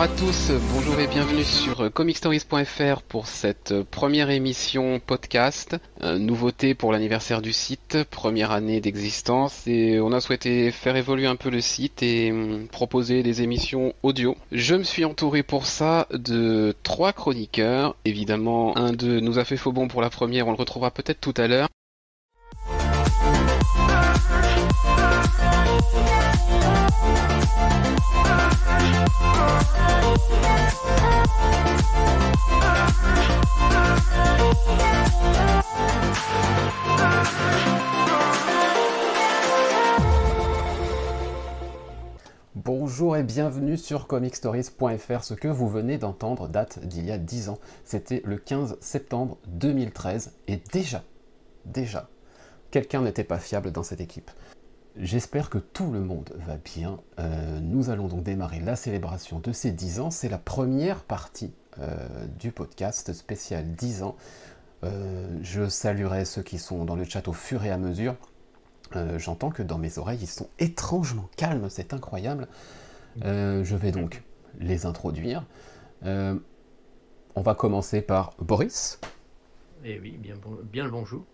Bonjour à tous, bonjour et bienvenue sur comicstories.fr pour cette première émission podcast. Euh, nouveauté pour l'anniversaire du site, première année d'existence et on a souhaité faire évoluer un peu le site et hum, proposer des émissions audio. Je me suis entouré pour ça de trois chroniqueurs. Évidemment, un d'eux nous a fait faux bon pour la première, on le retrouvera peut-être tout à l'heure. Bonjour et bienvenue sur comicstories.fr. Ce que vous venez d'entendre date d'il y a 10 ans. C'était le 15 septembre 2013 et déjà, déjà, quelqu'un n'était pas fiable dans cette équipe. J'espère que tout le monde va bien. Euh, nous allons donc démarrer la célébration de ces 10 ans. C'est la première partie euh, du podcast spécial 10 ans. Euh, je saluerai ceux qui sont dans le chat au fur et à mesure. J'entends que dans mes oreilles, ils sont étrangement calmes, c'est incroyable. je vais donc les introduire. on va commencer par Boris. Eh oui, bien, bien le bonjour.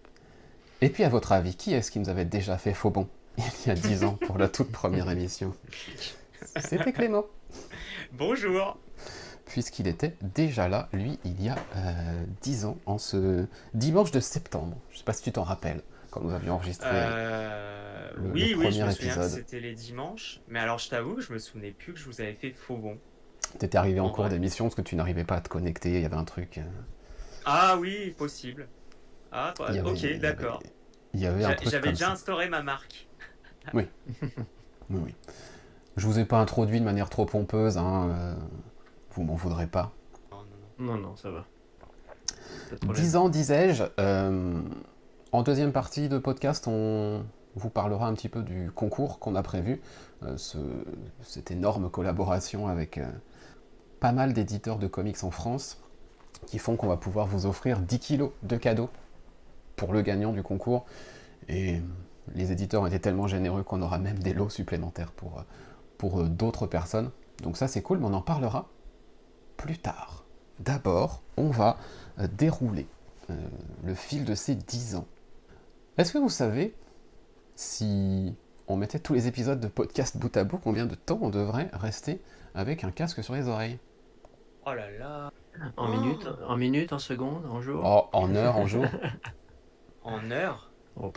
Et puis à votre avis, qui est-ce qui nous avait déjà fait faux bon? Il y a 10 ans pour la toute première émission. C'était Clément. Bonjour. Puisqu'il était déjà là, lui, il y a euh, 10 ans, en ce dimanche de septembre. Je ne sais pas si tu t'en rappelles, quand nous avions enregistré euh, le, oui, oui, je me souviens que c'était les dimanches. Mais alors, je t'avoue que je me souvenais plus que je vous avais fait faux bon. T'étais arrivé en, cours d'émission parce que tu n'arrivais pas à te connecter, il y avait un truc. Euh. Ah oui, possible. Ah, ok, d'accord. J'avais déjà instauré ma marque. Oui. oui, oui. Je vous ai pas introduit de manière trop pompeuse, hein, euh, vous m'en voudrez pas. Non, non, ça va. Dix ans, disais-je. Euh, en deuxième partie de podcast, on vous parlera un petit peu du concours qu'on a prévu, euh, cette énorme collaboration avec pas mal d'éditeurs de comics en France, qui font qu'on va pouvoir vous offrir 10 kilos de cadeaux pour le gagnant du concours. Et les éditeurs ont été tellement généreux qu'on aura même des lots supplémentaires pour, euh, pour euh, d'autres personnes. Donc ça c'est cool, mais on en parlera plus tard. D'abord, on va euh, dérouler le fil de ces 10 ans. Est-ce que vous savez si on mettait tous les épisodes de podcast bout à bout, combien de temps on devrait rester avec un casque sur les oreilles? Oh là là En minutes, en minutes, en secondes, en jours oh, En heures, en jours En heures Oh,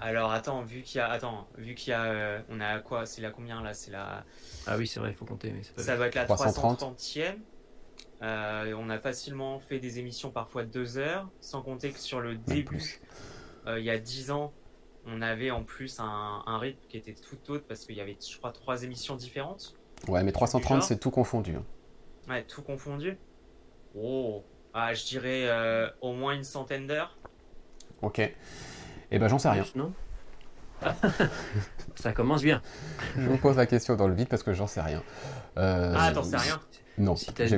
Alors attends, vu qu'il y a, attends, vu qu'il y a, euh, on a quoi C'est la combien là C'est la. Ah oui, c'est vrai, il faut compter. Mais ça va être la 330e. Euh, on a facilement fait des émissions parfois de deux heures, sans compter que sur le début, euh, il y a 10 ans, on avait en plus un, rythme qui était tout autre parce qu'il y avait, je crois, trois émissions différentes. Ouais, mais 330, c'est tout confondu. Hein. Ouais, tout confondu. Oh, ah, je dirais au moins une centaine d'heures. Ok. Eh ben, j'en sais rien. Non Ça commence bien. Je vous pose la question dans le vide parce que j'en sais rien. Euh, ah, t'en sais rien Non. j'ai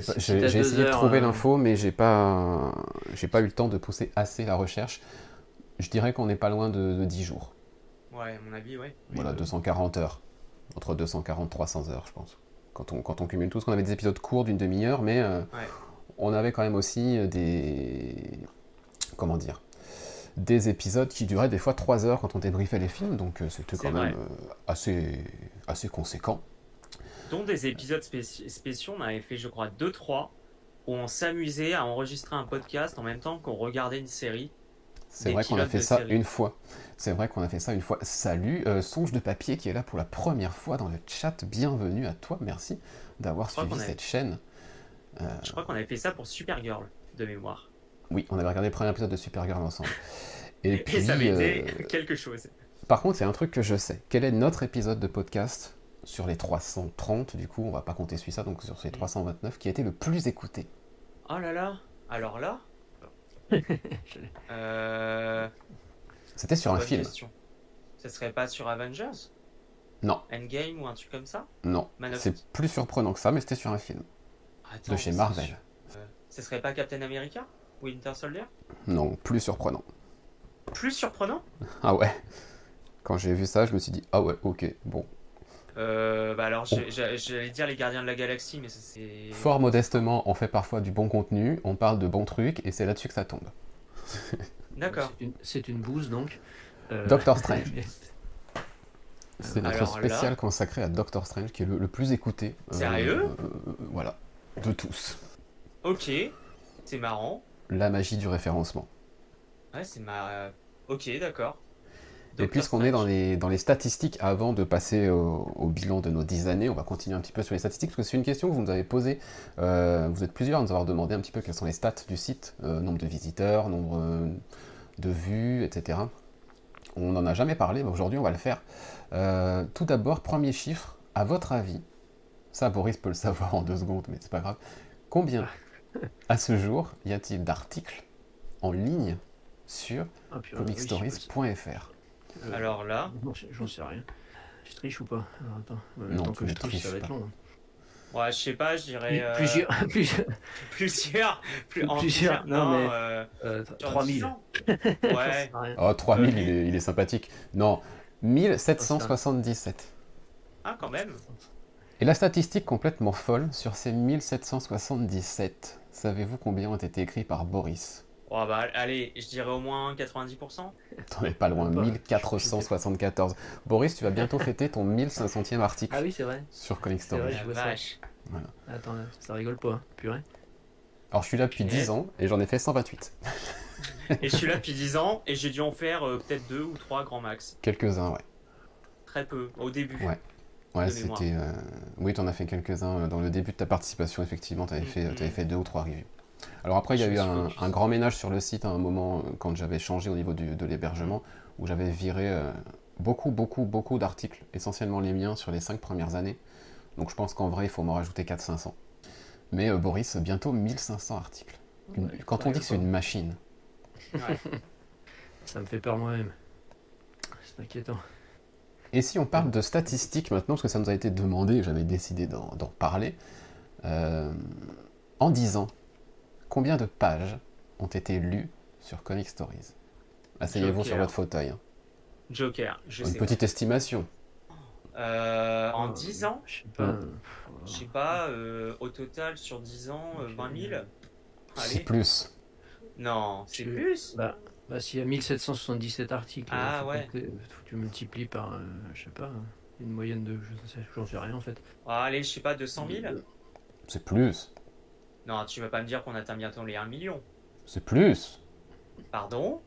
essayé de trouver euh, l'info, mais j'ai pas, j'ai pas eu le temps de pousser assez la recherche. Je dirais qu'on n'est pas loin de, 10 jours. Ouais, à mon avis, ouais. Voilà, 240 heures. Entre 240 et 300 heures, je pense. Quand on, quand on cumule tout, parce qu'on avait des épisodes courts d'une demi-heure, mais euh, on avait quand même aussi des. Comment dire des épisodes qui duraient des fois 3 heures quand on débriefait les films, donc euh, c'était quand même euh, assez, assez conséquent. Dont des épisodes spéciaux, on avait fait je crois 2-3, où on s'amusait à enregistrer un podcast en même temps qu'on regardait une série. C'est vrai qu'on a fait ça une fois. C'est vrai qu'on a fait ça une fois. Salut, euh, Songe de Papier qui est là pour la première fois dans le chat. Bienvenue à toi, merci d'avoir suivi cette chaîne. Je crois qu'on avait fait ça pour Supergirl, de mémoire. Oui, on avait regardé le premier épisode de Supergirl ensemble. Et, puis, ça m'était euh, quelque chose. Par contre, c'est un truc que je sais. Quel est notre épisode de podcast sur les 330 Du coup, on va pas compter celui-là, donc sur ces 329, qui a été le plus écouté? Oh là là Alors là? Euh... C'était sur un film. Question. Ce serait pas sur Avengers? Non. Endgame ou un truc comme ça? Non. C'est plus surprenant que ça, mais c'était sur un film. de chez Marvel. Euh, ce serait pas Captain America? Winter Soldier? Non, plus surprenant. Plus surprenant Ah ouais. Quand j'ai vu ça, je me suis dit, ah ouais, ok, bon. Euh, bah alors, j'ai- j'allais dire les gardiens de la galaxie, mais c'est. Fort modestement, on fait parfois du bon contenu, on parle de bons trucs, et c'est là-dessus que ça tombe. D'accord. C'est une, bouse donc. Euh, Doctor Strange. C'est notre Alors là- spécial consacré à Doctor Strange, qui est le, le plus écouté. euh, Sérieux? euh, euh, Voilà, de tous. Ok, c'est marrant. La magie du référencement. Ouais, c'est ma. Ok, d'accord. Et puisqu'on est dans les, dans les statistiques, avant de passer au, au bilan de nos 10 années, on va continuer un petit peu sur les statistiques, parce que c'est une question que vous nous avez posée. Euh, vous êtes plusieurs à nous avoir demandé un petit peu quelles sont les stats du site, euh, nombre de visiteurs, nombre euh, de vues, etc. On n'en a jamais parlé, mais aujourd'hui on va le faire. Tout d'abord, premier chiffre, à votre avis, ça Boris peut le savoir en deux secondes, mais c'est pas grave, combien à ce jour y a-t-il d'articles en ligne sur Ah, pas. comicstories.fr Euh, Alors là, non, j'en sais rien. Je triche ou pas Alors, attends. Euh, Non, tu que je triche, ça va être pas. long. hein. ouais, je sais pas, je dirais. euh, Plusieurs. plusieurs. Plusieurs. Plus, en Plusieurs, non, mais- euh, euh, sur 3000. 10 ans. J'en Ouais. Oh, 3000, Ok. il, est, il est sympathique. Non, 1777. Ah, quand même. Et la statistique complètement folle, sur ces 1777, savez-vous combien ont été écrits par Boris? Oh, bah, allez, je dirais au moins 90%. T'en es pas loin, Pas. 1474. Boris, tu vas bientôt fêter ton 1500e article Ah oui, c'est vrai. sur Comic C'est vrai. Story. je vois ça. vache. Attends, ça rigole pas. hein. Purée. Alors je suis là depuis Punaise. 10 ans et j'en ai fait 128. Et je suis là depuis 10 ans et j'ai dû en faire euh, peut-être deux ou trois grands max. Quelques-uns, ouais. Très peu, au début. Ouais. Ouais, c'était. euh, Oui, t'en as fait quelques-uns euh, dans le début de ta participation, effectivement. T'avais Mm, fait, mm. t'avais fait deux ou trois reviews. Alors après, il y a eu un, grand ménage sur le site à un moment euh, quand j'avais changé au niveau du- de l'hébergement, où j'avais viré euh, beaucoup, beaucoup, beaucoup d'articles, essentiellement les miens, sur les cinq premières années. Donc je pense qu'en vrai, il faut m'en rajouter 400-500. Mais euh, Boris, bientôt 1500 articles. Une- Ouais, quand on dit que c'est une machine, Ouais. Ça me fait peur moi-même. C'est inquiétant. Et si on parle de statistiques maintenant, parce que ça nous a été demandé, j'avais décidé d'en d'en parler, euh, en 10 ans, combien de pages ont été lues sur Comic Stories? Asseyez-vous sur votre fauteuil. hein. Joker, je Une sais. petite estimation. Euh, en Euh, 10 ans, Je sais pas. euh, je sais pas, euh, au total sur 10 ans, euh, 20 000 C'est plus. Non, c'est Tu- plus Bah, bah s'il y a 1777 articles, Ah, faut ouais. compter- faut que tu multiplies par, euh, je sais pas, une moyenne de, je sais, j'en sais rien en fait. Ah, Allez, je sais pas, 200 000 C'est plus. Non, tu vas pas me dire qu'on atteint bientôt les 1 million. C'est plus. Pardon?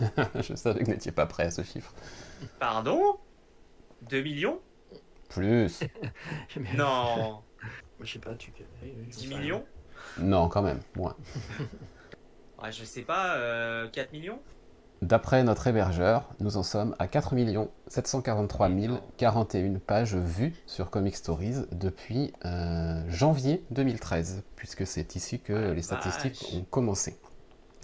Je savais que vous n'étiez pas prêt à ce chiffre. Pardon? 2 millions? Plus. Non Je sais pas, tu. oui, oui, j'en 10 sais rien. millions? Non, quand même, moins. Ouais, Je sais pas, euh, 4 millions? D'après notre hébergeur, nous en sommes à 4 743 041 pages vues sur Comic Stories depuis euh, janvier 2013, puisque c'est ici que Ah, les statistiques vache. ont commencé.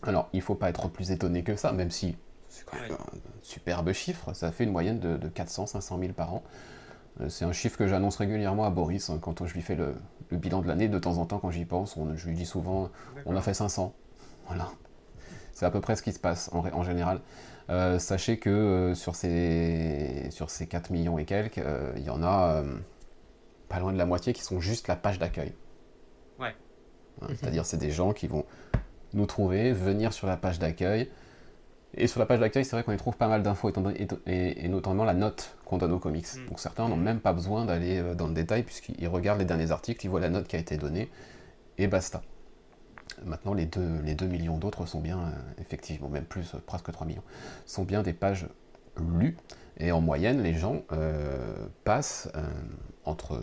Alors, il ne faut pas être plus étonné que ça, même si c'est quand même Ouais. un superbe chiffre, ça fait une moyenne de, de 400-500 000 par an. Euh, C'est un chiffre que j'annonce régulièrement à Boris hein, quand je lui fais le, le bilan de l'année. De temps en temps, quand j'y pense, on- je lui dis souvent on a fait 500. Voilà. C'est à peu près ce qui se passe en, général. Euh, sachez que euh, sur, ces, sur ces 4 millions et quelques, euh, il y en a euh, pas loin de la moitié qui sont juste la page d'accueil. Ouais. Hein, C'est-à-dire c'est des gens qui vont nous trouver, venir sur la page d'accueil. Et sur la page d'accueil, c'est vrai qu'on y trouve pas mal d'infos, et, et- et notamment la note qu'on donne aux comics. Mm. Donc certains n'ont même pas besoin d'aller dans le détail, puisqu'ils regardent les derniers articles, ils voient la note qui a été donnée, et basta. Maintenant, les 2 les deux millions d'autres sont bien, euh, effectivement, même plus, euh, presque 3 millions, sont bien des pages lues. Et en moyenne, les gens euh, passent euh, entre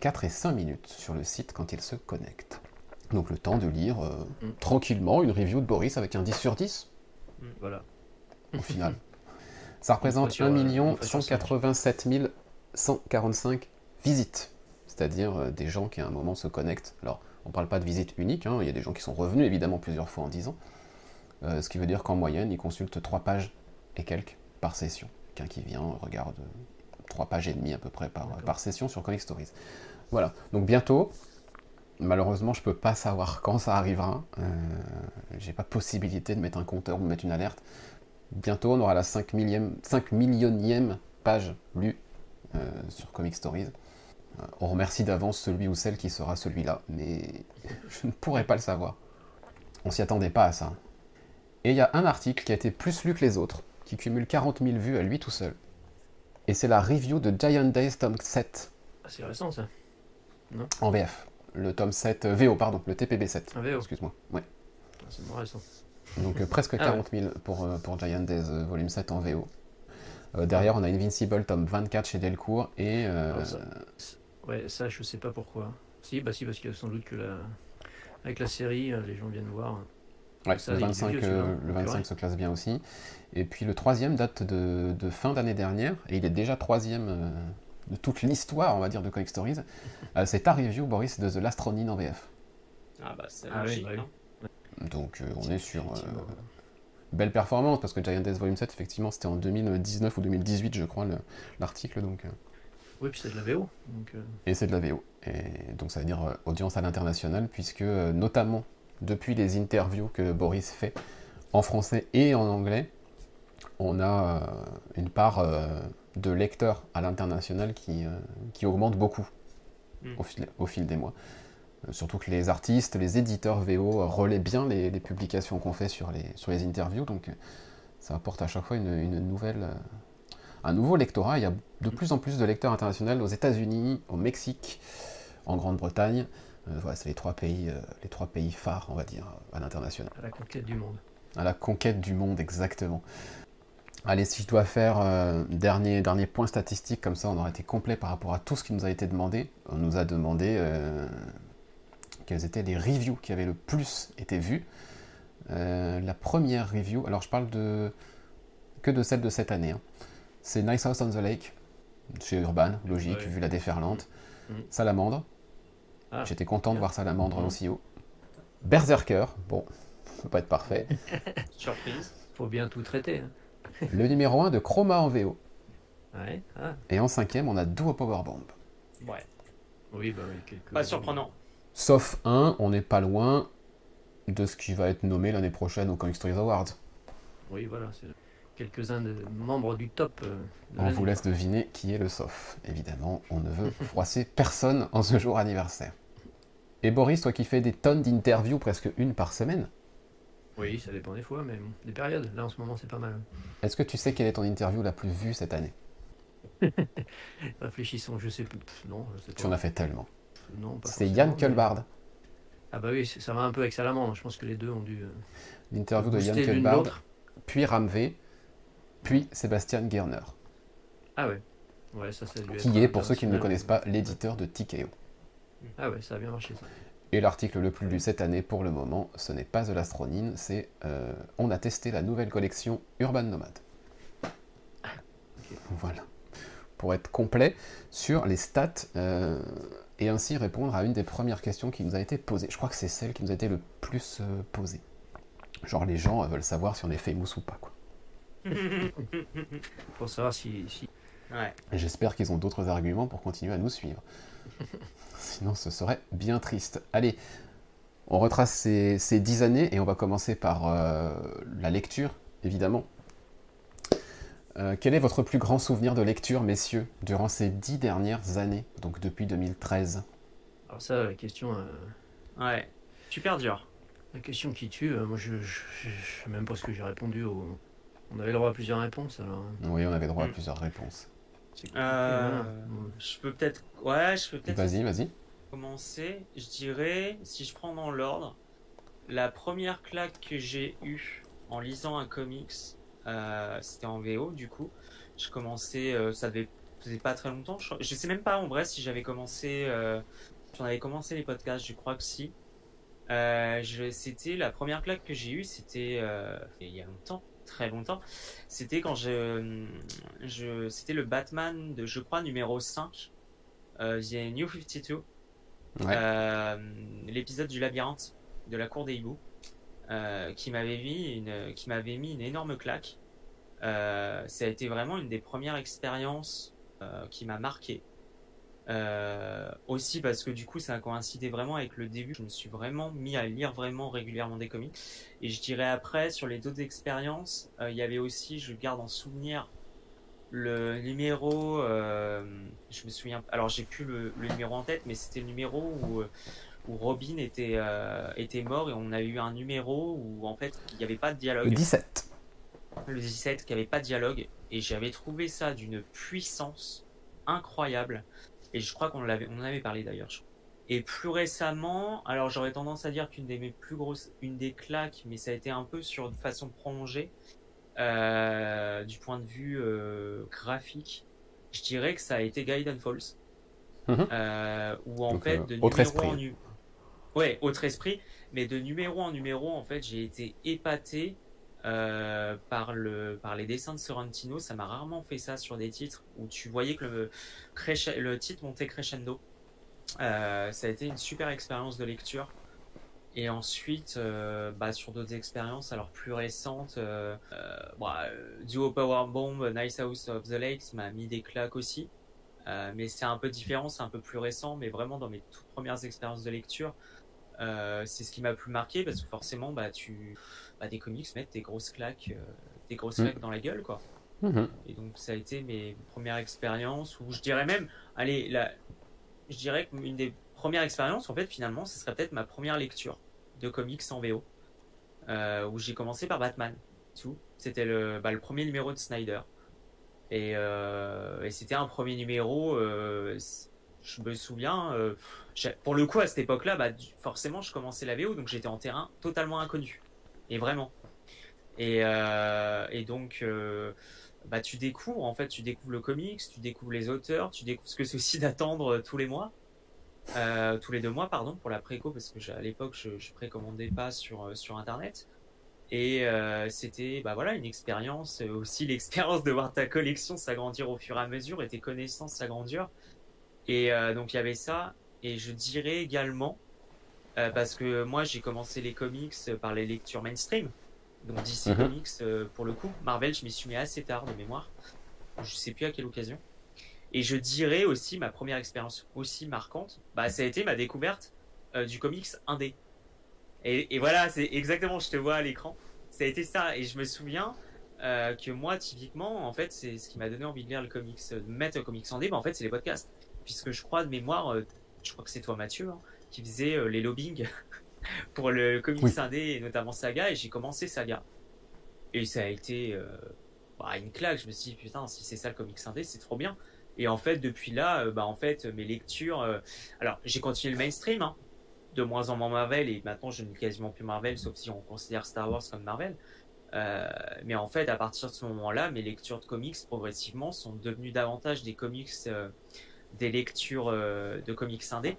4 et 5 minutes sur le site quand ils se connectent. Donc le temps de lire euh, Mm. tranquillement une review de Boris avec un 10 sur 10 Voilà. au final. Ça représente sur, 1 euh, million une fois sur 187 145 visites. C'est-à-dire des gens qui à un moment se connectent. Alors, on ne parle pas de visite unique, hein, il y a des gens qui sont revenus évidemment plusieurs fois en 10 ans. Euh, ce qui veut dire qu'en moyenne, ils consultent 3 pages et quelques par session. Quelqu'un qui vient regarde 3 pages et demie à peu près par, session sur Comic Stories. Voilà, donc bientôt, malheureusement, je peux pas savoir quand ça arrivera. Euh, J'ai pas possibilité de mettre un compteur ou de mettre une alerte. Bientôt, on aura la 5, millième, 5 millionième page lue sur Comic Stories. On remercie d'avance celui ou celle qui sera celui-là, mais je ne pourrais pas le savoir. On s'y attendait pas à ça. Et il y a un article qui a été plus lu que les autres, qui cumule 40 000 vues à lui tout seul. Et c'est la review de Giant Days tome 7. Ah, c'est récent ça. en VF. Le tome 7, euh, VO, pardon, le TPB 7. Un VO. Excuse-moi. Ouais. Ah, c'est récent. Donc euh, presque 40 ah 000 pour, euh, pour Giant Days volume 7 en VO. derrière, on a Invincible tome 24 chez Delcourt et. ça, ouais, ça, je sais pas pourquoi. Si, bah si, parce qu'il y a sans doute que la. Avec la série, les gens viennent voir. Ouais, le 25, le 25 se classe bien aussi. Et puis le troisième date de, de fin d'année dernière, et il est déjà troisième de toute l'histoire, on va dire, de Comic Stories. Euh, c'est ta review, Boris, de The Last Ronin en VF. Ah bah c'est ah, logique, hein. Donc euh, on est sur euh, belle performance, parce que Giant Death Volume 7, effectivement, c'était en 2019 ou 2018, je crois, l'article. donc. Oui, puis c'est de la VO. Et c'est de la VO. Et donc ça veut dire audience à l'international, puisque notamment depuis les interviews que Boris fait en français et en anglais, on a une part de lecteurs à l'international qui, euh, qui augmente beaucoup hmm. au, fil, au, fil, des mois. Euh, surtout que les artistes, les éditeurs VO relaient bien les, publications qu'on fait sur les, sur les interviews, donc euh, ça apporte à chaque fois une, nouvelle, un nouveau lectorat. Il y a de plus en plus de lecteurs internationaux aux États-Unis, au Mexique, en Grande-Bretagne. voilà, c'est les trois pays, les trois pays phares, on va dire, à l'international. À la conquête du monde. À la conquête du monde, exactement. Allez, si je dois faire euh, dernier, dernier point statistique, comme ça on aurait été complet par rapport à tout ce qui nous a été demandé. On nous a demandé euh, quelles étaient les reviews qui avaient le plus été vues. Euh, la première review, alors je parle de que de celle de cette année. Hein. C'est Nice House on the Lake, chez Urban, logique, vu la déferlante. Mm. Salamandre. Ah. J'étais content de voir Salamandre mm. aussi haut. Berserker, bon, ça peut pas être parfait. Surprise. Faut bien tout traiter. Hein le numéro 1 de Chroma en VO. Ouais. Ah. Et en cinquième, on a Duo Powerbomb. Ouais. Oui, bah oui. Pas surprenant. Sauf un, on n'est pas loin de ce qui va être nommé l'année prochaine au Comic Stories Awards. Oui, voilà, c'est quelques-uns des membres du top. Euh, on vous laisse deviner qui est le sauf. Évidemment, on ne veut froisser personne en ce jour anniversaire. Et Boris, toi qui fais des tonnes d'interviews, presque une par semaine, oui, ça dépend des fois, mais des périodes. Là, en ce moment, c'est pas mal. Est-ce que tu sais quelle est ton interview la plus vue cette année? Réfléchissons, je sais plus. Non, je sais pas. Tu en as fait tellement. Non, C'est Yann Kulbard. Ah bah oui, ça va un peu avec Salamandre. Je pense que les deux ont dû. Euh, L'interview de Yann Kulbard, puis Ramvé, puis Sébastien Gerner. Ah ouais. Ouais, ça, Qui est, pour ceux qui ne le connaissent pas, l'éditeur de TKO. Ah ouais, ça a bien marché ça. Et l'article le plus lu cette année pour le moment, ce n'est pas The l'astronine, c'est euh, On a testé la nouvelle collection Urban Nomad. Voilà. Pour être complet sur les stats euh, et ainsi répondre à une des premières questions qui nous a été posée. Je crois que c'est celle qui nous a été le plus euh, posée. Genre les gens veulent savoir si on est famous ou pas. Quoi. pour savoir si. Ouais. J'espère qu'ils ont d'autres arguments pour continuer à nous suivre. Sinon, ce serait bien triste. Allez, on retrace ces, dix années et on va commencer par euh, la lecture, évidemment. Euh, quel est votre plus grand souvenir de lecture, messieurs, durant ces dix dernières années, donc depuis 2013 Alors ça, la question... Euh, ouais, super dur. La question qui tue, moi je, ne sais même pas ce que j'ai répondu. Au... On avait le droit à plusieurs réponses alors. Oui, on avait droit à mm. plusieurs réponses. Euh, je peux peut-être. Ouais, je peux peut-être. Vas-y, vas-y. Commencer. Je dirais, si je prends dans l'ordre, la première claque que j'ai eue en lisant un comics, euh, c'était en VO du coup. Je commençais, euh, ça devait faisait pas très longtemps. Je, sais même pas en vrai si j'avais commencé, j'en avais commencé les podcasts, je crois que si. c'était la première claque que j'ai eue, c'était il y a longtemps très longtemps. C'était quand je, je c'était le Batman de, je crois, numéro 5, euh, The New 52, euh, l'épisode du labyrinthe de la cour des hiboux, euh, qui m'avait mis une, qui m'avait mis une énorme claque. Euh, ça a été vraiment une des premières expériences qui m'a marqué. Euh, aussi parce que du coup ça a coïncidé vraiment avec le début. Je me suis vraiment mis à lire vraiment régulièrement des comics. Et je dirais après sur les autres expériences, euh, il y avait aussi, je garde en souvenir le numéro, euh, je me souviens, alors j'ai plus le, numéro en tête, mais c'était le numéro où, où Robin était, était mort et on a eu un numéro où en fait il n'y avait pas de dialogue. Le 17. Le 17, qui avait pas de dialogue. Et j'avais trouvé ça d'une puissance incroyable. Et je crois qu'on l'avait, on en avait parlé d'ailleurs. Et plus récemment, alors j'aurais tendance à dire qu'une des mes plus grosses, une des claques, mais ça a été un peu sur une façon prolongée, euh, du point de vue euh, graphique, je dirais que ça a été Gaiden Falls. Mhm. Euh, où en fait, de numéro esprit. en numéro. Ouais, autre esprit, mais de numéro en numéro, en fait, j'ai été épaté par, le, par les dessins de Sorrentino. Ça m'a rarement fait ça sur des titres où tu voyais que le, titre montait crescendo. ça a été une super expérience de lecture. Et ensuite, euh, bah, sur d'autres expériences, alors plus récentes, euh, euh, bah, Duo Power Bomb, Nice House of the Lakes m'a mis des claques aussi. mais c'est un peu différent, c'est un peu plus récent, mais vraiment dans mes toutes premières expériences de lecture, c'est ce qui m'a plus marqué parce que forcément, bah, tu, bah, des comics mettent des grosses claques, des grosses mm. claques dans la gueule, quoi. Mm-hmm. Et donc ça a été mes premières expériences où je dirais même, allez, là, je dirais qu'une des première expérience, en fait, finalement, ce serait peut-être ma première lecture de comics en VO, euh, où j'ai commencé par Batman. Tout. C'était le, bah, le premier numéro de Snyder. Et, euh, c'était un premier numéro, euh, je me souviens, pour le coup, à cette époque-là, bah, forcément, je commençais la VO, donc j'étais en terrain totalement inconnu. Et vraiment. Et, et donc, bah, tu découvres, en fait, tu découvres le comics, tu découvres les auteurs, tu découvres ce que c'est aussi d'attendre tous les mois. Euh, tous les deux mois, pardon, pour la préco, parce que à l'époque, je, je précommandais pas sur, euh, sur Internet. Et euh, c'était bah voilà une expérience, aussi l'expérience de voir ta collection s'agrandir au fur et à mesure et tes connaissances s'agrandir. Et donc il y avait ça. Et je dirais également, parce que moi j'ai commencé les comics par les lectures mainstream, donc DC mhm. Comics pour le coup. Marvel, je m'y suis mis assez tard de mémoire. Je sais plus à quelle occasion. Et je dirais aussi, ma première expérience aussi marquante, bah, ça a été ma découverte euh, du comics indé. Et, et voilà, c'est exactement, je te vois à l'écran. Ça a été ça. Et je me souviens euh, que moi, typiquement, en fait, c'est ce qui m'a donné envie de lire le comics, de mettre le comics indé, bah, en fait, c'est les podcasts. Puisque je crois de mémoire, euh, je crois que c'est toi, Mathieu, hein, qui faisait les lobbying pour le comics indé, et notamment Saga, et j'ai commencé Saga. Et ça a été bah, une claque. Je me suis dit, putain, si c'est ça le comics indé, c'est trop bien. Et en fait, depuis là, euh, bah, en fait, mes lectures. Euh, alors, j'ai continué le mainstream, hein, de moins en moins Marvel, et maintenant je lis quasiment plus Marvel, sauf si on considère Star Wars comme Marvel. Euh, mais en fait, à partir de ce moment-là, mes lectures de comics progressivement sont devenues davantage des comics, des lectures de comics indés,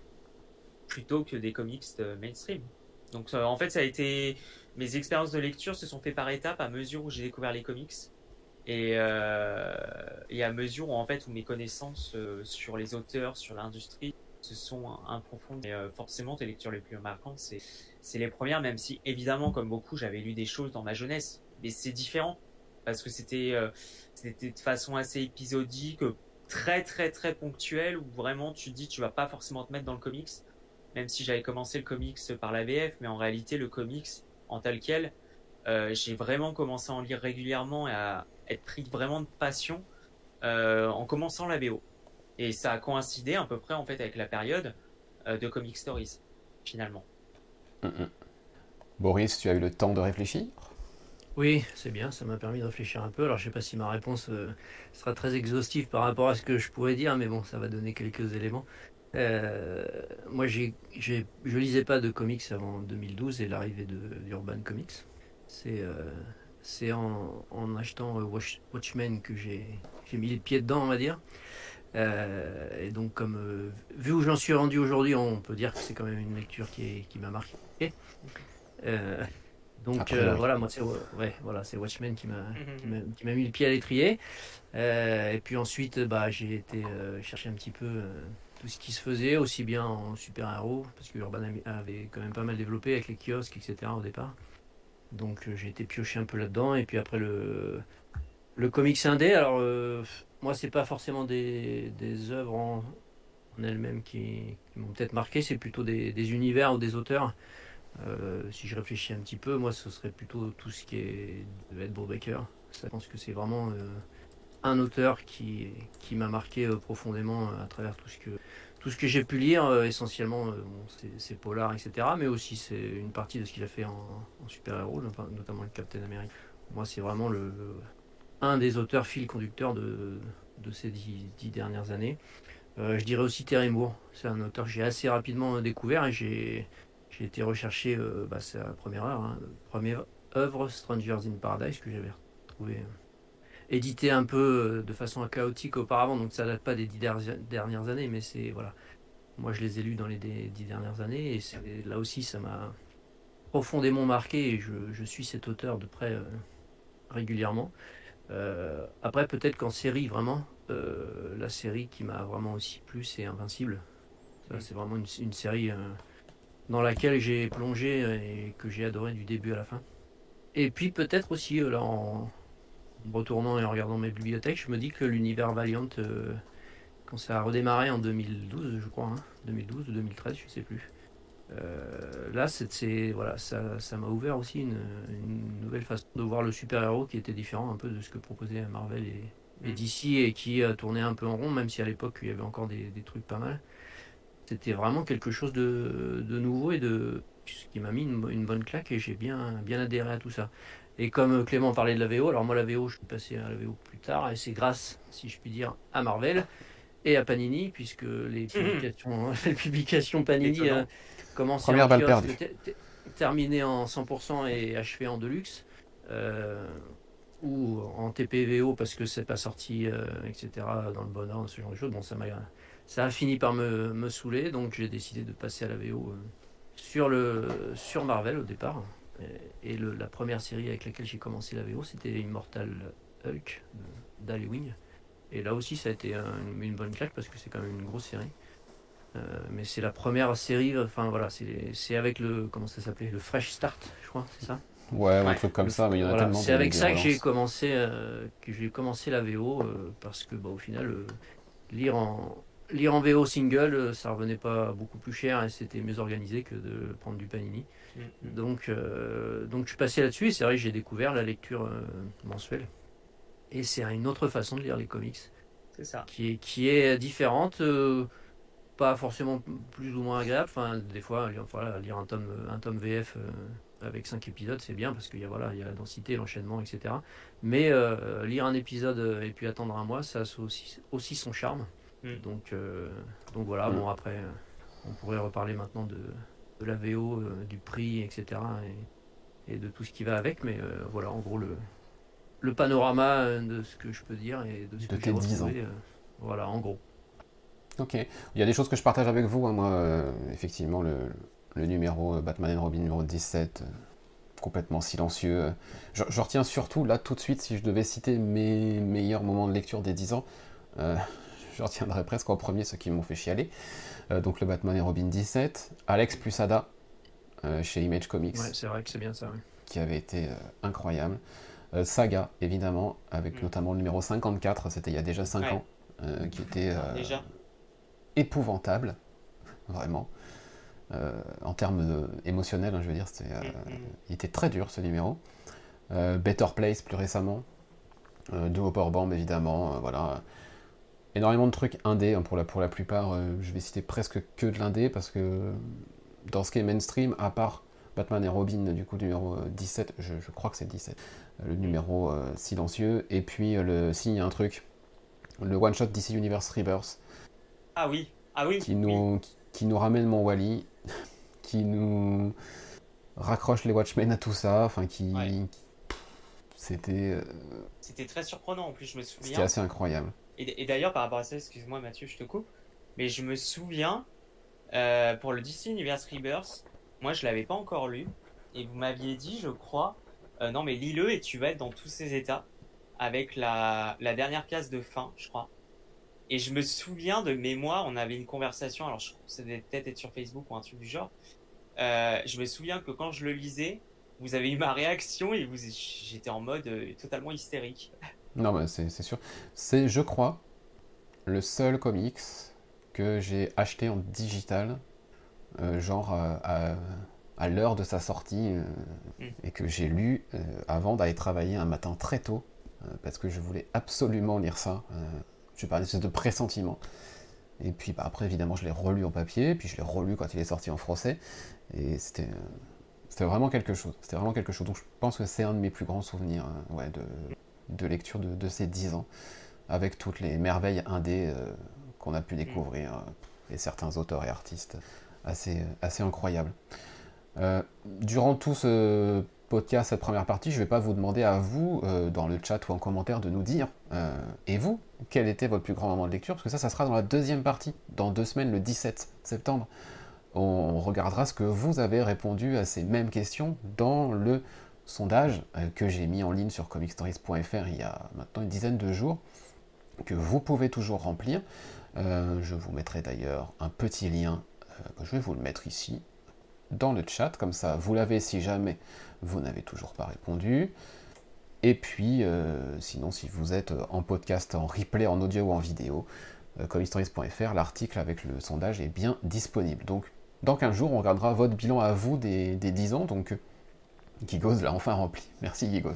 plutôt que des comics de mainstream. Donc, en fait, ça a été mes expériences de lecture se sont fait par étapes à mesure où j'ai découvert les comics. Euh, et, à mesure où en fait où mes connaissances euh, sur les auteurs, sur l'industrie se sont approfondies, et, euh, forcément tes lectures les plus marquantes, c'est c'est les premières, même si évidemment comme beaucoup j'avais lu des choses dans ma jeunesse, mais c'est différent parce que c'était c'était de façon assez épisodique, très très très ponctuelle où vraiment tu dis tu vas pas forcément te mettre dans le comics, même si j'avais commencé le comics par la VF, mais en réalité le comics en tel quel, j'ai vraiment commencé à en lire régulièrement et à, être pris vraiment de passion euh, en commençant la BO. Et ça a coïncidé à peu près en fait avec la période euh, de Comic Stories, finalement. Mm, mm. Boris, tu as eu le temps de réfléchir? Oui, c'est bien, ça m'a permis de réfléchir un peu. Alors je sais pas si ma réponse euh, sera très exhaustive par rapport à ce que je pourrais dire, mais bon, ça va donner quelques éléments. moi, j'ai, je lisais pas de comics avant 2012 et l'arrivée d'Urban Comics. C'est c'est en, achetant euh, Watchmen que j'ai mis les pieds dedans, on va dire. Euh, et donc, comme euh, vu où j'en suis rendu aujourd'hui, on peut dire que c'est quand même une lecture qui m'a marqué. Donc voilà, moi c'est ouais, voilà, c'est Watchmen qui m'a qui m'a mis le pied à l'étrier. et puis ensuite, bah, j'ai été chercher un petit peu tout ce qui se faisait, aussi bien en super-héros, parce que Urban avait quand même pas mal développé avec les kiosques, etc. au départ. Donc euh, j'ai été pioché un peu là-dedans. Et puis après le, le comics indé, alors euh, moi c'est pas forcément des, des œuvres en, elles-mêmes qui, m'ont peut-être marqué, c'est plutôt des, univers ou des auteurs. Euh, si je réfléchis un petit peu, moi ce serait plutôt tout ce qui est Ed Brubaker. Je pense que c'est vraiment un auteur qui, qui m'a marqué profondément à travers tout ce que, tout ce que j'ai pu lire, essentiellement c'est polar, etc. Mais aussi c'est une partie de ce qu'il a fait en, super-héros, notamment le Captain America. Moi, c'est vraiment le, un des auteurs fil conducteur de, de ces dix, dernières années. Euh, je dirais aussi Terry Moore. C'est un auteur que j'ai assez rapidement découvert et j'ai, été recherché, euh, bah, c'est la première heure, hein, première œuvre Strangers in Paradise que j'avais trouvé euh, édité un peu de façon chaotique auparavant, donc ça date pas des dix dernières années, mais c'est voilà. Moi je les ai lus dans les dix dernières années et là aussi ça m'a profondément marqué et je, suis cet auteur de près régulièrement. après peut-être qu'en série vraiment, euh, la série qui m'a vraiment aussi plu, c'est Invincible. C'est vraiment une, série euh, dans laquelle j'ai plongé et que j'ai adoré du début à la fin. Et puis peut-être aussi, euh, là, en retournant et en regardant mes bibliothèques, je me dis que l'univers Valiant, quand ça a redémarré en 2012, je crois, 2012 hein, ou 2013, je sais plus. là, c'est, voilà, ça, ça m'a ouvert aussi une, une, nouvelle façon de voir le super-héros qui était différent un peu de ce que proposait Marvel et, et mm. d'ici et qui a tourné un peu en rond, même si à l'époque il y avait encore des, trucs pas mal. C'était vraiment quelque chose de, nouveau et de ce qui m'a mis une, bonne claque et j'ai bien, bien adhéré à tout ça. Et comme Clément parlait de la VO, alors moi la VO je suis passé à la VO plus tard et c'est grâce, si je puis dire, à Marvel et à Panini, puisque les publications, les publications Panini euh, commencent à terminer en 100% et achevé en deluxe. Euh, ou en TPVO parce que c'est pas sorti, euh, etc., dans le bon ordre, ce genre de choses. Bon, ça, a, ça a fini par me, me saouler, donc j'ai décidé de passer à la VO euh, sur, le, sur Marvel au départ. Et, le, la première série avec laquelle j'ai commencé la VO, c'était Immortal Hulk d'Ali Wing. Et là aussi, ça a été une bonne claque parce que c'est quand même une grosse série. Euh, mais c'est la première série, enfin voilà, c'est avec le, comment ça s'appelait, le Fresh Start, je crois, c'est ça? Ouais, un truc comme ça, mais il y en a tellement. C'est avec ça que j'ai commencé, euh, que j'ai commencé la VO euh, parce que bah, au final, euh, lire en lire en VO single, ça revenait pas beaucoup plus cher et c'était mieux organisé que de prendre du Panini. Mm-hmm. Donc, donc je suis passé là-dessus et c'est vrai que j'ai découvert la lecture mensuelle. Et c'est une autre façon de lire les comics. C'est ça. Qui est, qui est différente, pas forcément plus ou moins agréable. Enfin, des fois, voilà, lire un tome, un tome VF avec 5 épisodes, c'est bien parce qu'il y, a, voilà, il y a la densité, l'enchaînement, etc. Mais euh, lire un épisode euh, et puis attendre un mois, ça a aussi, aussi son charme. Mm. Donc, euh, donc voilà, mm. bon après, on pourrait reparler maintenant de, de la VO, du prix, etc. Et, et, de tout ce qui va avec, mais voilà, en gros, le, le panorama de ce que je peux dire et de ce que j'ai retrouvé. voilà, en gros. Ok. Il y a des choses que je partage avec vous. Hein, moi, effectivement, le, le numéro euh, Batman and Robin numéro 17, euh, complètement silencieux. Je, retiens surtout, là, tout de suite, si je devais citer mes meilleurs moments de lecture des 10 ans, euh, je retiendrai presque en premier ceux qui m'ont fait chialer. donc le Batman et Robin 17, Alex plus Ada, chez Image Comics. Ouais, c'est vrai que c'est bien ça. Qui avait été incroyable. Saga, évidemment, avec mm. notamment le numéro 54, c'était il y a déjà 5 ans, qui était épouvantable, vraiment. Euh, en termes émotionnels, hein, je veux dire, c'était, euh, mm, mm. il était très dur ce numéro. Euh, Better Place plus récemment, de Hopper Bomb évidemment, voilà. Énormément de trucs indés hein, pour, la, pour la plupart, je vais citer presque que de l'indé parce que dans ce qui est mainstream, à part Batman et Robin, du coup, numéro 17, je, crois que c'est 17, le numéro silencieux, et puis le, y a un truc, le one-shot DC Universe Rebirth. Ah oui, ah oui. Qui nous, qui nous ramène mon Wally, qui nous raccroche les Watchmen à tout ça, enfin qui, c'était euh, c'était très surprenant en plus je me souviens. c'était assez incroyable et, d'ailleurs par rapport à ça excuse-moi Mathieu je te coupe mais je me souviens euh, pour le DC Universe Rebirth moi je l'avais pas encore lu et vous m'aviez dit je crois euh, non mais lis-le et tu vas être dans tous ces états avec la, dernière case de fin je crois et je me souviens de mémoire, on avait une conversation, alors je, devait peut-être être sur Facebook ou un truc du genre. Euh, je me souviens que quand je le lisais, vous avez eu ma réaction et vous, j'étais en mode totalement hystérique. Non, mais c'est, sûr. C'est, je crois, le seul comics que j'ai acheté en digital, euh, genre à, à l'heure de sa sortie, mm. et que j'ai lu avant d'aller travailler un matin très tôt parce que je voulais absolument lire ça. je parlais de pressentiment. Et puis bah, après, évidemment, je l'ai relu en papier, puis je l'ai relu quand il est sorti en français. Et c'était c'était vraiment quelque chose. C'était vraiment quelque chose. Donc je pense que c'est un de mes plus grands souvenirs ouais, de, de, lecture de, de, ces dix ans, avec toutes les merveilles indées qu'on a pu découvrir, et certains auteurs et artistes assez, assez incroyables. durant tout ce podcast, cette première partie, je ne vais pas vous demander à vous, euh, dans le chat ou en commentaire, de nous dire, euh, et vous, quel était votre plus grand moment de lecture Parce que ça, ça sera dans la deuxième partie, dans deux semaines, le 17 septembre. On regardera ce que vous avez répondu à ces mêmes questions dans le sondage euh, que j'ai mis en ligne sur comicstories.fr il y a maintenant une dizaine de jours, que vous pouvez toujours remplir. je vous mettrai d'ailleurs un petit lien, je vais vous le mettre ici, dans le chat, comme ça vous l'avez si jamais vous n'avez toujours pas répondu. Et puis, euh, sinon, si vous êtes en podcast, en replay, en audio ou en vidéo, euh, l'article avec le sondage est bien disponible. Donc, dans 15 jours, on regardera votre bilan à vous des, des 10 ans. Donc, Gigos l'a enfin rempli. Merci Gigos.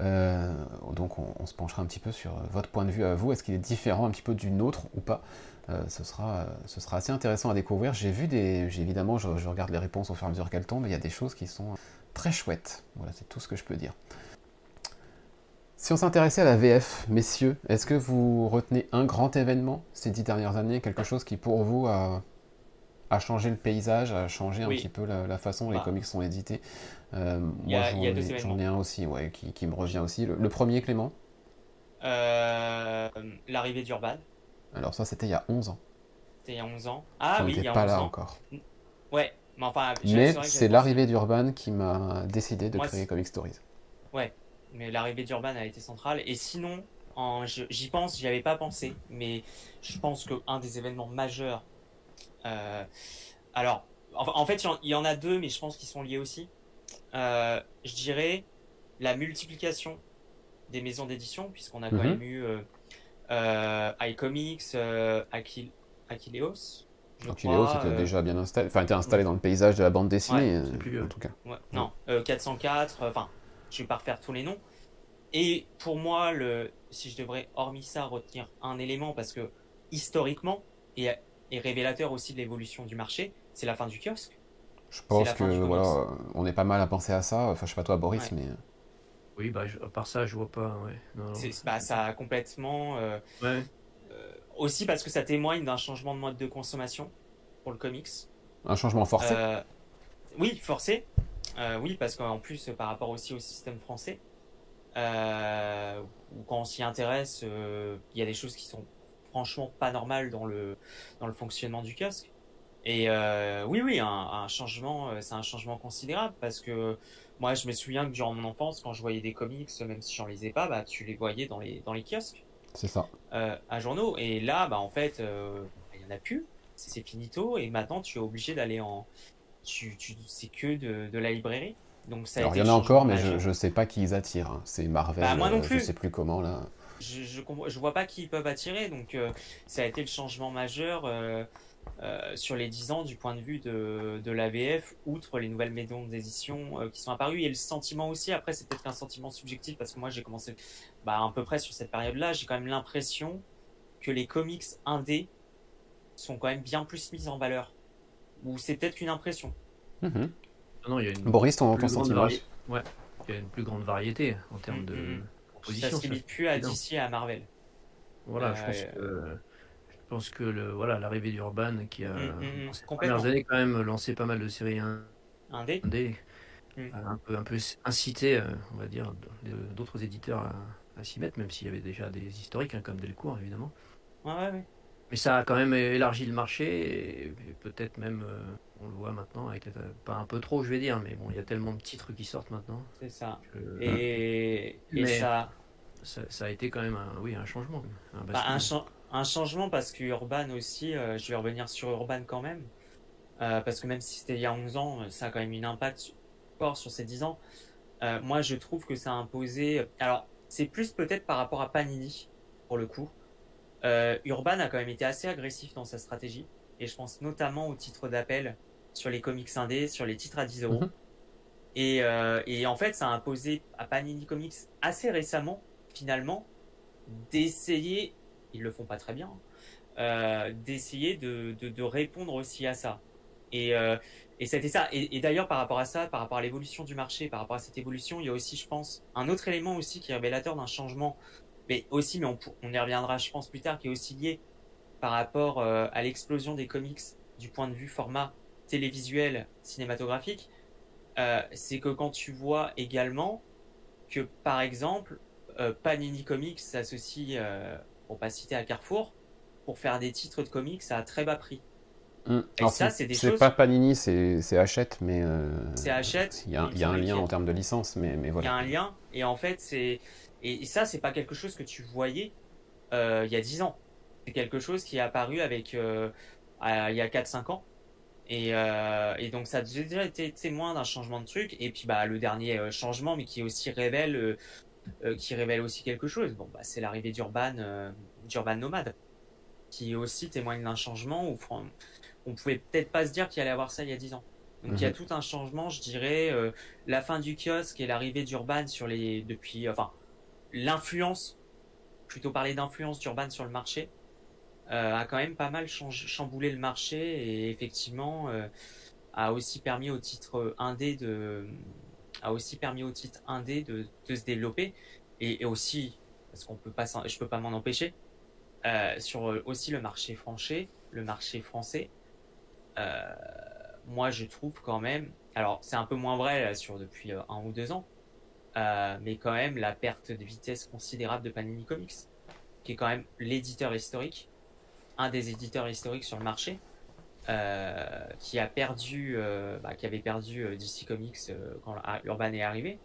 Euh, donc, on, se penchera un petit peu sur votre point de vue à vous. Est-ce qu'il est différent un petit peu du nôtre ou pas? Euh, ce, sera, ce sera assez intéressant à découvrir. J'ai vu des. Évidemment, je, je, regarde les réponses au fur et à mesure qu'elles tombent, il y a des choses qui sont très chouette. Voilà, c'est tout ce que je peux dire. Si on s'intéressait à la VF, messieurs, est-ce que vous retenez un grand événement ces dix dernières années, quelque chose qui pour vous a, changé le paysage, a changé un petit peu la, façon dont les bah. comics sont édités euh, Moi, j'en ai un aussi, ouais, qui, me revient aussi. Le, premier, Clément euh, L'arrivée d'Urban. Alors ça, c'était il y a 11 ans. C'était il y a 11 ans. Ah oui, il y a pas 11 là ans. encore. Ouais, mais, c'est l'arrivée d'Urban qui m'a décidé de créer Comic Stories. Ouais, mais l'arrivée d'Urban a été centrale. Et sinon, j'y pense, j'y avais pas pensé, mais je pense qu'un des événements majeurs. Euh, alors, en, fait, il y, en a deux, mais je pense qu'ils sont liés aussi. Euh, je dirais la multiplication des maisons d'édition, puisqu'on a quand mhm. même eu euh, iComics, Aquileos, donc c'était euh, déjà bien installé, enfin était installé dans le paysage de la bande dessinée, en tout cas. Non, 404, euh, enfin, je vais pas refaire tous les noms. Et pour moi, le, si je devrais, hormis ça, retenir un élément, parce que historiquement, et, et révélateur aussi de l'évolution du marché, c'est la fin du kiosque. Je pense que voilà, on est pas mal à penser à ça. Enfin, je sais pas toi, Boris, mais. Oui, bah, à part ça, je vois pas. Ouais. Bah, ça a complètement. ouais aussi parce que ça témoigne d'un changement de mode de consommation pour le comics. Un changement forcé euh, Oui, forcé. Euh, oui, parce qu'en plus, par rapport aussi au système français, euh, quand on s'y intéresse, il y a des choses qui sont franchement pas normales dans le, dans le fonctionnement du kiosque. Et oui, oui, un, changement, c'est un changement considérable parce que moi, je me souviens que durant mon enfance, quand je voyais des comics, même si j'en lisais pas, bah, tu les voyais dans les, dans les kiosques. C'est ça. Euh, à journaux. Et là, bah, en fait, euh, il n'y en a plus. C'est finito. Et maintenant, tu es obligé d'aller en. Tu, tu... C'est que de, de, la librairie. Donc, ça Alors, il y en a encore, mais je ne sais pas qui ils attirent. Hein. C'est Marvel. Bah, moi non plus. je sais plus comment, là. Je, je, je vois pas qui ils peuvent attirer. Donc, euh, ça a été le changement majeur. Euh, sur les 10 ans du point de vue de, de l'AVF, outre les nouvelles maisons d'édition euh, qui sont apparues, et le sentiment aussi, après c'est peut-être un sentiment subjectif, parce que moi j'ai commencé bah, à peu près sur cette période-là, j'ai quand même l'impression que les comics indés sont quand même bien plus mis en valeur. Ou c'est peut-être qu'une impression. Mm-hmm. Non, il y a une Boris, ton, sentiment Ouais, il y a une plus grande variété en termes de mm Ça se limite plus à DC et à Marvel. Voilà, je pense euh, que je pense que le, voilà, l'arrivée d'Urban qui a, mmh, premières années, quand même lancé pas mal de séries indé, mmh. a un peu, un peu incité, on va dire, d'autres éditeurs à, s'y mettre, même s'il y avait déjà des historiques, hein, comme Delcourt, évidemment. Ouais, ouais, Mais ça a quand même élargi le marché, et, peut-être même, euh, on le voit maintenant, avec pas un peu trop, je vais dire, mais bon, il y a tellement de titres qui sortent maintenant. C'est ça. et, et ça... ça... a été quand même un, oui, un changement. Un, bah, un, un changement parce que Urban aussi, euh, je vais revenir sur Urban quand même, euh, parce que même si c'était il y a 11 ans, ça a quand même une impact fort sur ces 10 ans. Euh, moi, je trouve que ça a imposé. Alors, c'est plus peut-être par rapport à Panini, pour le coup. Urban a quand même été assez agressif dans sa stratégie, et je pense notamment au titre d'appel sur les comics indés, sur les titres à 10 euros. Mhm. Et, et, en fait, ça a imposé à Panini Comics assez récemment finalement d'essayer, ils le font pas très bien, euh, d'essayer de, de, répondre aussi à ça. Et, euh, et c'était ça. Et, d'ailleurs, par rapport à ça, par rapport à l'évolution du marché, par rapport à cette évolution, il y a aussi, je pense, un autre élément aussi qui est révélateur d'un changement, mais aussi, mais on, on, y reviendra, je pense, plus tard, qui est aussi lié par rapport euh, à l'explosion des comics du point de vue format télévisuel cinématographique, c'est que quand tu vois également que, par exemple, Panini Comics s'associe, pour pas citer à Carrefour, pour faire des titres de comics à très bas prix. Mmh. Et ça, c'est des choses. C'est pas Panini, c'est Hachette, mais. Euh, c'est Hachette. Il y a, y a un lien en termes de licence, mais, mais voilà. Il y a un lien, et en fait, c'est. Et, ça, c'est pas quelque chose que tu voyais euh, il y a 10 ans. C'est quelque chose qui est apparu avec. Euh, il y a 4-5 ans. Et, et, donc, ça a déjà été témoin d'un changement de truc. Et puis, bah, le dernier changement, mais qui aussi révèle. qui révèle aussi quelque chose. Bon, bah, c'est l'arrivée d'Urban, d'Urban Nomade qui aussi témoigne d'un changement où on pouvait peut-être pas se dire qu'il allait avoir ça il y a 10 ans. Donc il y a mhm. tout un changement, je dirais, euh, la fin du kiosque et l'arrivée d'Urban sur les depuis enfin l'influence plutôt parler d'influence d'Urban sur le marché euh, a quand même pas mal chamboulé le marché et effectivement euh, a aussi permis au titre indé de a aussi permis au titre indé de, se développer et, aussi parce qu'on peut pas je peux pas m'en empêcher euh, sur euh, aussi le marché français, le marché français, euh, moi je trouve quand même, alors c'est un peu moins vrai sur depuis un ou deux ans, mais quand même la perte de vitesse considérable de Panini Comics, qui est quand même l'éditeur historique, un des éditeurs historiques sur le marché, qui a perdu, bah, qui avait perdu DC Comics quand Urban est arrivé,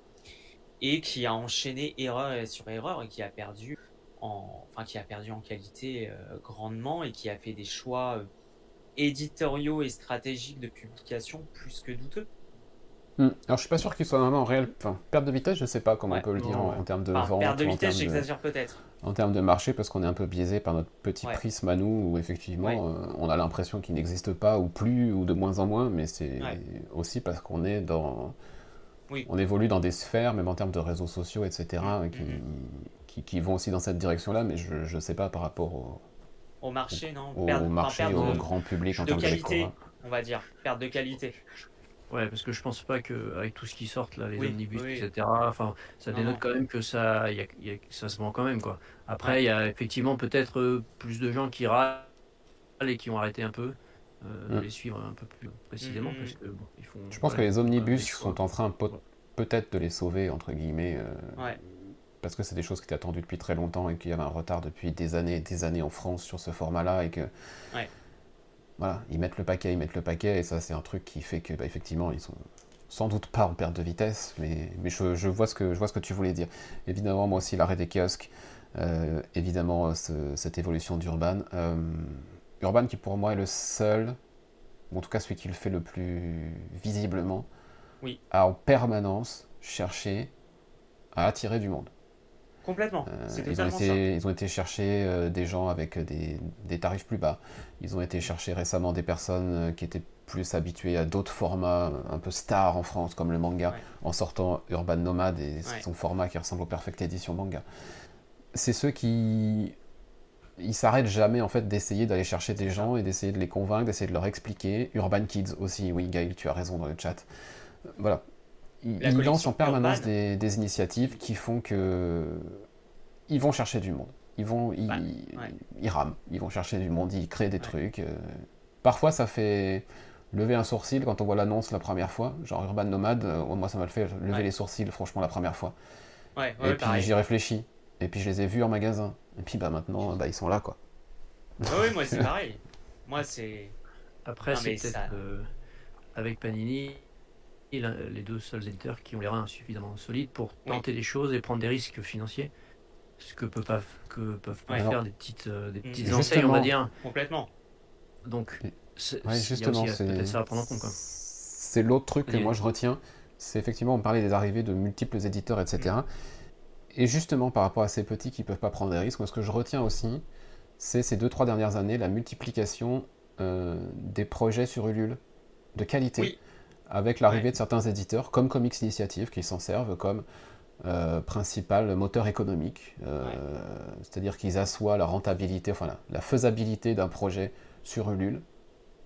et qui a enchaîné erreur sur erreur et qui a perdu enfin qui a perdu en qualité euh, grandement et qui a fait des choix euh, éditoriaux et stratégiques de publication plus que douteux. Hmm. Alors je suis pas sûr qu'il soit vraiment en réel, enfin perte de vitesse, je sais pas comment on peut le dire en, termes de vente. Perte de vitesse, j'exagère peut-être. En termes de marché, parce qu'on est un peu biaisé par notre petit prisme à nous, où effectivement euh, on a l'impression qu'il n'existe pas ou plus ou de moins en moins, mais c'est aussi parce qu'on est dans, on évolue dans des sphères, même en termes de réseaux sociaux, etc., mm, qui, qui, vont aussi dans cette direction-là, mais je ne sais pas par rapport au, au marché, non Au, marché, au grand public en termes de qualité, on va dire, perte de qualité. Ouais, parce que je pense pas qu'avec tout ce qui sort, là, les omnibus, etc., enfin, ça dénote quand même que ça, y a, ça se vend quand même. quoi. Après, il y a effectivement peut-être euh, plus de gens qui râlent et qui ont arrêté un peu euh, de mm. les suivre un peu plus précisément. Parce que, ils font, je pense que les omnibus sont en train peut-être de les sauver, entre guillemets. Euh, ouais parce que c'est des choses qui étaient attendues depuis très longtemps et qu'il y avait un retard depuis des années et des années en France sur ce format-là et que voilà, ils mettent le paquet, ils mettent le paquet et ça c'est un truc qui fait que bah, effectivement ils sont sans doute pas en perte de vitesse, mais, mais je, vois ce que, je vois ce que tu voulais dire. Évidemment, moi aussi, l'arrêt des kiosques, euh, évidemment, cette évolution d'Urban. Euh, Urban qui pour moi est le seul, ou en tout cas celui qui le fait le plus visiblement, oui. à en permanence chercher à attirer du monde. Complètement. Euh, ils, ont été, ils ont été chercher euh, des gens avec des, des, tarifs plus bas. Ils ont été chercher récemment des personnes euh, qui étaient plus habituées à d'autres formats un peu stars en France, comme le manga, en sortant Urban Nomad et son format qui ressemble au Perfect Edition manga. C'est ceux qui. Ils s'arrêtent jamais en fait d'essayer d'aller chercher des gens et d'essayer de les convaincre, d'essayer de leur expliquer. Urban Kids aussi, oui, Gaël, tu as raison dans le chat. Voilà, ils, lancent en permanence des, initiatives qui font que ils vont chercher du monde. Ils vont, ils, ils, rament, ils vont chercher du monde, ils créent des trucs. Euh. Parfois, ça fait lever un sourcil quand on voit l'annonce la première fois. Genre Urban Nomad, euh, moi ça m'a fait lever les sourcils, franchement, la première fois. et puis j'y réfléchis. Et puis je les ai vus en magasin. Et puis bah maintenant, bah, ils sont là, quoi. oui, moi c'est pareil. Moi c'est. Après, c'est peut-être euh, avec Panini, les deux seuls éditeurs qui ont les reins suffisamment solides pour tenter des choses et prendre des risques financiers. Ce que, peut pas, que peuvent pas faire des petites, euh, des petites enseignes, on va dire. Complètement. Donc, justement, c'est ça à prendre en compte. C'est l'autre truc que moi je retiens. C'est effectivement, on parlait des arrivées de multiples éditeurs, etc. Mm. Et justement, par rapport à ces petits qui peuvent pas prendre des risques, moi ce que je retiens aussi, c'est ces deux, trois dernières années, la multiplication euh, des projets sur Ulule de qualité avec l'arrivée de certains éditeurs, comme Comics Initiative, qui s'en servent, comme principal moteur économique. C'est-à-dire qu'ils assoient la rentabilité, enfin la faisabilité d'un projet sur Ulule.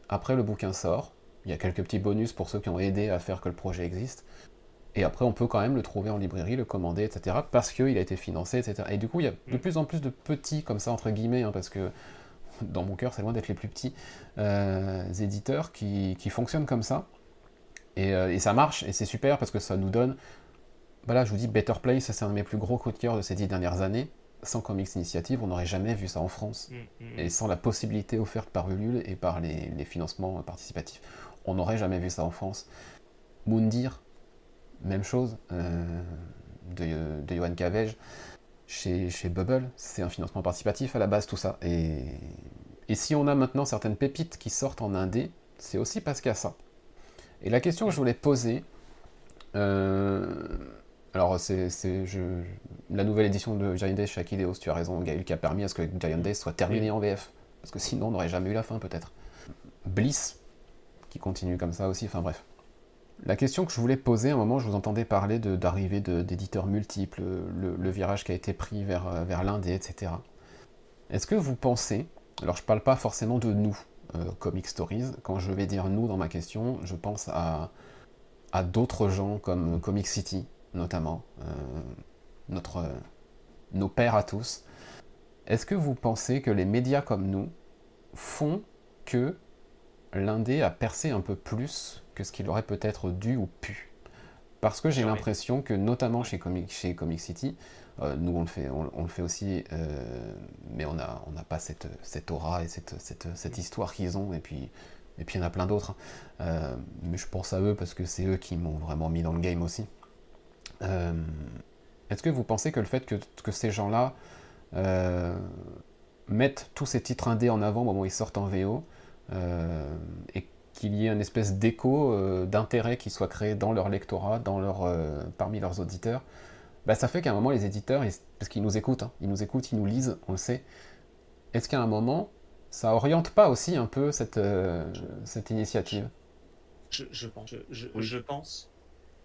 Après, le bouquin sort. Il y a quelques petits bonus pour ceux qui ont aidé à faire que le projet existe. Et après, on peut quand même le trouver en librairie, le commander, etc. Parce qu'il a été financé, etc. Et du coup, il y a de mm. plus en plus de petits, comme ça, entre guillemets, hein, parce que dans mon cœur, c'est loin d'être les plus petits, euh, éditeurs qui, fonctionnent comme ça. Euh, et, ça marche, et c'est super parce que ça nous donne. Voilà, je vous dis, Better Place, c'est un de mes plus gros coups de cœur de ces dix dernières années. Sans Comics Initiative, on n'aurait jamais vu ça en France. Mm, mm, et sans la possibilité offerte par Ulule et par les, les financements participatifs, on n'aurait jamais vu ça en France. Moundir, même chose, euh, de, de Johan Cavege. Chez, chez Bubble, c'est un financement participatif à la base, tout ça. Et, et si on a maintenant certaines pépites qui sortent en indé, c'est aussi parce qu'il y a ça. Et la question que je voulais poser, euh, alors c'est la nouvelle édition de Giant Days chez Akileos, tu as raison Gaël, qui a permis à ce que Giant Days soit terminé en VF. Parce que sinon on n'aurait jamais eu la fin peut-être. Bliss, qui continue comme ça aussi, enfin bref. La question que je voulais poser, à un moment, je vous entendais parler d'arrivée d'éditeurs multiples, le, virage qui a été pris vers, vers l'Inde, etc. Est-ce que vous pensez, alors je ne parle pas forcément de nous, euh, Comic Stories, quand je vais dire nous dans ma question, je pense à, d'autres gens comme Comic City, notamment, euh, notre, nos pères à tous. Est-ce que vous pensez que les médias comme nous font que l'Indé a percé un peu plus que ce qu'il aurait peut-être dû ou pu? Parce que j'ai l'impression que, notamment chez Comic, chez Comic City, euh, nous on le fait, on, le fait aussi, euh, mais on n'a on pas cette, cette, aura et cette, cette, cette histoire qu'ils ont, et puis et puis il y en a plein d'autres. Hein. Euh, mais je pense à eux parce que c'est eux qui m'ont vraiment mis dans le game aussi. Est-ce que vous pensez que le fait que, que ces gens-là mettent tous ces titres indés en avant au moment où ils sortent en VO, et qu'il y ait une espèce d'écho euh, d'intérêt qui soit créé dans leur lectorat, dans leur, euh, parmi leurs auditeurs, bah, ça fait qu'à un moment, les éditeurs, parce qu'ils nous écoutent, hein, ils nous écoutent, ils nous lisent, on le sait, est-ce qu'à un moment, ça oriente pas aussi un peu cette, euh, cette initiative? Je, pense. Je, pense.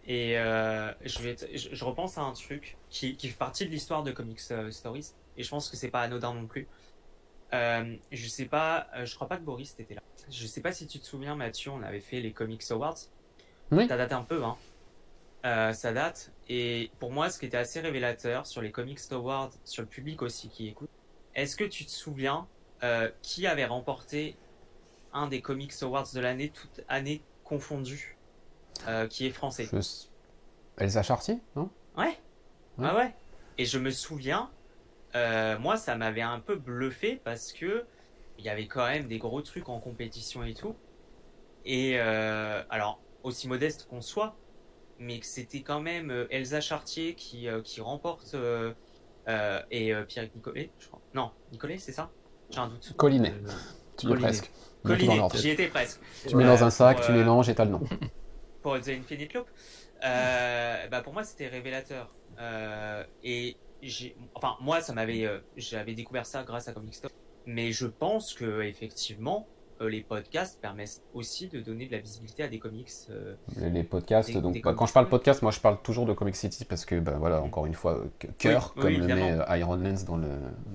Et je, vais je, repense à un truc qui, qui fait partie de l'histoire de Comics Stories, et je pense que c'est pas anodin non plus. Je sais pas, je crois pas que Boris était là je sais pas si tu te souviens, Mathieu, on avait fait les Comics Awards. Oui. Ça date un peu, hein. Euh, ça date. Et pour moi, ce qui était assez révélateur sur les Comics Awards, sur le public aussi qui écoute, est-ce que tu te souviens euh, qui avait remporté un des Comics Awards de l'année, toute année confondue, euh, qui est français? Elsa Chartier, non? Ouais. ouais. Ah ouais. Et je me souviens, moi, ça m'avait un peu bluffé parce que il y avait quand même des gros trucs en compétition et tout. Et euh, alors, aussi modeste qu'on soit, mais que c'était quand même euh, Elsa Chartier qui, euh, qui remporte et Pierre Nicolet, je crois. Non, Nicolet, c'est ça? J'ai un doute. Collinet. Tu y es presque. Collinet, j'y étais presque. Tu mets dans un sac, tu mélanges et t'as le nom. pour The Infinite Loop. bah pour moi, c'était révélateur. et enfin, moi, ça m'avait, j'avais découvert ça grâce à Comic Stop mais je pense que effectivement, euh, les podcasts permettent aussi de donner de la visibilité à des comics. Euh, les, podcasts, donc bah, quand je parle podcast, moi je parle toujours de Comic City parce que, bah, voilà, encore une fois, cœur, comme le met euh, Iron Lens dans le,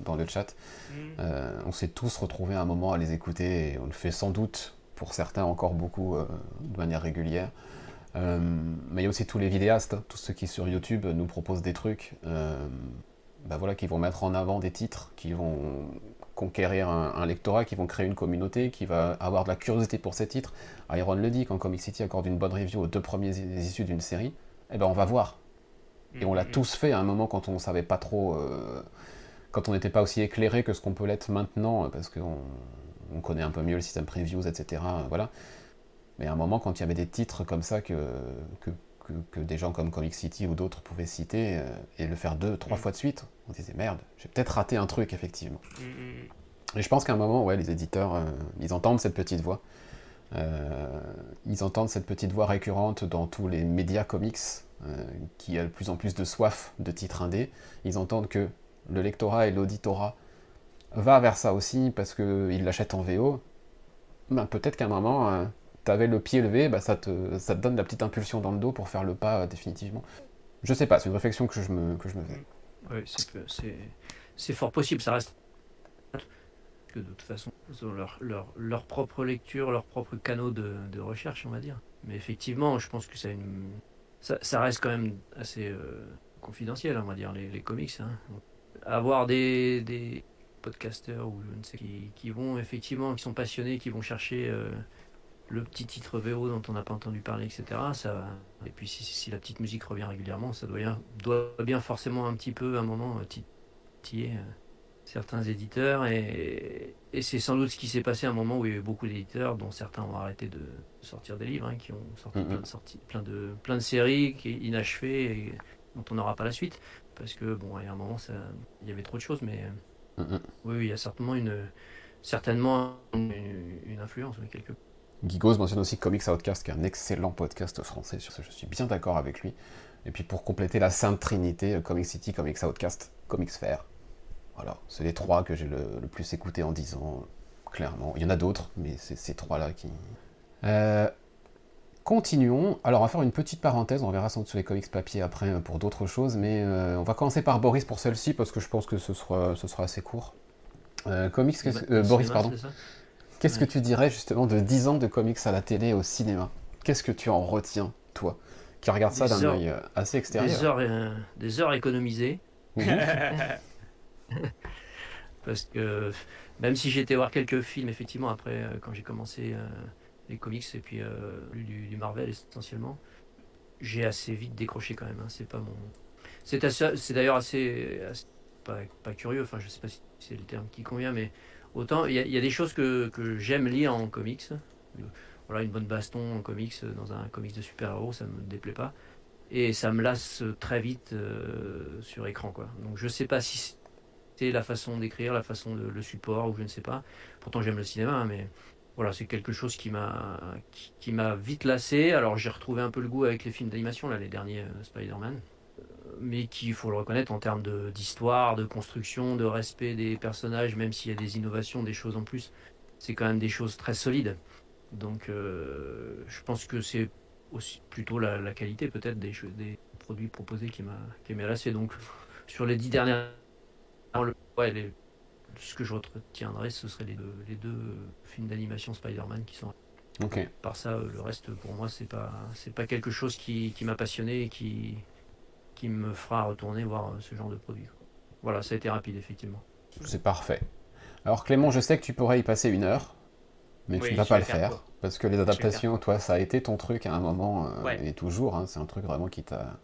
dans le chat. Mm. on s'est tous retrouvés à un moment à les écouter et on le fait sans doute pour certains encore beaucoup de manière régulière. Mais il y a aussi tous les vidéastes, tous ceux qui sur YouTube nous proposent des trucs. Bah, voilà, qui vont mettre en avant des titres, qui vont conquérir un, lectorat, qui vont créer une communauté, qui va avoir de la curiosité pour ces titres. Iron le dit, quand Comic City accorde une bonne review aux deux premiers issues d'une série, eh ben on va voir. Et on l'a mm-hmm. tous fait à un moment quand on savait pas trop, euh, quand on n'était pas aussi éclairé que ce qu'on peut l'être maintenant, parce qu'on on connaît un peu mieux le système previews, etc. Voilà. Mais à un moment, quand il y avait des titres comme ça que, que, que, des gens comme Comic City ou d'autres pouvaient citer euh, et le faire deux, trois mm. fois de suite, on disait merde, j'ai peut-être raté un truc, effectivement. Mm, mm, et je pense qu'à un moment, ouais, les éditeurs, euh, ils entendent cette petite voix. Euh, ils entendent cette petite voix récurrente dans tous les médias comics, qui a de plus en plus de soif de titres indés. Ils entendent que le lectorat et l'auditorat va vers ça aussi parce qu'ils l'achètent en VO. Ben, peut-être qu'à un moment, tu avais le pied levé, bah, ça, te, ça te donne la petite impulsion dans le dos pour faire le pas définitivement. Je sais pas, c'est une réflexion que je me, que je me fais. Oui, c'est fort possible, ça reste que de toute façon, ils ont leur, leur, leur propre lecture, leur propre canaux de, de, recherche, on va dire. Mais effectivement, je pense que ça, une, ça, ça reste quand même assez euh, confidentiel, on va dire, les, comics. Hein. Avoir des, des podcasteurs ou je ne sais qui, qui vont effectivement, qui sont passionnés, qui vont chercher euh, le petit titre VO dont on n'a pas entendu parler, etc. Ça, et puis si, si, la petite musique revient régulièrement, ça doit bien, doit bien forcément un petit peu, à un moment, euh, titiller certains éditeurs et, et c'est sans doute ce qui s'est passé à un moment où il y a eu beaucoup d'éditeurs dont certains ont arrêté de sortir des livres, hein, qui ont sorti plein, de sorties, plein, de, plein de séries qui inachevées et dont on n'aura pas la suite parce que bon il y a un moment il y avait trop de choses mais oui, il y a certainement une certainement une, une influence quelque Guigos mentionne aussi Comics Outcast qui est un excellent podcast français sur ce je suis bien d'accord avec lui et puis pour compléter la sainte trinité Comic City Comics Outcast Comics Fair voilà, c'est les trois que j'ai le, le, plus écouté en 10 ans, clairement. Il y en a d'autres, mais c'est ces trois-là qui... Euh, continuons. Alors, on va faire une petite parenthèse, on verra sans doute sur les comics papier après euh, pour d'autres choses, mais euh, on va commencer par Boris pour celle-ci, parce que je pense que ce sera, ce sera assez court. Euh, comics, bah, Boris, pardon. Qu'est-ce que tu dirais justement de 10 ans de comics à la télé et au cinéma? Qu'est-ce que tu en retiens, toi, qui regarde ça d'un œil assez extérieur? Des heures, des heures économisées. Parce que même si j'ai été voir quelques films, effectivement, après, euh, quand j'ai commencé euh, les comics et puis euh, du, du, Marvel essentiellement, j'ai assez vite décroché quand même. Hein. C'est pas mon. C'est, c'est d'ailleurs assez, assez pas, pas, curieux, enfin, je sais pas si c'est le terme qui convient, mais autant il y, a des choses que, j'aime lire en comics. Voilà, une bonne baston en comics, dans un comics de super-héros, ça me déplaît pas. Et ça me lasse très vite euh, sur écran, quoi. Donc je sais pas si la façon d'écrire, la façon de le support, ou je ne sais pas. Pourtant, j'aime le cinéma, hein, mais voilà, c'est quelque chose qui m'a qui, vite lassé. Alors, j'ai retrouvé un peu le goût avec les films d'animation, les derniers euh, Spider-Man, euh, mais qui, il faut le reconnaître, en termes d'histoire, de, de, construction, de respect des personnages, même s'il y a des innovations, des choses en plus, c'est quand même des choses très solides. Donc, euh, je pense que c'est aussi plutôt la, la qualité peut-être des, des produits proposés qui m'a qui m'a lassé. Donc, sur les dix dernières le, ouais, les, ce que je retiendrai, ce serait les deux, les deux films d'animation Spider-Man qui sont. Okay. Par ça, le reste, pour moi, c'est pas, c'est pas quelque chose qui, qui m'a passionné et qui, qui me fera retourner voir ce genre de produit. Voilà, ça a été rapide, effectivement. C'est parfait. Alors, Clément, je sais que tu pourrais y passer une heure, mais oui, tu ne vas pas le faire. faire parce que les adaptations, toi, ça a été ton truc à un moment euh, ouais. et toujours. Hein, c'est un truc vraiment qui t'a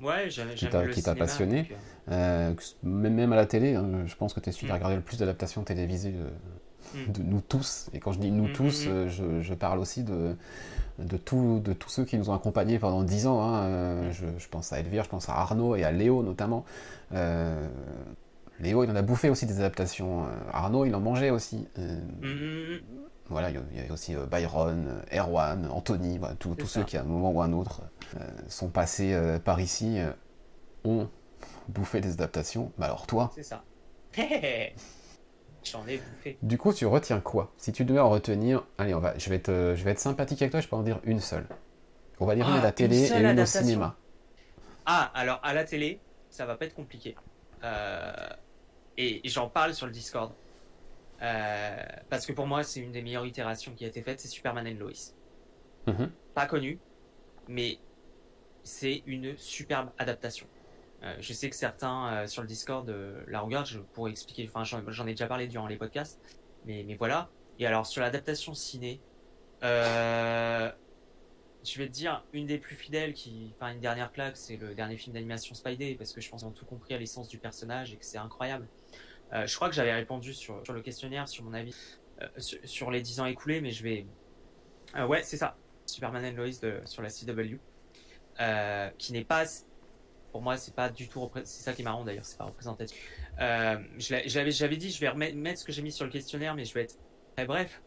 Ouais, qui t'a passionné. Euh, même à la télé, hein, je pense que tu es celui qui a regardé le plus d'adaptations télévisées euh, mm. de nous tous. Et quand je dis nous mm, tous, euh, je, je, parle aussi de, de, tout, de tous ceux qui nous ont accompagnés pendant 10 ans. Hein. Euh, je, je, pense à Elvire, je pense à Arnaud et à Léo notamment. Euh, Léo, il en a bouffé aussi des adaptations. Arnaud, il en mangeait aussi. Voilà, il y a aussi Byron, Erwan, Anthony, voilà, tous ceux qui, à un moment ou un autre, euh, sont passés euh, par ici, euh, ont bouffé des adaptations. Mais alors toi? C'est ça. J'en ai bouffé. Du coup, tu retiens quoi? Si tu devais en retenir, allez, on va, je vais être, je vais être sympathique avec toi. Je peux en dire une seule. On va dire ah, une à la télé et une au cinéma. Ah, alors à la télé, ça va pas être compliqué. Euh, et j'en parle sur le Discord. Euh, parce que pour moi, c'est une des meilleures itérations qui a été faite, c'est Superman and Lois. Mm -hmm. Pas connu, mais c'est une superbe adaptation. Euh, je sais que certains euh, sur le Discord euh, la regardent, je pourrais expliquer, enfin j'en ai déjà parlé durant les podcasts, mais, voilà. Et alors sur l'adaptation ciné, je vais te dire, une des plus fidèles, qui, enfin une dernière claque, c'est le dernier film d'animation Spidey, parce que je pense qu'ils ont tout compris à l'essence du personnage et que c'est incroyable. Je crois que j'avais répondu sur, le questionnaire, sur mon avis, sur, les 10 ans écoulés, mais je vais... ouais, c'est ça, Superman and Lois sur la CW. Qui n'est pas pour moi c'est pas du tout c'est ça qui est marrant d'ailleurs c'est pas représentatif. Euh, j'avais dit je vais remettre ce que j'ai mis sur le questionnaire mais je vais être très bref.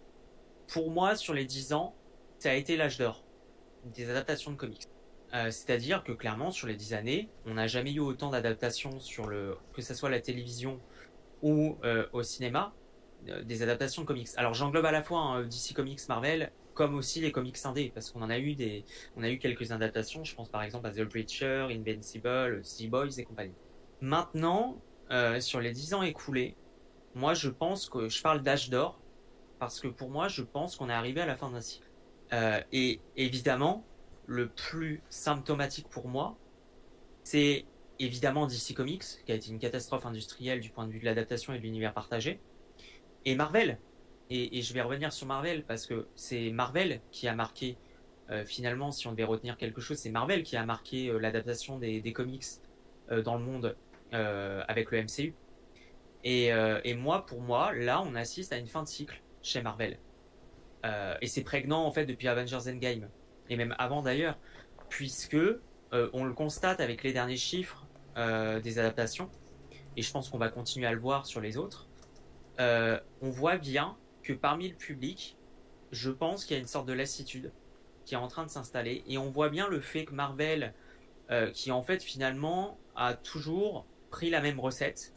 Pour moi sur les 10 ans ça a été l'âge d'or des adaptations de comics. Euh, c'est-à-dire que clairement sur les 10 années on n'a jamais eu autant d'adaptations sur le que ce soit la télévision ou euh, au cinéma des adaptations de comics. Alors j'englobe à la fois hein, DC Comics Marvel comme aussi les comics indés, parce qu'on en a eu des, on a eu quelques adaptations. Je pense par exemple à The Preacher, Invincible, Sea Boys et compagnie. Maintenant, euh, sur les 10 ans écoulés, moi je pense que je parle d'âge d'or, parce que pour moi je pense qu'on est arrivé à la fin d'un cycle. Euh, et évidemment, le plus symptomatique pour moi, c'est évidemment DC Comics, qui a été une catastrophe industrielle du point de vue de l'adaptation et de l'univers partagé, et Marvel. Et, je vais revenir sur Marvel parce que c'est Marvel qui a marqué, euh, finalement, si on devait retenir quelque chose, c'est Marvel qui a marqué l'adaptation des, comics dans le monde euh, avec le MCU. Et, euh, et, moi, pour moi, là, on assiste à une fin de cycle chez Marvel. Euh, et c'est prégnant en fait depuis Avengers Endgame et même avant d'ailleurs, puisque on le constate avec les derniers chiffres des adaptations. Et je pense qu'on va continuer à le voir sur les autres. on voit bien parmi le public, je pense qu'il y a une sorte de lassitude qui est en train de s'installer. Et on voit bien le fait que Marvel, qui en fait finalement a toujours pris la même recette,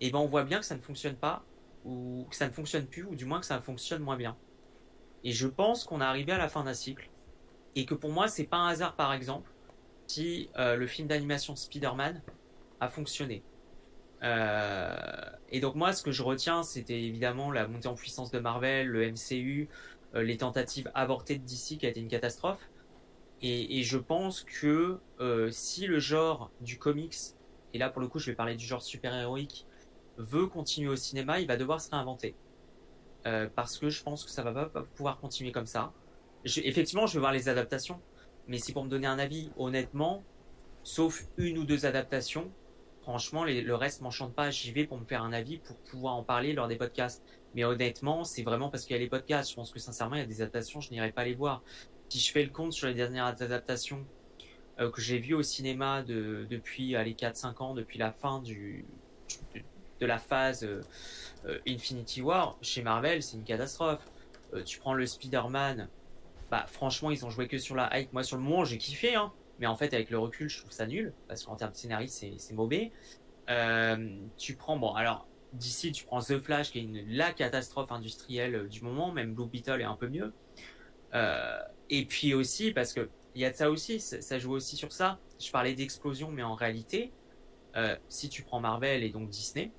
et ben on voit bien que ça ne fonctionne pas, ou que ça ne fonctionne plus, ou du moins que ça fonctionne moins bien. Et je pense qu'on est arrivé à la fin d'un cycle, et que pour moi c'est pas un hasard par exemple si euh, le film d'animation Spider-Man a fonctionné. Euh, et donc moi ce que je retiens c'était évidemment la montée en puissance de Marvel, le MCU, euh, les tentatives avortées de DC qui a été une catastrophe. Et, je pense que si le genre du comics et là pour le coup je vais parler du genre super-héroïque, veut continuer au cinéma, il va devoir se réinventer. Euh, parce que je pense que ça va pas pouvoir continuer comme ça. effectivement, je vais voir les adaptations, mais si pour me donner un avis, honnêtement, sauf une ou deux adaptations, franchement, le reste m'enchante pas. J'y vais pour me faire un avis, pour pouvoir en parler lors des podcasts. Mais honnêtement, c'est vraiment parce qu'il y a les podcasts. Je pense que sincèrement, il y a des adaptations, je n'irai pas les voir. Si je fais le compte sur les dernières adaptations euh, que j'ai vu au cinéma de, depuis les 4-5 ans, depuis la fin de, la phase euh, euh, Infinity War, chez Marvel, c'est une catastrophe. tu prends le Spider-Man, bah franchement, ils ont joué que sur la hype. Moi, sur le moment, j'ai kiffé, hein, mais en fait, avec le recul, je trouve ça nul, parce qu'en termes de scénario, c'est mauvais. tu prends, bon, alors, d'ici, tu prends The Flash, qui est une, la catastrophe industrielle du moment, même Blue Beetle est un peu mieux. et puis aussi, parce que il y a de ça aussi, ça joue aussi sur ça. Je parlais d'explosion, mais en réalité, euh, si tu prends Marvel et donc Disney,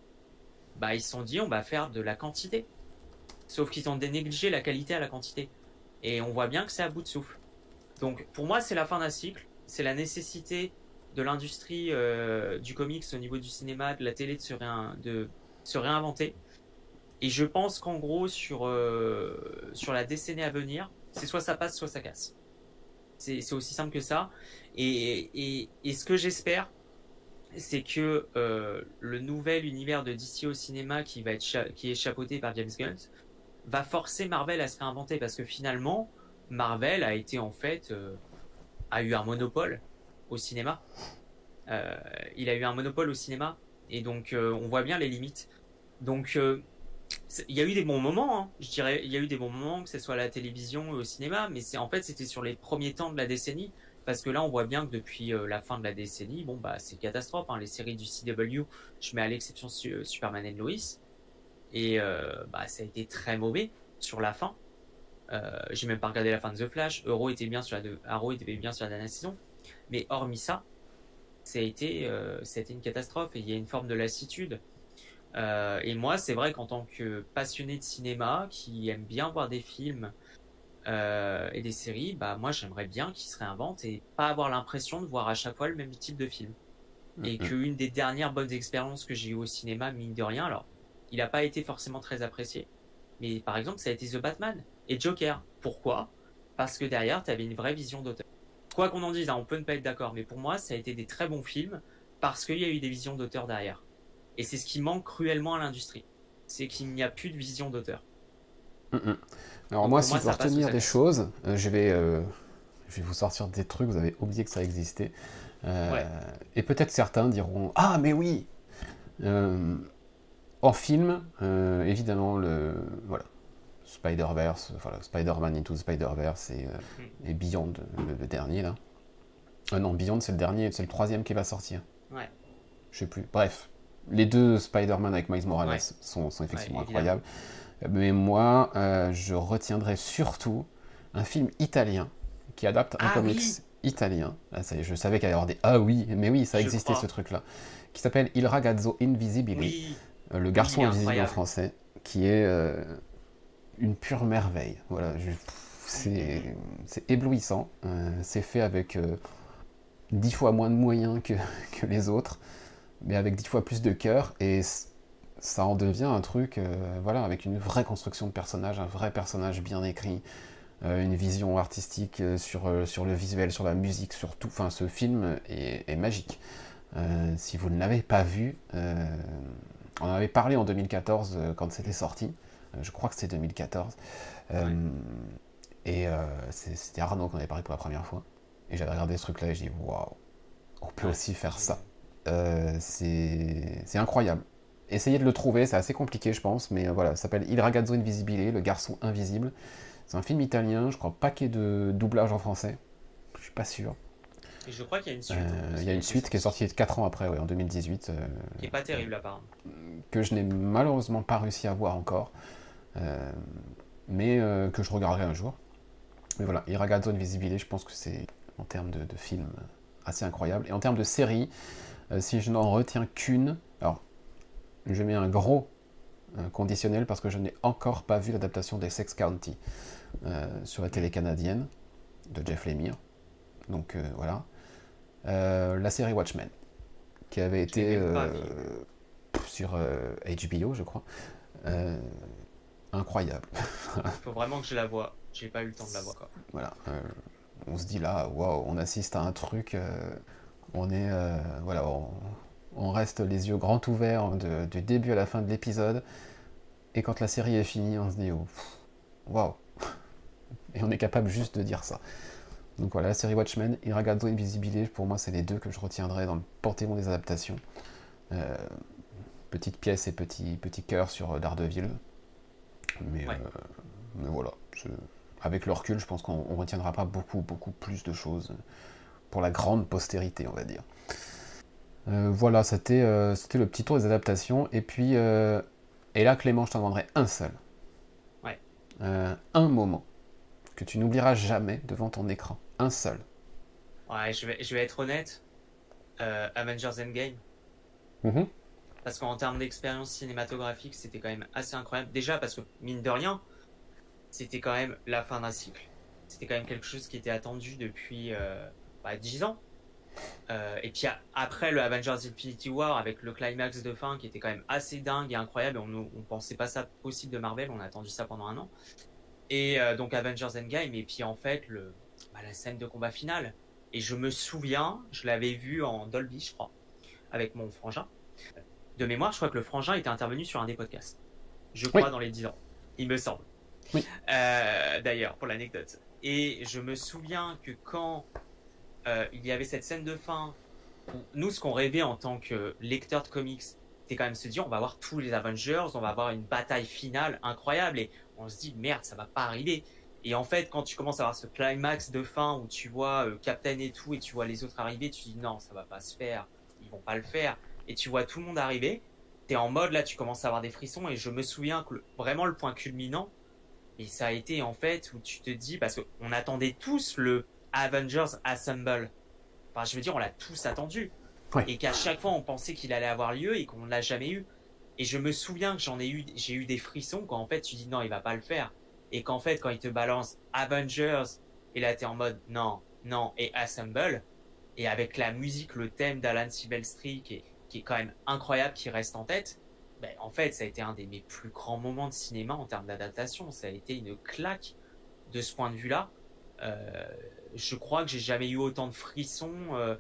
bah ils se sont dit on va faire de la quantité. Sauf qu'ils ont négligé la qualité à la quantité. Et on voit bien que c'est à bout de souffle. Donc pour moi c'est la fin d'un cycle, c'est la nécessité de l'industrie euh, du comics au niveau du cinéma, de la télé de se, réinventer. Et je pense qu'en gros sur, euh, sur la décennie à venir, c'est soit ça passe, soit ça casse. C'est aussi simple que ça. Et, ce que j'espère, c'est que euh, le nouvel univers de DC au cinéma qui va être qui est chapeauté par James Gunn va forcer Marvel à se réinventer parce que finalement Marvel a été en fait a eu un monopole au cinéma. Euh, il a eu un monopole au cinéma et donc on voit bien les limites. Donc il y a eu des bons moments, hein. je dirais, il y a eu des bons moments, que ce soit à la télévision ou au cinéma, mais c'est en fait c'était sur les premiers temps de la décennie, parce que là on voit bien que depuis euh, la fin de la décennie, bon bah c'est catastrophe, hein. les séries du CW, je mets à l'exception Superman et Lois, et euh, bah ça a été très mauvais sur la fin. Euh, J'ai même pas regardé la fin de The Flash, Euro était bien sur la Arrow était bien sur la dernière saison, mais hormis ça, ça a été, euh, ça a été une catastrophe et il y a une forme de lassitude. Euh, et moi, c'est vrai qu'en tant que passionné de cinéma, qui aime bien voir des films et des séries, bah moi j'aimerais bien qu'ils se réinventent et pas avoir l'impression de voir à chaque fois le même type de film. Et mhm. qu'une des dernières bonnes expériences que j'ai eues au cinéma, mine de rien, alors il n'a pas été forcément très apprécié, mais par exemple ça a été The Batman et Joker. Pourquoi? Parce que derrière tu avais une vraie vision d'auteur. Quoi qu'on en dise, hein, on peut ne pas être d'accord, mais pour moi ça a été des très bons films parce qu'il y a eu des visions d'auteur derrière. Et c'est ce qui manque cruellement à l'industrie. C'est qu'il n'y a plus de vision d'auteur. Mm, mm. Alors moi, si je dois retenir des choses, euh, je, vais, euh, je vais vous sortir des trucs, vous avez oublié que ça existait. Euh, et peut-être certains diront Ah, mais oui En film, évidemment, le voilà, Spider-Verse, voilà, Spider-Man Into Spider-Verse et, mm. et, Beyond, le, dernier là. non, Beyond c'est le dernier, c'est le troisième qui va sortir. Ouais. Je sais plus. Bref, les deux Spider-Man avec Miles Morales sont, effectivement incroyables. Mais moi, euh, je retiendrai surtout un film italien qui adapte un ah comics italien. Ah, je savais qu'il y avait des ah oui, mais oui, ça existait ce truc-là, qui s'appelle Il ragazzo invisibile, euh, le garçon invisible en français, qui est euh, une pure merveille. Voilà, c'est éblouissant. Euh, c'est fait avec dix fois moins de moyens que, que, les autres, mais avec dix fois plus de cœur et ça en devient un truc, voilà, avec une vraie construction de personnage, un vrai personnage bien écrit, euh, une vision artistique euh, sur, euh, sur le visuel, sur la musique, sur tout. Enfin, ce film est, magique. si vous ne l'avez pas vu, on en avait parlé en 2014 quand c'était sorti. je crois que c'était 2014. Et c'était Arnaud qu'on avait parlé pour la première fois. Et j'avais regardé ce truc-là et j'ai dit waouh, on peut aussi faire ça. c'est incroyable. Essayez de le trouver, c'est assez compliqué, je pense, mais voilà, ça s'appelle Il ragazzo invisibile, le garçon invisible. C'est un film italien, je crois pas qu'il y ait de doublage en français. Je suis pas sûr. Et je crois qu'il y a une suite. Euh, il y a une suite qui est sortie 4 ans après, en 2018. Euh, qui est pas terrible apparemment. Que je n'ai malheureusement pas réussi à voir encore. Euh, mais que je regarderai un jour. Mais voilà, Il ragazzo invisibile, je pense que c'est en termes de, de, film assez incroyable. Et en termes de série, si je n'en retiens qu'une, alors je mets un gros conditionnel parce que je n'ai encore pas vu l'adaptation des Sex County. Sur la télé canadienne de Jeff Lemire. Donc voilà. Euh, la série Watchmen, qui avait été sur HBO, je crois. incroyable. Il faut vraiment que je la vois. J'ai pas eu le temps de la voir. Voilà. on se dit là, waouh, on assiste à un truc. on est, voilà, on, reste les yeux grands ouverts du début à la fin de l'épisode. Et quand la série est finie, on se dit, oh, waouh, et on est capable juste de dire ça. Donc voilà, la série Watchmen et Ragazzo Invisibile, pour moi, c'est les deux que je retiendrai dans le panthéon des adaptations. Euh, petite pièce et petit, petit cœur sur Daredevil. Mais, euh, mais voilà, avec le recul, je pense qu'on ne retiendra pas beaucoup, beaucoup plus de choses pour la grande postérité, on va dire. Euh, voilà, c'était c'était le petit tour des adaptations. Et puis, et là, Clément, je t'en demanderai un seul. Ouais. un moment que tu n'oublieras jamais devant ton écran. Un seul. Ouais, je vais, je vais être honnête. Euh, Avengers Endgame. Mhm. Parce qu'en termes d'expérience cinématographique, c'était quand même assez incroyable. Déjà parce que, mine de rien, c'était quand même la fin d'un cycle. C'était quand même quelque chose qui était attendu depuis euh, bah, 10 ans. Euh, et puis après le Avengers Infinity War avec le climax de fin qui était quand même assez dingue et incroyable, on ne pensait pas ça possible de Marvel, on a attendu ça pendant un an. Et euh, donc Avengers Endgame, et puis en fait, le, la scène de combat finale. Et je me souviens, je l'avais vu en Dolby, je crois, avec mon frangin. De mémoire, je crois que le frangin était intervenu sur un des podcasts. Je crois dans les 10 ans, il me semble. Oui. Euh, d'ailleurs, pour l'anecdote. Et je me souviens que quand euh, il y avait cette scène de fin, nous, ce qu'on rêvait en tant que lecteur de comics, c'était quand même se dire on va voir tous les Avengers, on va avoir une bataille finale incroyable. Et on se dit merde, ça va pas arriver. Et en fait, quand tu commences à avoir ce climax de fin où tu vois euh, Captain et tout, et tu vois les autres arriver, tu dis non, ça va pas se faire, ils vont pas le faire. Et tu vois tout le monde arriver, t'es en mode là, tu commences à avoir des frissons. Et je me souviens que vraiment le point culminant, et ça a été en fait où tu te dis, parce qu'on attendait tous le Avengers Assemble. Enfin, je veux dire, on l'a tous attendu. Et qu'à chaque fois, on pensait qu'il allait avoir lieu et qu'on ne l'a jamais eu. Et je me souviens que j'en ai eu, j'ai eu des frissons quand en fait tu dis non, il va pas le faire. Et qu'en fait, quand il te balance Avengers, et là t'es en mode non, non, et Assemble, et avec la musique, le thème d'Alan Silvestri qui est, qui quand même incroyable, qui reste en tête, ben, en fait, ça a été un des mes plus grands moments de cinéma en termes d'adaptation. Ça a été une claque de ce point de vue-là. Euh, je crois que j'ai jamais eu autant de frissons. Euh,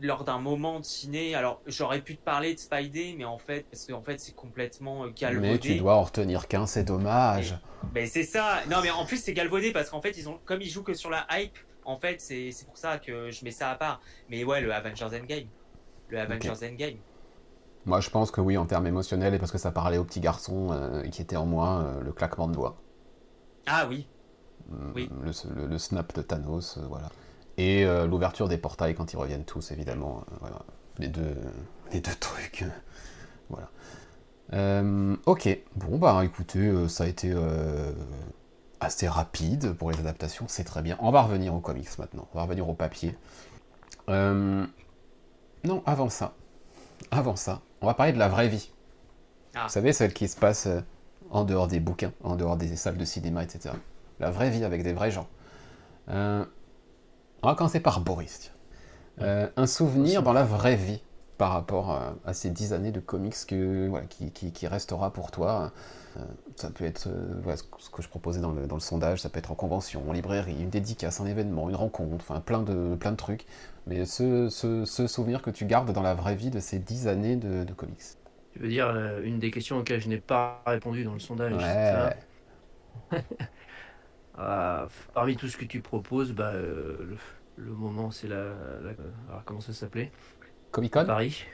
lors d'un moment de ciné. Alors, j'aurais pu te parler de Spidey, mais en fait, parce qu'en fait, c'est complètement euh, galvaudé. Mais tu dois en retenir qu'un, c'est dommage. Mais, c'est ça. Non, mais en plus, c'est galvaudé parce qu'en fait, ils ont, comme ils jouent que sur la hype, en fait, c'est pour ça que je mets ça à part. Mais ouais, le Avengers Endgame. Le Avengers Endgame. Moi, je pense que oui, en termes émotionnels, et parce que ça parlait au petit garçon euh, qui était en moi, euh, le claquement de doigts. Ah oui. Mm, oui. Le, snap de Thanos, voilà. Et euh, l'ouverture des portails quand ils reviennent tous, évidemment. Euh, voilà. Les deux, les deux trucs. voilà. Euh, ok, bon bah écoutez, ça a été assez rapide pour les adaptations, c'est très bien. On va revenir aux comics maintenant, on va revenir au papier. Euh, non, avant ça, avant ça, on va parler de la vraie vie. Ah. Vous savez, celle qui se passe euh, en dehors des bouquins, en dehors des salles de cinéma, etc. La vraie vie avec des vrais gens. Euh, on va commencer par Boris. un souvenir dans la vraie vie par rapport à, ces dix années de comics que, qui, restera pour toi. Euh, ça peut être euh, ce que je proposais dans le, dans le, sondage, ça peut être en convention, en librairie, une dédicace, un événement, une rencontre, enfin plein de, plein de trucs. Mais ce, ce, souvenir que tu gardes dans la vraie vie de ces dix années de, comics. Tu veux dire euh, une des questions auxquelles je n'ai pas répondu dans le sondage ouais. Parmi tout ce que tu proposes, bah, le, moment c'est la, Alors, comment ça s'appelait? Comic Con? Paris.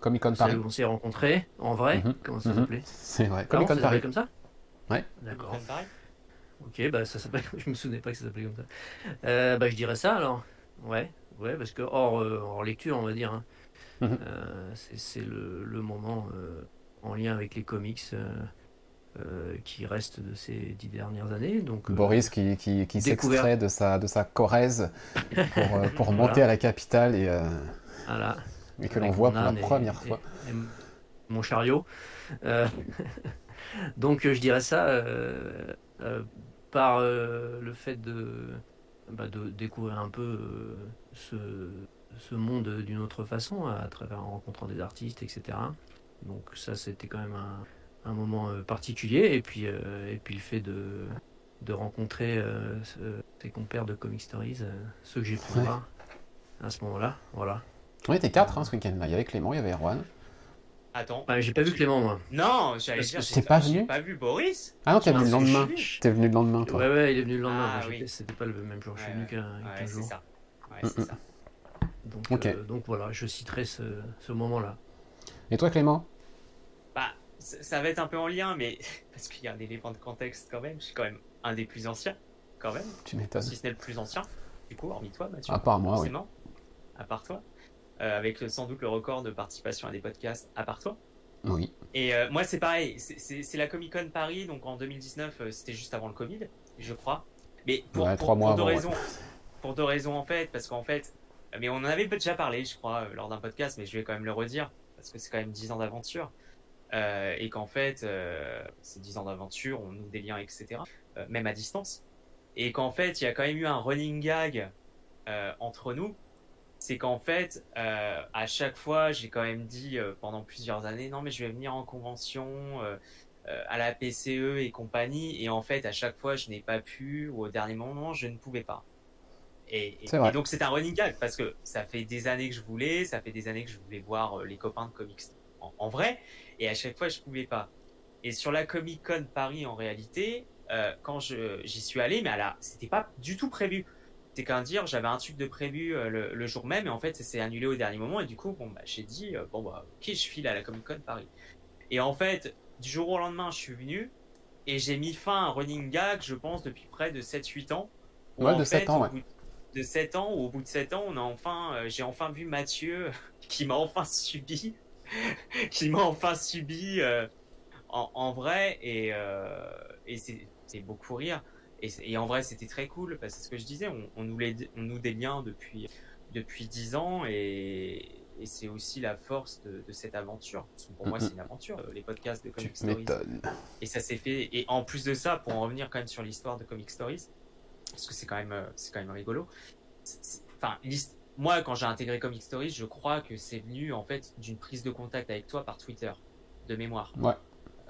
Comic Con Paris. on s'est rencontrés en vrai. Mhm. Comment ça mhm. s'appelait? C'est vrai. Comic Con Paris. comme ça? Ouais. D'accord. Ok, bah ça s'appelle. Je me souvenais pas que ça s'appelait comme ça. Euh, bah je dirais ça alors. Ouais, ouais, parce que hors, euh, hors lecture, on va dire. Hein. Mhm. Euh, c'est le, le, moment en lien avec les comics. Qui reste de ces dix dernières années. Donc, Boris qui, qui, qui s'extrait de sa, de sa Corrèze pour, pour monter à la capitale et, voilà que l'on voit pour la première fois. mon chariot. Euh, donc je dirais ça euh, euh, par le fait de, bah, de découvrir un peu ce, ce, monde d'une autre façon, à travers en rencontrant des artistes, etc. Donc ça c'était quand même un, un moment particulier. Et puis, et puis le fait de, de rencontrer ses compères de Comic Stories, ceux que j'ai pu voir à ce moment-là. Voilà. On était quatre hein, ce week-end là. Il y avait Clément, il y avait Erwan. Attends. j'ai pas vu Clément moi. Non, j'allais dire. T'es pas venu J'ai pas vu Boris. Ah non, t'es venu le lendemain. T'es venu le lendemain toi. Ouais, ouais, il est venu le lendemain. Ah, oui. C'était pas le même jour. Je suis venu qu'un ouais, jour. Ça. Ouais, c'est ça. Donc, euh, donc voilà, je citerai ce, ce moment-là. Et toi Clément? Bah, ça va être un peu en lien, mais parce qu'il y a un élément de contexte quand même. Je suis quand même un des plus anciens, quand même. Tu m'étonnes. Si ce n'est le plus ancien, du coup, hormis toi, Mathieu. À part moi, oui. À part toi. Euh, avec sans doute le record de participation à des podcasts à part toi. Oui. Et euh, moi, c'est pareil. C'est la Comic Con Paris, donc en 2019, euh, c'était juste avant le Covid, je crois. Mais pour, deux raisons. Pour deux raisons, en fait, parce qu'en fait, mais on en avait déjà parlé, je crois, lors d'un podcast, mais je vais quand même le redire, parce que c'est quand même 10 ans d'aventure. Et qu'en fait, ces 10 ans d'aventure, on noue des liens, etc., même à distance. Et qu'en fait, il y a quand même eu un running gag entre nous, c'est qu'en fait, euh, à chaque fois, j'ai quand même dit euh, pendant plusieurs années, non mais je vais venir en convention, euh, à la PCE et compagnie, et en fait, à chaque fois, je n'ai pas pu, ou au dernier moment, je ne pouvais pas. Et, donc c'est un running gag parce que ça fait des années que je voulais, ça fait des années que je voulais voir les copains de comics en, vrai, et à chaque fois je pouvais pas. Et sur la Comic Con Paris en réalité, quand j'y suis allé, mais là c'était pas du tout prévu c'est qu'un dire, j'avais un truc de prévu euh, le, jour même et en fait, ça s'est annulé au dernier moment et du coup, bon, bah, j'ai dit, euh, bon, bah, ok, je file à la Comic Con Paris. Et en fait, du jour au lendemain, je suis venu et j'ai mis fin à un running gag, je pense, depuis près de 7-8 ans. Ouais, de 7 ans, ouais. De 7 ans, ou au bout de 7 ans, on a enfin, euh, j'ai enfin vu Mathieu qui m'a enfin subi, qui m'a enfin subi en, en, vrai et, et c'est beaucoup rire. Et, en vrai, c'était très cool, parce que ce que je disais, on, on, noue des liens depuis, depuis 10 ans, et, c'est aussi la force de, cette aventure. Parce que pour moi, c'est une aventure, euh, les podcasts de Comic Stories. Et ça s'est fait. Et en plus de ça, pour en revenir quand même sur l'histoire de Comic Stories, parce que c'est quand même, euh, c'est quand même rigolo. Enfin, moi, quand j'ai intégré Comic Stories, je crois que c'est venu en fait d'une prise de contact avec toi par Twitter, de mémoire. Ouais.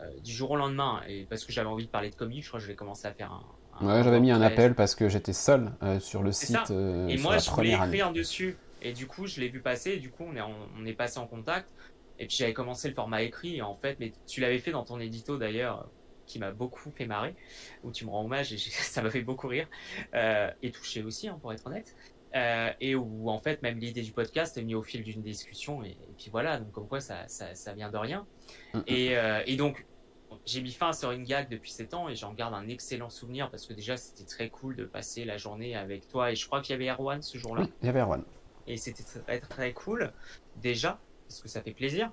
Euh, du jour au lendemain, et parce que j'avais envie de parler de comics, je crois que j'avais commencé à faire un, Ouais, j'avais mis un appel parce que j'étais seul euh, sur le site. Euh, et moi, je voulais écrire dessus. Et du coup, je l'ai vu passer. Et du coup, on est, on, est passé en contact. Et puis, j'avais commencé le format écrit. En fait, mais tu l'avais fait dans ton édito d'ailleurs, qui m'a beaucoup fait marrer, où tu me rends hommage et ça m'a fait beaucoup rire. Euh, et touché aussi, hein, pour être honnête. Euh, et où en fait même l'idée du podcast est mise au fil d'une discussion et, puis voilà donc comme quoi ça, ça, ça vient de rien mm, mm. et, euh, et donc j'ai mis fin à ce ring gag depuis 7 ans et j'en garde un excellent souvenir parce que déjà c'était très cool de passer la journée avec toi et je crois qu'il y avait Erwan ce jour-là. Oui, il y avait Erwan. Et c'était très, très cool déjà parce que ça fait plaisir.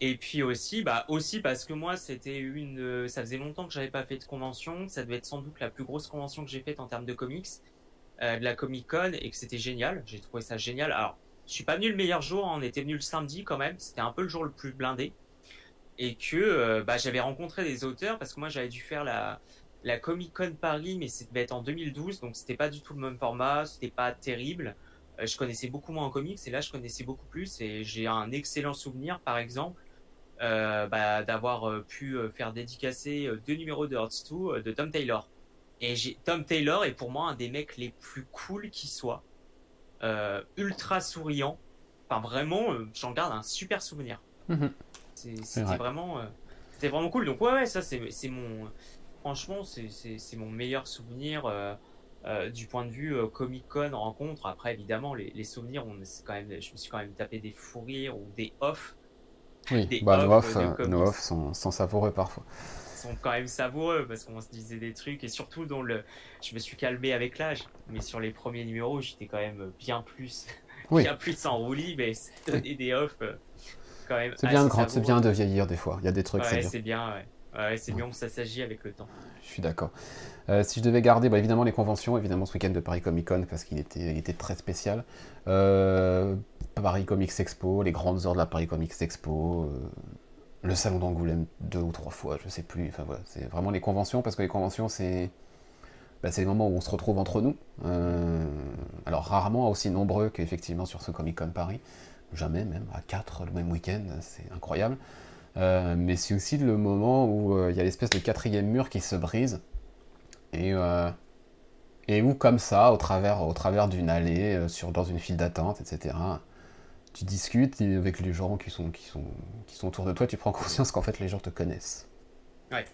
Et puis aussi, bah aussi parce que moi, c'était une, ça faisait longtemps que j'avais pas fait de convention. Ça devait être sans doute la plus grosse convention que j'ai faite en termes de comics, euh, de la Comic Con, et que c'était génial. J'ai trouvé ça génial. Alors, je suis pas venu le meilleur jour, hein. on était venu le samedi quand même. C'était un peu le jour le plus blindé, et que euh, bah, j'avais rencontré des auteurs parce que moi j'avais dû faire la la Comic Con Paris, mais être en 2012, donc c'était pas du tout le même format, c'était pas terrible. Euh, je connaissais beaucoup moins en comics, et là je connaissais beaucoup plus, et j'ai un excellent souvenir, par exemple bah, d'avoir pu faire dédicacer deux numéros de Hearts 2 de Tom Taylor. Et Tom Taylor est pour moi un des mecs les plus cool qui soit, ultra souriant. Enfin vraiment, j'en garde un super souvenir. Mhm. C'était vraiment, c'était vraiment cool. Donc ouais, ouais ça c'est mon, franchement c'est mon meilleur souvenir. du point de vue Comic Con rencontre. Après, évidemment, les, les souvenirs, on, quand même, je me suis quand même tapé des fous rires ou des off oui, bah, nos offs, euh, sont, sont, savoureux parfois. Sont quand même savoureux parce qu'on se disait des trucs et surtout dans le, je me suis calmé avec l'âge, mais sur les premiers numéros j'étais quand même bien plus, bien plus en roulis, mais donner des offs euh, quand même. C'est bien c'est bien de vieillir des fois. Il y a des trucs. Ouais, c'est bien. Ouais. c'est bien ça s'agit avec le temps. Je suis d'accord. Euh, si je devais garder, bah, évidemment les conventions, évidemment ce week-end de Paris Comic Con parce qu'il était, il était très spécial. Euh, Paris Comics Expo, les grandes heures de la Paris Comics Expo, euh, le salon d'Angoulême deux ou trois fois, je sais plus. Enfin voilà, c'est vraiment les conventions parce que les conventions c'est bah, c'est les moments où on se retrouve entre nous. Euh, alors rarement aussi nombreux qu'effectivement sur ce Comic Con Paris, jamais même à quatre le même week-end, c'est incroyable. Euh, mais c'est aussi le moment où il y a l'espèce de quatrième mur qui se brise et et où comme ça, au travers, au travers d'une allée, sur, dans une file d'attente, etc., tu discutes avec les gens qui sont, qui, sont, qui sont autour de toi, tu prends conscience qu'en fait les gens te connaissent. Ouais.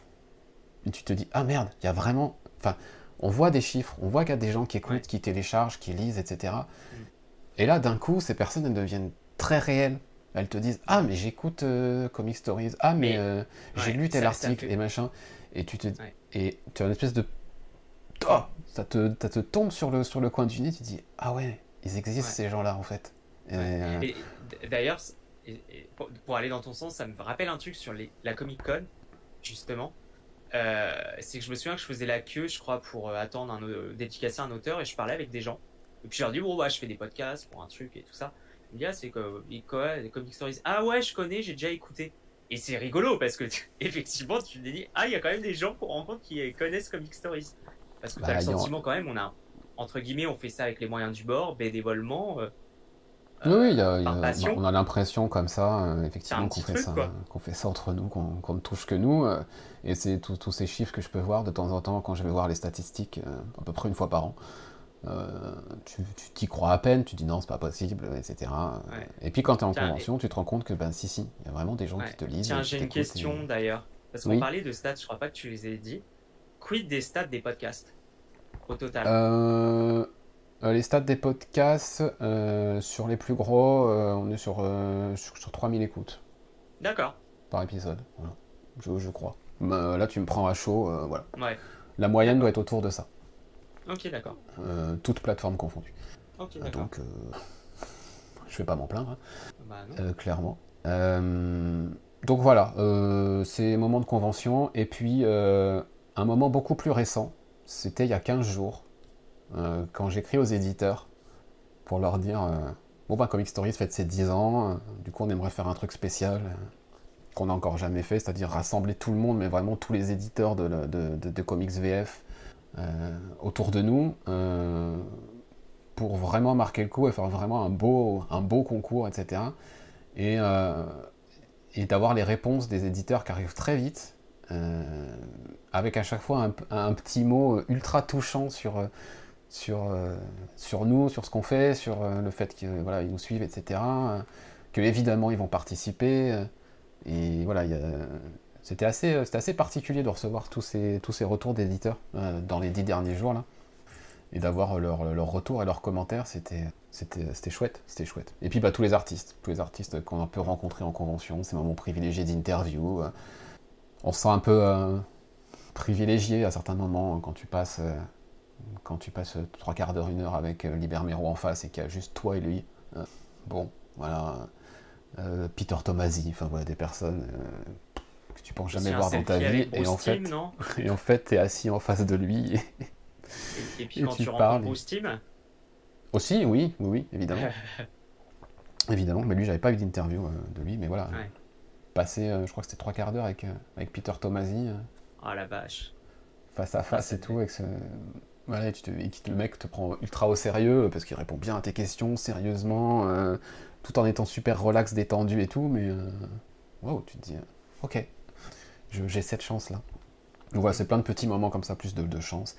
Et tu te dis, ah merde, il y a vraiment. Enfin, on voit des chiffres, on voit qu'il y a des gens qui écoutent, qui téléchargent, qui lisent, etc. Mm. Et là, d'un coup, ces personnes, elles deviennent très réelles. Elles te disent, ah, mais j'écoute euh, Comic Stories, ah, mais, euh, j'ai lu tel article et machin. Et tu te et tu as une espèce de. Oh, ça, te, ça te tombe sur le, sur le coin du nez, tu te dis, ah ouais, ils existent ces gens-là en fait. Euh, d'ailleurs, pour aller dans ton sens, ça me rappelle un truc sur les, la Comic Con, justement. Euh, c'est que je me souviens que je faisais la queue, je crois, pour euh, attendre un, dédicacer un auteur et je parlais avec des gens. Et puis je leur dis, bon, bah, je fais des podcasts pour un truc et tout ça. Ils me ah, c'est quoi, les Comic Stories Ah ouais, je connais, j'ai déjà écouté. Et c'est rigolo parce que effectivement, tu te dis, ah, il y a quand même des gens qu'on rencontre qui connaissent Comic Stories. Parce que tu as bah, le sentiment quand même, on a, entre guillemets, on fait ça avec les moyens du bord, bénévolement. Oui, on a l'impression comme ça, euh, effectivement, qu'on fait, ça, qu'on fait ça entre nous, qu'on ne touche que nous. Euh, et c'est tous ces chiffres que je peux voir de temps en temps quand je vais voir les statistiques, euh, à peu près une fois par an. tu t'y crois à peine, tu dis non, c'est pas possible, etc. Et puis quand tu es en convention, tu te rends compte que ben si, si, il y a vraiment des gens qui te lisent. Tiens, j'ai une question d'ailleurs. Parce qu'on parlait de stats, je crois pas que tu les aies dit. Quid des stats des podcasts au total? Euh, les stats des podcasts, euh, sur les plus gros, euh, on est sur, sur, 3000 écoutes. D'accord. Par épisode, je, crois. là, tu me prends à chaud, voilà. La moyenne doit être autour de ça. Ok, d'accord. toutes plateformes confondues. Ok, d'accord. Donc, je vais pas m'en plaindre, hein. bah, clairement. donc voilà, c'est moment de convention. Et puis, un moment beaucoup plus récent, c'était il y a 15 jours. Euh, quand j'écris aux éditeurs pour leur dire euh, Bon, bah, Comic Stories fête ses 10 ans, euh, du coup, on aimerait faire un truc spécial qu'on n'a encore jamais fait, c'est-à-dire rassembler tout le monde, mais vraiment tous les éditeurs de, de, comics VF autour de nous pour vraiment marquer le coup et faire vraiment un beau, un beau concours, etc. Et, et d'avoir les réponses des éditeurs qui arrivent très vite, avec à chaque fois un, petit mot ultra touchant sur sur, euh, sur nous, sur ce qu'on fait, sur euh, le fait qu'ils voilà, nous suivent, etc. que évidemment ils vont participer. et voilà, c'était assez, assez particulier de recevoir tous ces, tous ces retours d'éditeurs euh, dans les dix derniers jours là. Et d'avoir leur, leur, retour et leurs commentaires, c'était, chouette, c'était chouette. Et puis bah, tous les artistes, tous les artistes qu'on peut rencontrer en convention, c'est moments privilégié d'interview. on se sent un peu privilégié à certains moments quand tu passes quand tu passes trois quarts d'heure, une heure avec euh, Libermero en face et qu'il y a juste toi et lui, euh, bon, voilà, Peter Tomasi, enfin voilà, des personnes que tu penses jamais voir dans ta vie. Et en, fait, et en fait, tu es assis en face de lui. Et, puis quand tu, rencontres Bruce Team Aussi, oui, oui, oui évidemment. évidemment, mais lui, j'avais pas eu d'interview de lui, mais voilà. Passé, je crois que c'était trois quarts d'heure avec, avec Peter Tomasi. Oh la vache. Face à face et tout, avec ce, voilà, et, tu te, le mec te prend ultra au sérieux parce qu'il répond bien à tes questions sérieusement, euh, tout en étant super relax, détendu et tout, mais euh, waouh, tu te dis, ok, j'ai cette chance là. Donc voilà, c'est plein de petits moments comme ça, plus de, chance.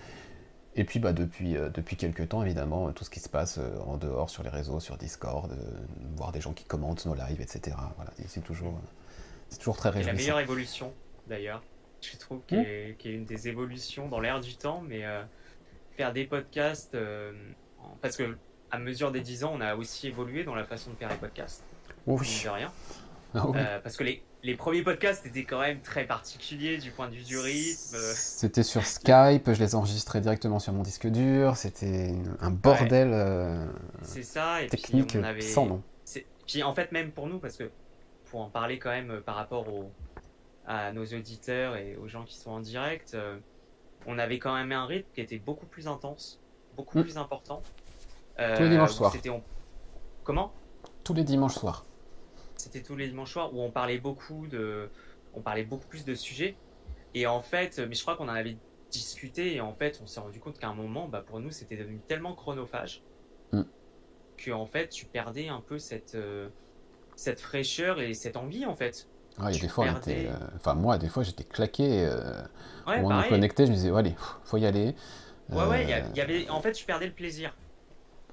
Et puis bah, depuis, euh, depuis quelques temps, évidemment, tout ce qui se passe en dehors, sur les réseaux, sur Discord, voir des gens qui commentent nos lives, etc. Voilà, c'est toujours, c'est toujours très réjouissant. la meilleure évolution, d'ailleurs. Je trouve qu'il y, a une des évolutions dans l'air du temps, mais faire des podcasts, euh, parce que à mesure des 10 ans, on a aussi évolué dans la façon de faire les podcasts. Oui. De rien. Ah euh, parce que les, les, premiers podcasts étaient quand même très particuliers du point de vue du rythme. C'était sur Skype, je les enregistrais directement sur mon disque dur, c'était un bordel euh, C'est ça, et technique puis on avait... sans nom. Puis en fait, même pour nous, parce que pour en parler quand même par rapport au, à nos auditeurs et aux gens qui sont en direct, on avait quand même un rythme qui était beaucoup plus intense, beaucoup hmm. plus important. Euh, tous les dimanches soirs. Comment? Tous les dimanches soirs. C'était tous les dimanches soirs où on parlait beaucoup de, on parlait beaucoup plus de sujets. Et en fait, mais je crois qu'on en avait discuté et en fait, on s'est rendu compte qu'à un moment, bah, pour nous, c'était devenu tellement chronophage mm. que en fait, tu perdais un peu cette, euh, cette fraîcheur et cette envie en fait. Ouais, des fois, euh, enfin moi, des fois, j'étais claqué. Euh, on me connectait, je me disais, allez, faut y aller. Ouais, ouais, y, euh, avait, en fait, je perdais le plaisir.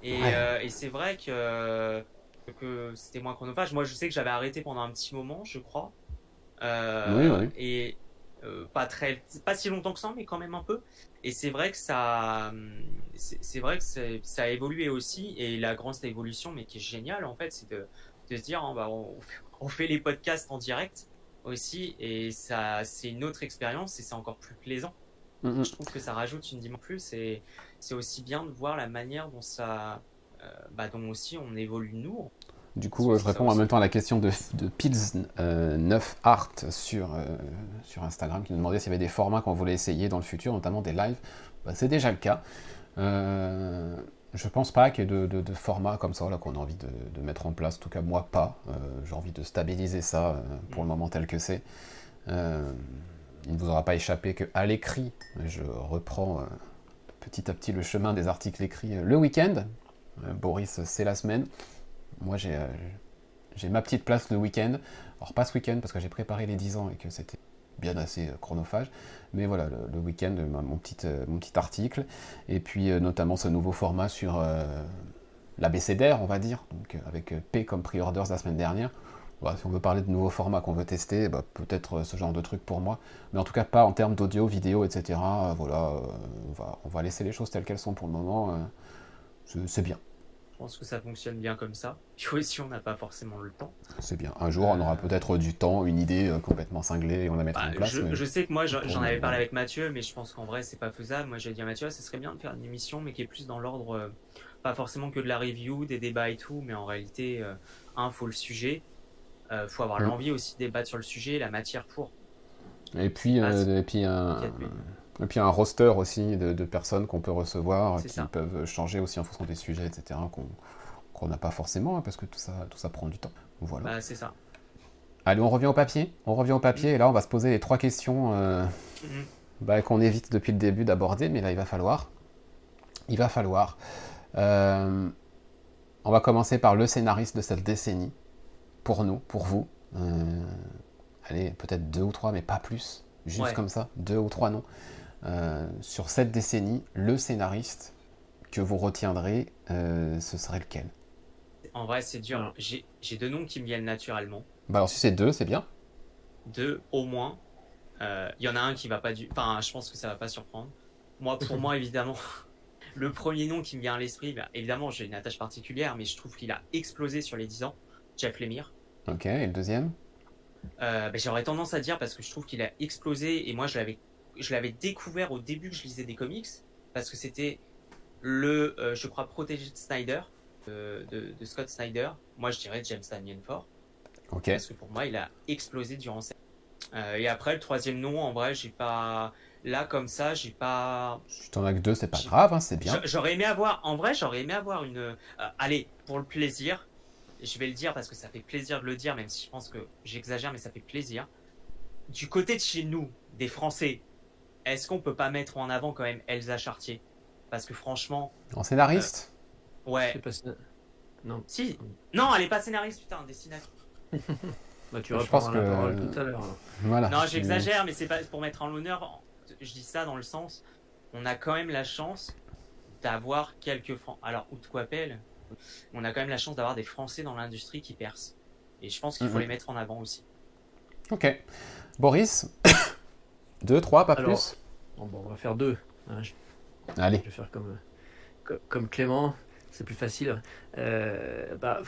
Et, euh, et c'est vrai que, que c'était moins chronophage. Moi, je sais que j'avais arrêté pendant un petit moment, je crois. oui, oui. Et pas très, pas si longtemps que ça, mais quand même un peu. Et c'est vrai que ça, c'est vrai que ça a évolué aussi. Et la grande évolution, mais qui est géniale en fait, c'est de, de se dire, hein, bah, on, on fait les podcasts en direct aussi et ça c'est une autre expérience et c'est encore plus plaisant. Mm-hmm. Je trouve que ça rajoute une dimension plus et c'est aussi bien de voir la manière dont ça euh, bah, dont aussi on évolue nous. Du coup, je réponds en même temps à la question de, de Pils9 euh, Art sur, euh, sur Instagram qui nous demandait s'il y avait des formats qu'on voulait essayer dans le futur, notamment des lives. Bah, c'est déjà le cas. Je pense pas qu'il y ait de, format comme ça là qu'on a envie de, mettre en place. En tout cas, moi pas. Euh, j'ai envie de stabiliser ça euh, pour le moment tel que c'est. Euh, il ne vous aura pas échappé qu'à l'écrit, je reprends petit à petit le chemin des articles écrits le week-end. Boris, c'est la semaine. Moi, j'ai ma petite place le week-end. Alors, pas ce week-end parce que j'ai préparé les 10 ans et que c'était bien assez euh, chronophage. Mais voilà, le, week-end, mon petit, euh, mon petit article. Et puis euh, notamment ce nouveau format sur l'ABCDR, on va dire, donc avec P comme pre-orders la semaine dernière. si on veut parler de nouveaux formats qu'on veut tester, bah, peut-être ce genre de truc pour moi. Mais en tout cas, pas en termes d'audio, vidéo, etc. voilà, on va, on va laisser les choses telles qu'elles sont pour le moment. c'est bien. Je pense que ça fonctionne bien comme ça. Puis aussi, on n'a pas forcément le temps. C'est bien. Un jour, on aura peut-être du temps, une idée euh, complètement cinglée et on la mettra bah, en place. Je, sais que moi, j'en avais parlé avec Mathieu, mais je pense qu'en vrai, c'est pas faisable. Moi, j'ai dit à Mathieu, ce serait bien de faire une émission, mais qui est plus dans l'ordre, euh, pas forcément que de la review, des débats et tout, mais en réalité, euh, un, faut le sujet. Il faut avoir mm. l'envie aussi de débattre sur le sujet, la matière pour. Et puis, et puis un, et puis un roster aussi de, personnes qu'on peut recevoir, qui peuvent changer aussi en fonction des sujets, etc., qu'on n'a pas forcément, hein, parce que tout ça, tout ça prend du temps. Voilà. Bah, c'est ça. Allez, on revient au papier. On revient au papier, et là, on va se poser les trois questions euh, mm-hmm. bah, qu'on évite depuis le début d'aborder, mais là, il va falloir. Il va falloir. Euh, on va commencer par le scénariste de cette décennie, pour nous, pour vous. Euh, allez, peut-être deux ou trois, mais pas plus. Juste comme ça, deux ou trois noms. Euh, sur cette décennie, le scénariste que vous retiendrez, euh, ce serait lequel? En vrai, c'est dur. J'ai deux noms qui me viennent naturellement. Bah alors si c'est deux, c'est bien. Deux au moins. Il euh, y en a un qui va pas du. Enfin, je pense que ça va pas surprendre. Moi, pour moi, évidemment, le premier nom qui me vient à l'esprit, bah, évidemment, j'ai une attache particulière, mais je trouve qu'il a explosé sur les 10 ans. Jeff Lemire. Ok, et le deuxième? Bah, J'aurais tendance à dire parce que je trouve qu'il a explosé et moi je l'avais je l'avais découvert au début que je lisais des comics parce que c'était le, euh, je crois, protégé de Snyder, de, Scott Snyder. Moi, je dirais James Tynion Ford. Parce que pour moi, il a explosé durant cette. Euh, et après, le troisième nom, en vrai, j'ai pas. Là, comme ça, j'ai pas. Tu t'en as que deux, c'est pas grave, hein, c'est bien. J'aurais aimé avoir. En vrai, j'aurais aimé avoir une. Euh, allez, pour le plaisir, je vais le dire parce que ça fait plaisir de le dire, même si je pense que j'exagère, mais ça fait plaisir. Du côté de chez nous, des Français, est-ce qu'on peut pas mettre en avant quand même Elsa Chartier? Parce que franchement. En scénariste? Euh, Ouais. Non. Si. Non, elle est pas scénariste, putain, dessinatrice. bah, tu je pense que... la parole tout à l'heure. Voilà. Non, j'exagère, mais c'est pas pour mettre en l'honneur. Je dis ça dans le sens, on a quand même la chance d'avoir quelques francs. Alors, ou de quoi appelle on a quand même la chance d'avoir des Français dans l'industrie qui percent. Et je pense qu'il faut mhm. les mettre en avant aussi. Ok. Boris? Deux, trois, pas plus bon, On va faire deux. Hein, Allez. Je vais faire comme, comme, Clément, c'est plus facile. Euh, bah,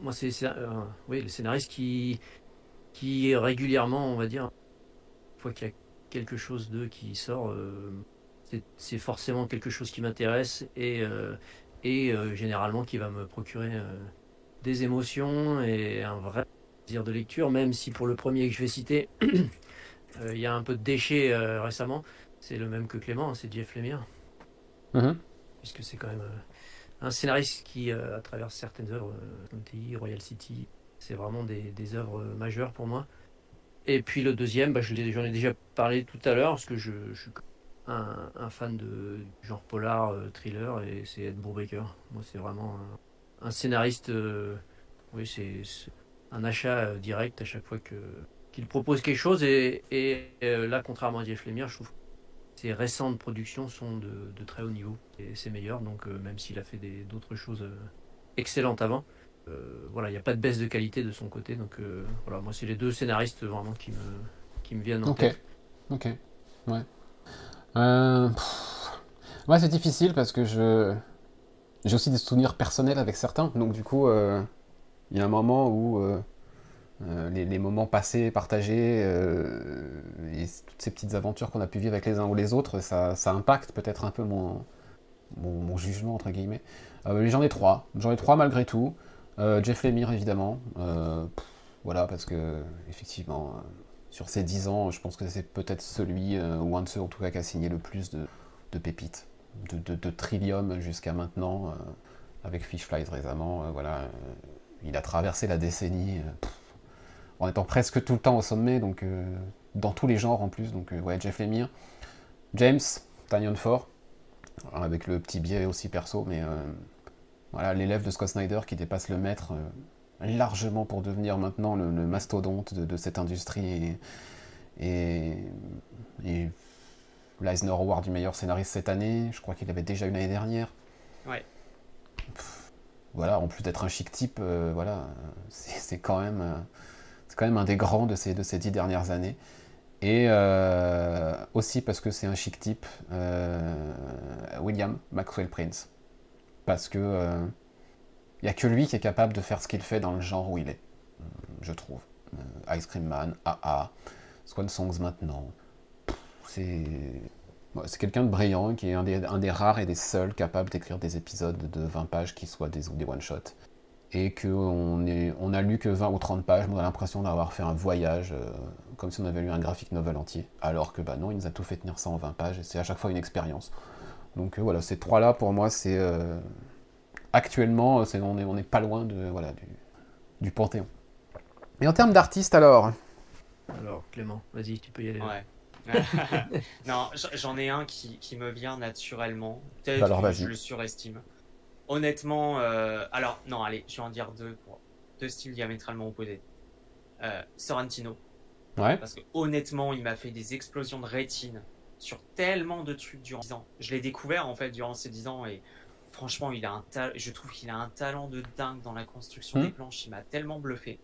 moi, c'est euh, oui, le scénariste qui, qui régulièrement, on va dire, une fois qu'il y a quelque chose d'eux qui sort, euh, c'est forcément quelque chose qui m'intéresse et, et euh, généralement qui va me procurer des émotions et un vrai plaisir de lecture, même si pour le premier que je vais citer, il y a un peu de déchets récemment. C'est le même que Clément, hein, c'est Jeff Lemire. Mm-hmm. Puisque c'est quand même un scénariste qui, à travers certaines œuvres, TI, Royal City, c'est vraiment des, des, œuvres majeures pour moi. Et puis le deuxième, bah, j'en ai, déjà parlé tout à l'heure, parce que je, je suis un, fan de genre polar, euh, thriller, et c'est Ed Brubaker. Moi, c'est vraiment un, scénariste. Euh, oui, c'est un achat euh, direct à chaque fois que qu'il propose quelque chose. Et, et là, contrairement à Jeff Lemire, je trouve que ses récentes productions sont de, très haut niveau et c'est meilleur. Donc, même s'il a fait d'autres choses excellentes avant. voilà, il n'y a pas de baisse de qualité de son côté. Donc voilà, moi c'est les deux scénaristes vraiment qui me, qui me viennent en tête. Ok, ouais. Euh... Moi, c'est difficile parce que je j'ai aussi des souvenirs personnels avec certains. Donc, du coup, euh, il y a un moment où euh, euh, les, moments passés, partagés, et toutes ces petites aventures qu'on a pu vivre avec les uns ou les autres, ça, impacte peut-être un peu mon, jugement, entre guillemets. mais j'en ai trois. J'en ai trois malgré tout. Jeff Lemire, évidemment. voilà, parce que, effectivement sur ces 10 ans, je pense que c'est peut-être celui, euh, ou un de ceux en tout cas, qui a signé le plus de, pépites, de, trillium jusqu'à maintenant, euh, avec Fish Flight récemment. Euh, voilà, il a traversé la décennie en étant presque tout le temps au sommet, donc dans tous les genres en plus. Donc ouais, Jeff Lemire, James, Tanyon Ford, avec le petit biais aussi perso, mais voilà, l'élève de Scott Snyder qui dépasse le maître largement pour devenir maintenant le, mastodonte de, cette industrie et, et, l'Eisner Award du meilleur scénariste cette année. Je crois qu'il avait déjà une année dernière. Ouais. voilà, en plus d'être un chic type, euh, voilà, c'est quand même, euh, c'est quand même un des grands de ces de ces dix dernières années. Et euh, aussi parce que c'est un chic type, William Maxwell Prince, parce que il n'y a que lui qui est capable de faire ce qu'il fait dans le genre où il est, je trouve. Euh, Ice Cream Man, AA, Swan Songs maintenant. C'est quelqu'un de brillant, qui est un des, rares et des seuls capables d'écrire des épisodes de 20 pages qui soient des, des one-shots. Et qu'on on a lu que 20 ou 30 pages, on a l'impression d'avoir fait un voyage, euh, comme si on avait lu un graphic novel entier. Alors que bah non, il nous a tout fait tenir ça en 20 pages, et c'est à chaque fois une expérience. Donc euh, voilà, ces trois-là, pour moi, c'est actuellement, euh, on n'est on est pas loin de, voilà, du, Panthéon. Et en termes d'artistes, alors? Alors, Clément, vas-y, tu peux y aller. Ouais. non, j'en ai un qui, qui, me vient naturellement. Peut-être que je le surestime. Honnêtement, euh, alors, non, allez, je vais en dire deux, deux styles diamétralement opposés. Euh, Sorrentino. Ouais. Parce que honnêtement, il m'a fait des explosions de rétine sur tellement de trucs durant 10 ans. Je l'ai découvert en fait durant ces 10 ans et franchement, il a un je trouve qu'il a un talent de dingue dans la construction des hmm. planches. Il m'a tellement bluffé.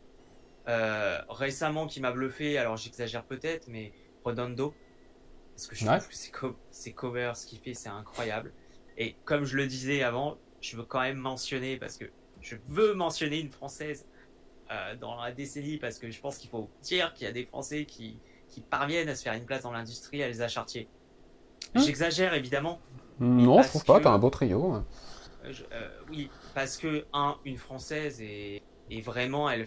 Euh, récemment, qui m'a bluffé, alors j'exagère peut-être, mais Redondo. Parce que je trouve que ses, covers, ce qu'il fait, c'est incroyable. Et comme je le disais avant, je veux quand même mentionner, parce que je veux mentionner une française euh, dans la décennie, parce que je pense qu'il faut dire qu'il y a des Français qui, qui parviennent à se faire une place dans l'industrie, Elsa Chartier. Hmm. J'exagère évidemment, non, je trouve pas, t'as un beau trio. Euh, euh, oui, parce que, un, une française est, est vraiment, elle,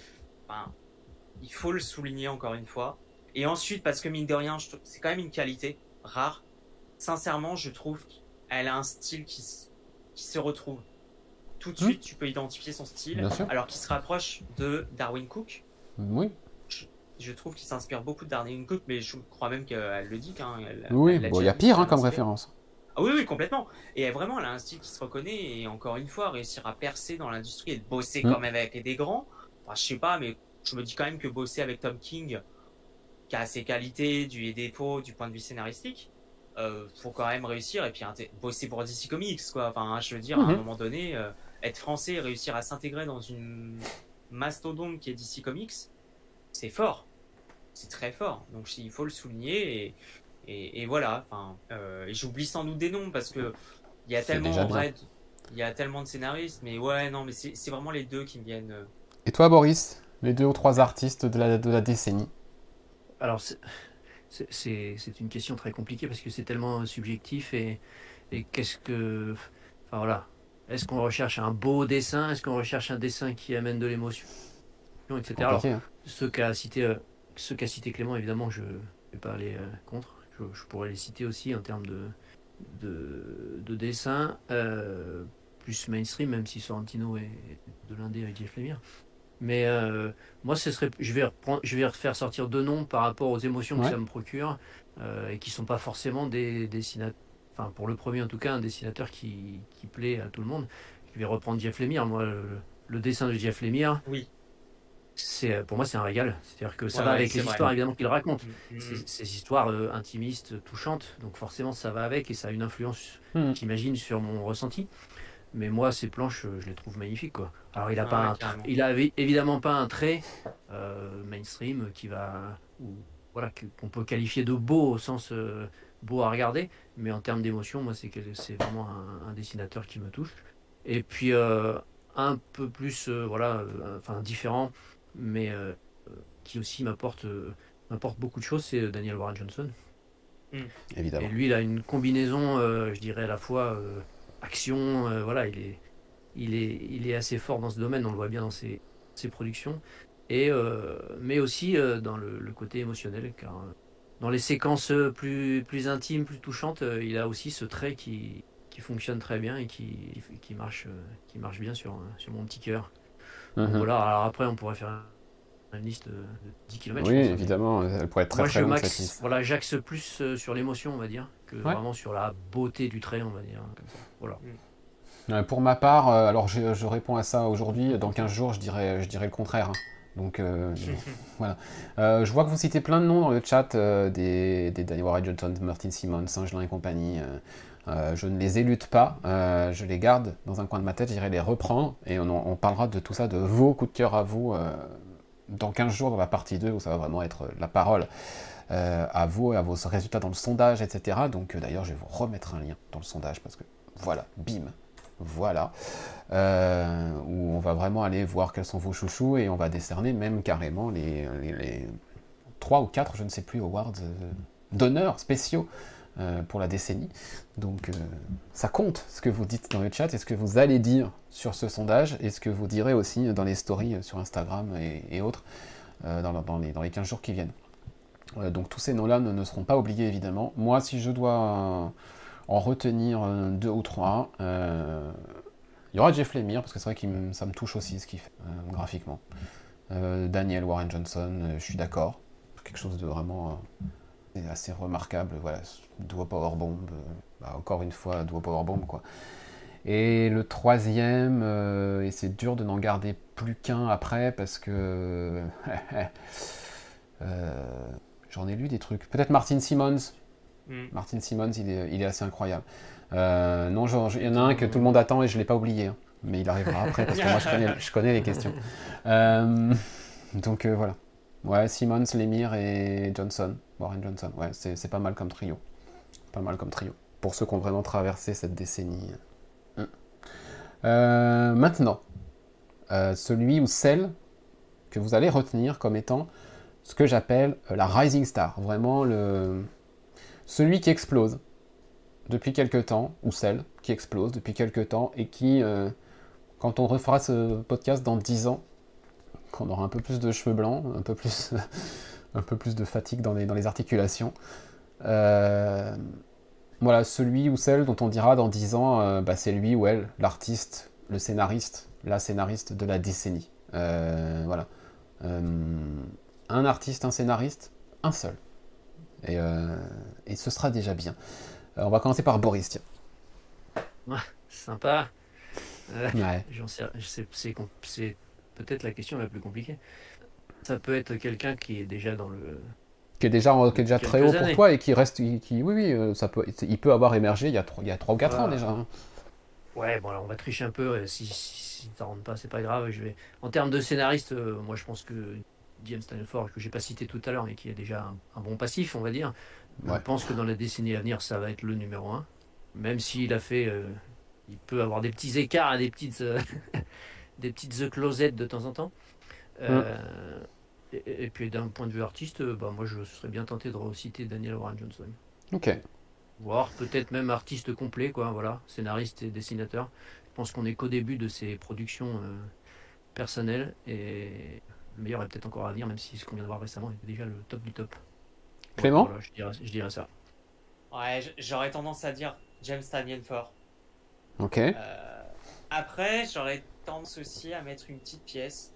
il faut le souligner encore une fois. Et ensuite, parce que mine de rien, c'est quand même une qualité rare. Sincèrement, je trouve qu'elle a un style qui, qui se retrouve. Tout de hmm. suite, tu peux identifier son style, alors qu'il se rapproche de Darwin Cook. Oui. Je, trouve qu'il s'inspire beaucoup de Darwin Cook, mais je crois même qu'elle le dit. Hein, oui, il y a pire hein, comme référence. Ah oui, oui, complètement. Et vraiment, elle a un style qui se reconnaît, et encore une fois, réussir à percer dans l'industrie et de bosser quand même avec des grands. Enfin, je sais pas, mais je me dis quand même que bosser avec Tom King, qui a ses qualités, du et défauts du point de vue scénaristique, euh, faut quand même réussir et puis bosser pour DC Comics, quoi. Enfin, je veux dire, à un mhm. moment donné, euh, être français et réussir à s'intégrer dans une mastodonte qui est DC Comics, c'est fort. C'est très fort. Donc, il faut le souligner et, et, voilà. Enfin, euh, et j'oublie sans doute des noms parce que il y a tellement il y a tellement de scénaristes, mais ouais, non, mais c'est vraiment les deux qui me viennent. Euh. Et toi, Boris les deux ou trois artistes de la, de la décennie? Alors, c'est une question très compliquée parce que c'est tellement subjectif et, et qu'est-ce que. Enfin voilà. Est-ce qu'on recherche un beau dessin? Est-ce qu'on recherche un dessin qui amène de l'émotion Etc. Alors, hein. ce qu'a cité, euh, ce qu'a cité Clément, évidemment, je ne vais pas aller euh, contre. Je, pourrais les citer aussi en termes de, de, de dessin, euh, plus mainstream, même si Sorrentino est de l'indé avec Jeff Lemire. Mais euh, moi, ce serait, je vais reprendre, je vais faire sortir deux noms par rapport aux émotions que ça me procure euh, et qui sont pas forcément des dessinateurs. Enfin, pour le premier en tout cas, un dessinateur qui, qui plaît à tout le monde. Je vais reprendre Jeff Lemire. Moi, le, dessin de Jeff Lemire. Oui. C'est pour moi c'est un régal. C'est-à-dire que ça va avec les histoires évidemment qu'il raconte. Mm, mm, mm. Ces, histoires euh, intimistes, touchantes. Donc forcément ça va avec et ça a une influence, j'imagine, sur mon ressenti. Mais moi, ces planches, je les trouve magnifiques. Quoi. Alors, il a, pas il a évidemment pas un trait euh, mainstream qui va, ou, voilà, qu'on peut qualifier de beau au sens euh, beau à regarder. Mais en termes d'émotion, moi, c'est, c'est vraiment un, dessinateur qui me touche. Et puis, euh, un peu plus, voilà, enfin, différent, mais qui aussi m'apporte, m'apporte beaucoup de choses, c'est Daniel Warren Johnson. Hmm. Évidemment. Et lui, il a une combinaison, je dirais, à la fois action. Euh, voilà, il est, il, est, il est assez fort dans ce domaine, on le voit bien dans ses, ses productions. Et, euh, mais aussi euh, dans le, côté émotionnel, car dans les séquences plus, plus intimes, plus touchantes, il a aussi ce trait qui, qui fonctionne très bien et qui, qui, marche, qui marche bien sur, sur mon petit cœur. Mhm. Voilà, alors après, on pourrait faire une liste de 10 km. Oui, évidemment, elle pourrait être très très longue cette liste. Voilà, j'axe plus sur l'émotion, on va dire vraiment sur la beauté du trait, on va dire. Voilà. Mm. Pour ma part, euh, alors je, réponds à ça aujourd'hui. Dans 15 jours, je dirais, je dirais le contraire. Hein. Donc euh, voilà. Euh, je vois que vous citez plein de noms dans le chat des, des Danny Warren Johnson, Martin Simon, Saint-Gelin et compagnie. je ne les élute pas, je les garde dans un coin de ma tête, j'irai les reprendre et on, on, parlera de tout ça, de vos coups de cœur à vous dans 15 jours dans la partie 2 où ça va vraiment être la parole. Euh, à vous et à vos résultats dans le sondage, etc. Donc euh, d'ailleurs, je vais vous remettre un lien dans le sondage parce que voilà, bim, voilà, euh, où on va vraiment aller voir quels sont vos chouchous et on va décerner même carrément les, les, 3 ou 4, je ne sais plus, awards d'honneur spéciaux pour la décennie. Donc ça compte ce que vous dites dans le chat et ce que vous allez dire sur ce sondage et ce que vous direz aussi dans les stories sur Instagram et, autres dans, les, dans les 15 jours qui viennent. Euh, donc tous ces noms-là ne, seront pas oubliés évidemment. Moi, si je dois en retenir euh, deux ou trois, euh, il y aura Jeff Lemire, parce que c'est vrai que ça me touche aussi ce qu'il fait graphiquement. Daniel Warren Johnson, je suis d'accord. Quelque chose de vraiment assez remarquable. Voilà, Duo Powerbomb, bah, encore une fois, Duo Powerbomb, quoi. Et le troisième, et c'est dur de n'en garder plus qu'un après, parce que... J'en ai lu des trucs. Peut-être Martin Simmons. Hmm. Martin Simmons, il est, assez incroyable. Euh, non, il y en a un que tout le monde attend et je ne l'ai pas oublié. Hein. Mais il arrivera après parce que moi je connais, les questions. Euh, donc euh, voilà. Ouais, Simmons, Lemire et Johnson. Warren Johnson. Ouais, c'est pas mal comme trio. Pas mal comme trio. Pour ceux qui ont vraiment traversé cette décennie. Hmm. maintenant, celui ou celle que vous allez retenir comme étant ce que j'appelle euh, la rising star, vraiment le celui qui explose depuis quelque temps, ou celle qui explose depuis quelque temps, et qui, euh, quand on refera ce podcast dans 10 ans, qu'on aura un peu plus de cheveux blancs, un peu plus, un peu plus de fatigue dans les, dans les articulations. voilà, celui ou celle dont on dira dans 10 ans, bah, c'est lui ou elle, l'artiste, le scénariste, la scénariste de la décennie. voilà. un artiste, un scénariste, un seul. Et, et ce sera déjà bien. on va commencer par Boris, tiens. Ouais, sympa. Euh, c'est peut-être la question la plus compliquée. Ça peut être quelqu'un qui est déjà dans le. Qui est déjà, qui est déjà très haut pour toi et qui reste. Qui, oui, oui, euh, ça peut, il peut avoir émergé il y a 3, il y a 3 ou 4 ans déjà. Hein. Ouais, bon, alors on va tricher un peu. Si, si, ça rentre pas, c'est pas grave. Je vais... En termes de scénariste, euh, moi je pense que James Stanford, que j'ai pas cité tout à l'heure, mais qui a déjà un, bon passif, on va dire. Je pense que dans la décennie à venir, ça va être le numéro 1 même s'il a fait, euh, il peut avoir des petits écarts, des petites, euh, des petites closettes de temps en temps. Euh, et, puis d'un point de vue artiste, bah, moi je serais bien tenté de reciter Daniel Warren Johnson. Ok. Voire peut-être même artiste complet, quoi, voilà, scénariste et dessinateur. Je pense qu'on est qu'au début de ses productions personnelles et le meilleur est peut-être encore à venir, même si ce qu'on vient de voir récemment est déjà le top du top. Clément je, dirais, je dirais ça. Ouais, j'aurais tendance à dire James Tanyan fort. Ok. Euh, après, j'aurais tendance aussi à mettre une petite pièce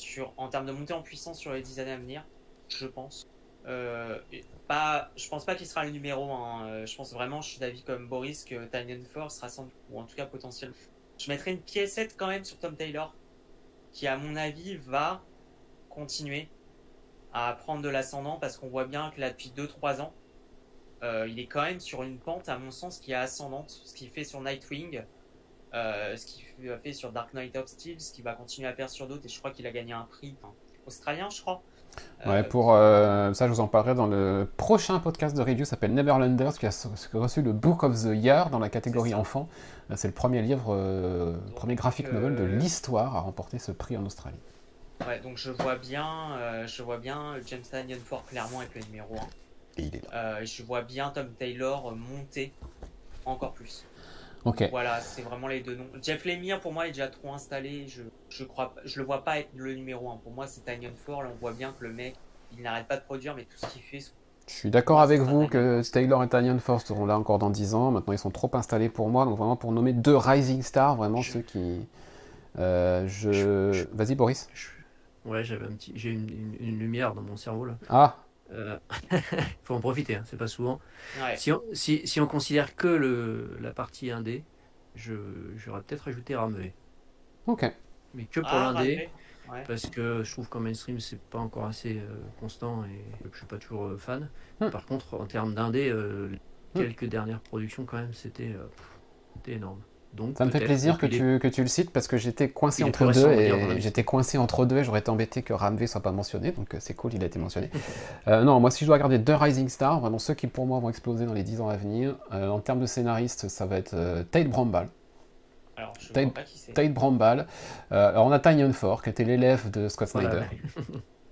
sur, en termes de montée en puissance sur les 10 années à venir, je pense. Euh, pas, je pense pas qu'il sera le numéro 1. Euh, je pense vraiment, je suis d'avis comme Boris, que Tanyan Ford sera sans ou en tout cas potentiellement. Je mettrai une piècette quand même sur Tom Taylor, qui à mon avis va continuer à prendre de l'ascendant parce qu'on voit bien que là depuis 2-3 ans, euh, il est quand même sur une pente, à mon sens, qui est ascendante. Ce qu'il fait sur Nightwing, euh, ce qu'il a fait sur Dark Knight of Steel, ce qu'il va continuer à faire sur d'autres. Et je crois qu'il a gagné un prix australien, je crois. Ouais, euh, pour ça, je vous en parlerai dans le prochain podcast de review, s'appelle Neverlanders, qui a reçu le Book of the Year dans la catégorie enfant. C'est le premier livre, le premier graphic novel de l'histoire à remporter ce prix en Australie. Ouais, donc je vois bien, je vois bien James Tanyan fort clairement avec le numéro 1. Euh, je vois bien Tom Taylor monter encore plus. Ok. Voilà, c'est vraiment les deux noms. Jeff Lemire, pour moi, est déjà trop installé. Je, je crois, je le vois pas être le numéro 1. Pour moi, c'est Tanyan Ford. on voit bien que le mec, il n'arrête pas de produire, mais tout ce qu'il fait. Je suis d'accord avec vous que Taylor et Tanyan Ford seront là encore dans 10 ans. Maintenant, ils sont trop installés pour moi. Donc, vraiment, pour nommer deux rising stars, vraiment ceux qui. Euh, je... Vas-y, Boris. Ouais, j'avais un petit, j'ai une, une, lumière dans mon cerveau là. Ah, euh, faut en profiter, hein, c'est pas souvent. Si, on, si, si, on considère que le, la partie indé, j'aurais peut-être ajouté Ramvé. Ok. Mais que pour ah, l'indé, parce que je trouve qu'en mainstream c'est pas encore assez euh, constant et je suis pas toujours euh, fan. Hmm. Par contre, en termes d'indé, hmm. quelques dernières productions quand même, c'était énorme ça me fait plaisir que tu, que tu le cites parce que j'étais coincé entre deux et j'étais coincé entre deux et j'aurais été embêté que Ramvé soit pas mentionné donc euh, c'est cool il a été mentionné. Euh, non moi si je dois regarder deux Rising Stars vraiment ceux qui pour moi vont exploser dans les 10 ans à venir euh, en termes de scénariste ça va être Tate Bramball. Alors, je Tate, pas qui Tate Bramball. alors on a Tynion Ford qui était l'élève de Scott Snyder.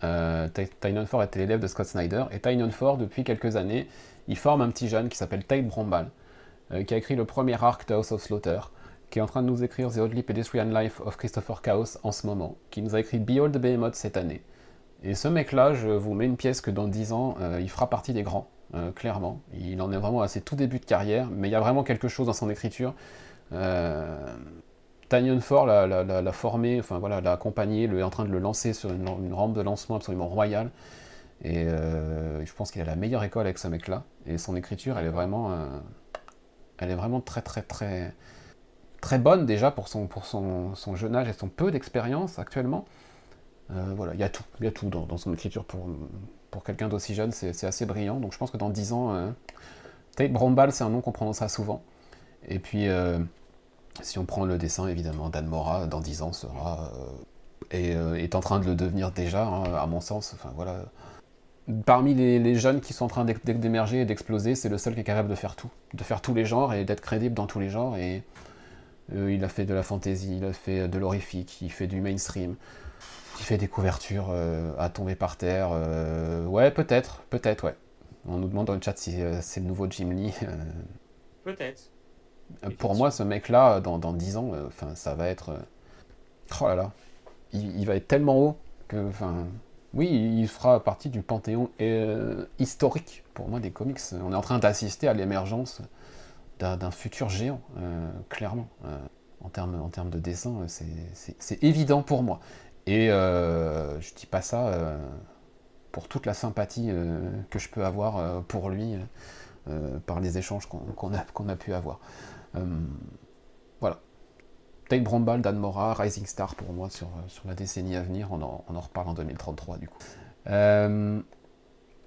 Voilà. Tynion Ford était l'élève de Scott Snyder et Tynion Ford depuis quelques années il forme un petit jeune qui s'appelle Tate Bramball euh, qui a écrit le premier arc de House of Slaughter, qui est en train de nous écrire The Oddly Pedestrian Life of Christopher Chaos en ce moment, qui nous a écrit Behold the Behemoth cette année. Et ce mec-là, je vous mets une pièce que dans 10 ans, euh, il fera partie des grands, euh, clairement. Il en est vraiment à ses tout débuts de carrière, mais il y a vraiment quelque chose dans son écriture. Tanyon Ford l'a formé, enfin voilà, l'a accompagné, est en train de le lancer sur une rampe de lancement absolument royale. Et je pense qu'il a la meilleure école avec ce mec-là. Et son écriture, elle est vraiment elle est vraiment très très très bonne déjà pour son, jeune âge et son peu d'expérience actuellement. Euh, voilà, il y a tout, il y a tout dans, son écriture pour, pour quelqu'un d'aussi jeune, c'est assez brillant. Donc je pense que dans 10 ans, euh, Tate Brombal, c'est un nom qu'on prononcera souvent. Et puis, euh, si on prend le dessin, évidemment, Dan Mora, dans 10 ans, sera et est en train de le devenir déjà, hein, à mon sens. Enfin voilà, parmi les, jeunes qui sont en train d'émerger et d'exploser, c'est le seul qui est capable de faire tout, de faire tous les genres et d'être crédible dans tous les genres. Et euh, il a fait de la fantasy, il a fait de l'horrifique, il fait du mainstream, il fait des couvertures euh, à tomber par terre. Euh, ouais, peut-être, peut-être, ouais. On nous demande dans le chat si c'est le nouveau Jim Lee. peut-être. Pour moi, ce mec-là, dans, dans 10 ans, enfin, ça va être. Oh là là, il, il va être tellement haut que, enfin, oui, il fera partie du panthéon euh, historique pour moi des comics. On est en train d'assister à l'émergence d'un futur géant, euh, clairement. Euh, en termes de dessin, c'est évident pour moi. Et je dis pas ça pour toute la sympathie que je peux avoir pour lui par les échanges qu'on a, qu'on a pu avoir. voilà. Tate Brombal, Dan Mora, Rising Star pour moi sur, sur la décennie à venir. On en, on en reparle en 2033 du coup. Euh,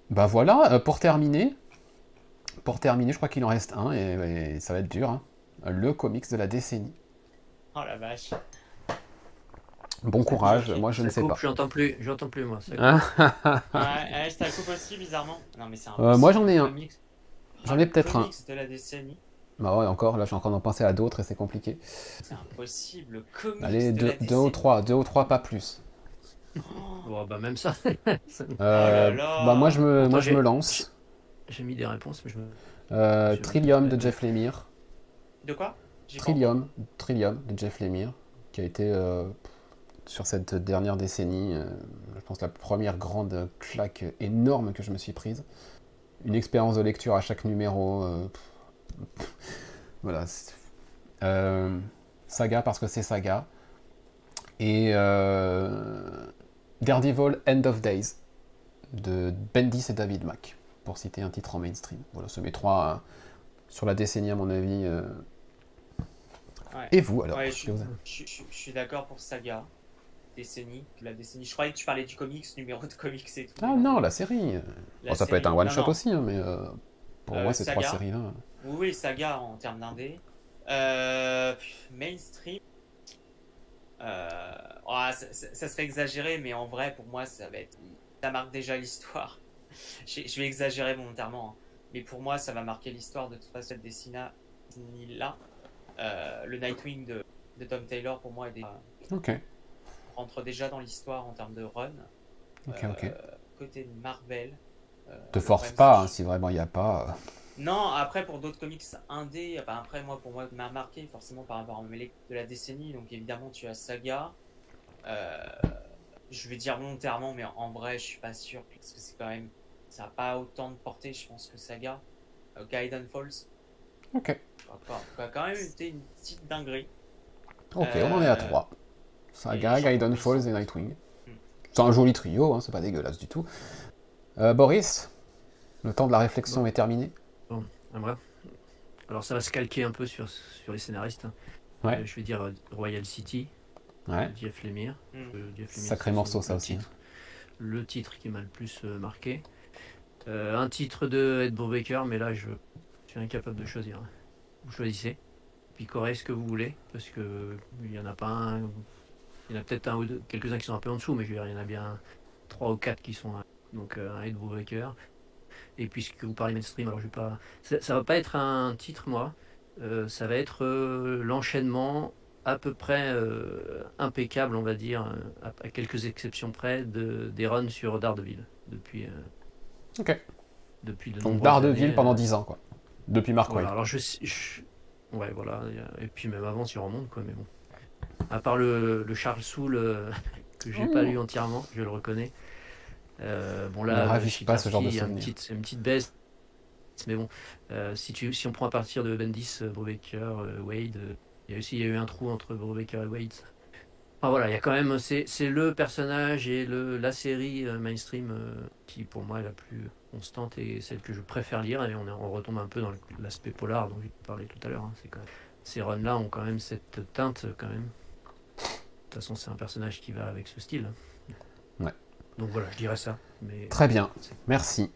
bah voilà, euh, pour terminer, pour terminer, je crois qu'il en reste un et, ça va être dur. Hein. Le comics de la décennie. Oh la vache. Bon courage, moi je ne sais pas. J'entends plus, j'entends plus moi. Ça ouais, je coupe aussi bizarrement. Non mais c'est euh, moi j'en ai un. J'en ai peut-être un. de la décennie. Bah ouais, encore, là, j'ai encore d'en penser à d'autres et c'est compliqué. C'est impossible. Comics Allez, deux, deux, ou trois, deux ou trois, pas plus. Oh, bah même ça. euh, oh bah moi je me, moi, je me lance. J'ai mis des réponses, mais je me. Euh, Trillium de Jeff Lemire. De quoi? Trillium, Trillium de Jeff Lemire, qui a été euh, sur cette dernière décennie, euh, je pense la première grande claque énorme que je me suis prise. Une expérience de lecture à chaque numéro. Euh, voilà. Euh, saga parce que c'est saga. Et euh, Daredevil End of Days de Bendis et David Mack, pour citer un titre en mainstream. Voilà, ce met trois euh, sur la décennie à mon avis. Et vous alors je, suis d'accord pour Saga décennie, la décennie. Je croyais que tu parlais du comics, numéro de comics et tout. Ah non, la série. ça peut être un one shot aussi, hein, mais pour moi c'est trois séries là. Oui, saga en termes d'indé. Euh, mainstream. Euh, oh, ça, serait exagéré, mais en vrai, pour moi, ça va être. Ça marque déjà l'histoire. Je vais exagérer volontairement. Hein. Mais pour moi, ça va marquer l'histoire de toute façon, cette décennie-là. Euh, le Nightwing de, de, Tom Taylor, pour moi, est déjà, rentre déjà dans l'histoire en termes de run. Ok, ok. Côté de Marvel. Te force pas, hein, si vraiment il n'y a pas. Non, après pour d'autres comics enfin, après moi pour moi m'a marqué forcément par rapport à mêlée de la décennie, donc évidemment tu as Saga. Euh, je vais dire volontairement, mais en vrai je suis pas sûr parce que c'est quand même ça n'a pas autant de portée, je pense que Saga. Euh, Gaiden Falls. Ok. Ça a quand même été une petite dinguerie. Ok, on en est à 3. Euh, Saga, Gaiden Falls et Nightwing. Hmm. C'est un joli trio, hein, c'est pas dégueulasse du tout. Boris, le temps de la réflexion est terminé. Alors ça va se calquer un peu sur, sur les scénaristes. Hein. Euh, je vais dire euh, Royal City, ouais. Jeff Lemire. Mm. Euh, Sacré morceau ça aussi. le titre qui m'a le plus marqué. un titre de Ed Brubaker, mais là je, suis incapable de choisir. Vous choisissez. Picorez ce que vous voulez, parce que il y en a pas un. Il y en a peut-être un ou deux, quelques-uns qui sont un peu en dessous, mais je veux dire, il y en a bien trois ou quatre qui sont. Donc un Ed Brubaker, et puisque vous parlez mainstream, alors je vais pas. Ça, ça va pas être un titre, moi. Euh, ça va être euh, l'enchaînement à peu près euh, impeccable, on va dire, à, quelques exceptions près, de, des runs sur Daredevil. Depuis. ok. Depuis de Donc Daredevil pendant 10 ans, quoi. Depuis Mark voilà, Alors je, je, Ouais, voilà. Et puis même avant, si on remonte, quoi. Mais bon. À part le, le Charles Soule, que j'ai pas lu entièrement, je le reconnais. Euh, bon là, je pas ce genre de C'est une petite baisse, mais bon, euh, si, tu, si on prend à partir de Bendis, euh, Brubaker, Wade, il y a aussi il y a eu un trou entre Brubaker et Wade. Enfin voilà, il y a quand même, c'est le personnage et le, la série mainstream qui pour moi est la plus constante et celle que je préfère lire. Et on, on retombe un peu dans l'aspect polar dont j'ai parlé tout à l'heure. Hein. Ces runs-là ont quand même cette teinte quand même. De toute façon, c'est un personnage qui va avec ce style. Ouais. Donc voilà, je dirais ça. Mais Très bien, merci.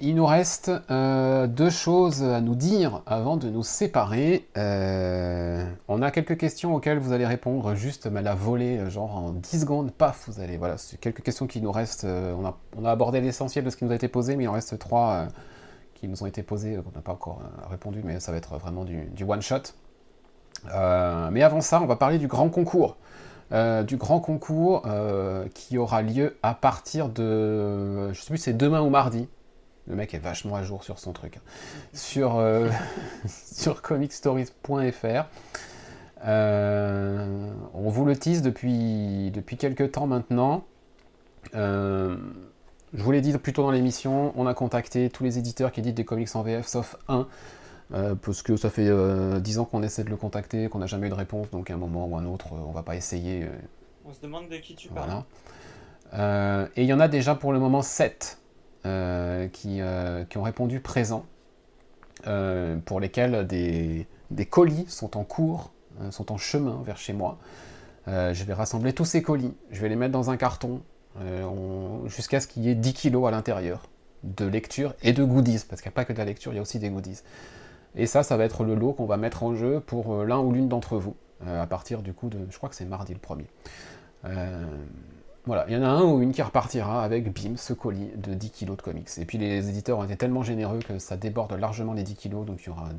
Il nous reste euh, deux choses à nous dire avant de nous séparer. Euh, on a quelques questions auxquelles vous allez répondre juste à la volée, euh, genre en 10 secondes, paf, vous allez. Voilà, c'est quelques questions qui nous restent. on, a, on, a, abordé l'essentiel de ce qui nous a été posé, mais il en reste trois qui nous ont été posées, qu'on n'a pas encore répondu, mais ça va être vraiment du, du one-shot. mais avant ça, on va parler du grand concours. Euh, du grand concours euh, qui aura lieu à partir de. Je sais plus, c'est demain ou mardi. Le mec est vachement à jour sur son truc. Hein. Sur, euh, sur comicstories.fr. on vous le tease depuis, depuis quelques temps maintenant. je vous l'ai dit plus tôt dans l'émission, on a contacté tous les éditeurs qui éditent des comics en VF, sauf un, parce que ça fait 10 ans qu'on essaie de le contacter, qu'on n'a jamais eu de réponse, donc à un moment ou un autre, on va pas essayer. on se demande de qui tu parles. et il y en a déjà pour le moment 7 qui, qui, ont répondu présent. Euh, pour lesquels des, colis sont en cours, euh, sont en chemin vers chez moi. Euh, je vais rassembler tous ces colis, je vais les mettre dans un carton jusqu'à ce qu'il y ait 10 kilos à l'intérieur de lecture et de goodies, parce qu'il n'y a pas que de la lecture, il y a aussi des goodies. Et ça, ça va être le lot qu'on va mettre en jeu pour l'un ou l'une d'entre vous, à partir du coup de, je crois que c'est mardi le premier. Voilà, il y en a un ou une qui repartira avec, bim, ce colis de 10 kg de comics. Et puis les éditeurs ont été tellement généreux que ça déborde largement les 10 kg, donc il y aura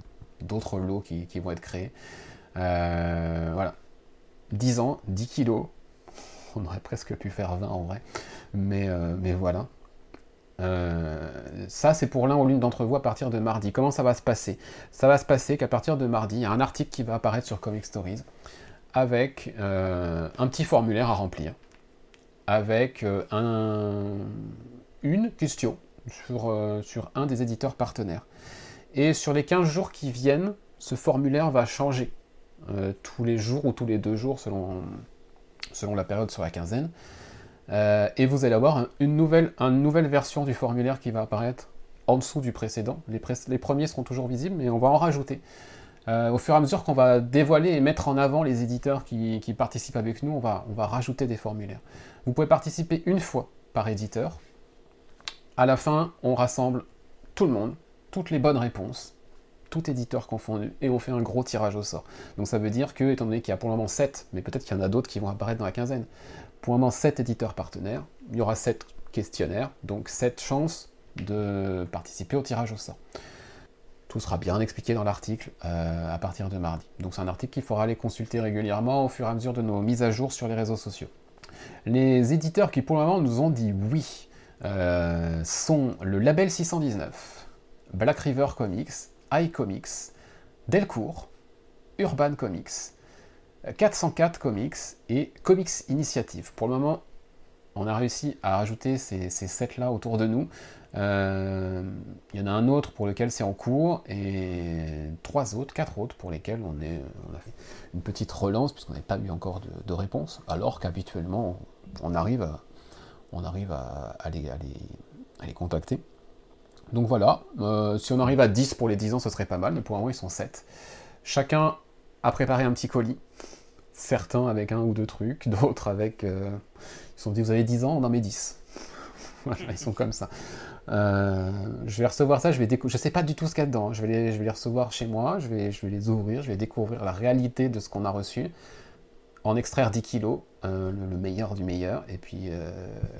d'autres lots qui, vont être créés. Euh, voilà. 10 ans, 10 kg. On aurait presque pu faire 20 en vrai. Mais, euh, mais voilà. Euh, ça, c'est pour l'un ou l'une d'entre vous à partir de mardi. Comment ça va se passer? Ça va se passer qu'à partir de mardi, il y a un article qui va apparaître sur Comic Stories avec un petit formulaire à remplir avec euh, un, une question sur, euh, un des éditeurs partenaires. Et sur les 15 jours qui viennent, ce formulaire va changer euh, tous les jours ou tous les deux jours selon la période sur la quinzaine. Et vous allez avoir une, nouvelle, version du formulaire qui va apparaître en dessous du précédent. Les, premiers seront toujours visibles, mais on va en rajouter. au fur et à mesure qu'on va dévoiler et mettre en avant les éditeurs qui, participent avec nous, on va, on va rajouter des formulaires. Vous pouvez participer une fois par éditeur. À la fin, on rassemble tout le monde, toutes les bonnes réponses, tout éditeur confondu, et on fait un gros tirage au sort. Donc ça veut dire que, étant donné qu'il y a pour le moment 7, mais peut-être qu'il y en a d'autres qui vont apparaître dans la quinzaine, pour le moment 7 éditeurs partenaires, il y aura 7 questionnaires, donc 7 chances de participer au tirage au sort. Tout sera bien expliqué dans l'article euh, à partir de mardi. Donc c'est un article qu'il faudra aller consulter régulièrement au fur et à mesure de nos mises à jour sur les réseaux sociaux. Les éditeurs qui pour le moment nous ont dit oui euh, sont le Label 619, Black River Comics, iComics, Delcourt, Urban Comics, 404 Comics et Comics Initiative. Pour le moment, on a réussi à rajouter ces, ces sept-là autour de nous. Euh, il y en a un autre pour lequel c'est en cours et trois autres, quatre autres pour lesquels on, a fait une petite relance puisqu'on n'a pas eu encore de, réponse, alors qu'habituellement on arrive, à, les, contacter. Donc voilà, euh, si on arrive à 10 pour les 10 ans, ce serait pas mal, mais pour un moment ils sont 7. Chacun a préparé un petit colis, certains avec un ou deux trucs, d'autres avec... Euh, ils se sont dit vous avez 10 ans, on en met 10. voilà, ils sont comme ça. Euh, je vais recevoir ça, je vais je sais pas du tout ce qu'il y a dedans. Je vais, les, je vais les recevoir chez moi, je vais, je vais les ouvrir, je vais découvrir la réalité de ce qu'on a reçu, en extraire 10 kilos, euh, le, meilleur du meilleur, et puis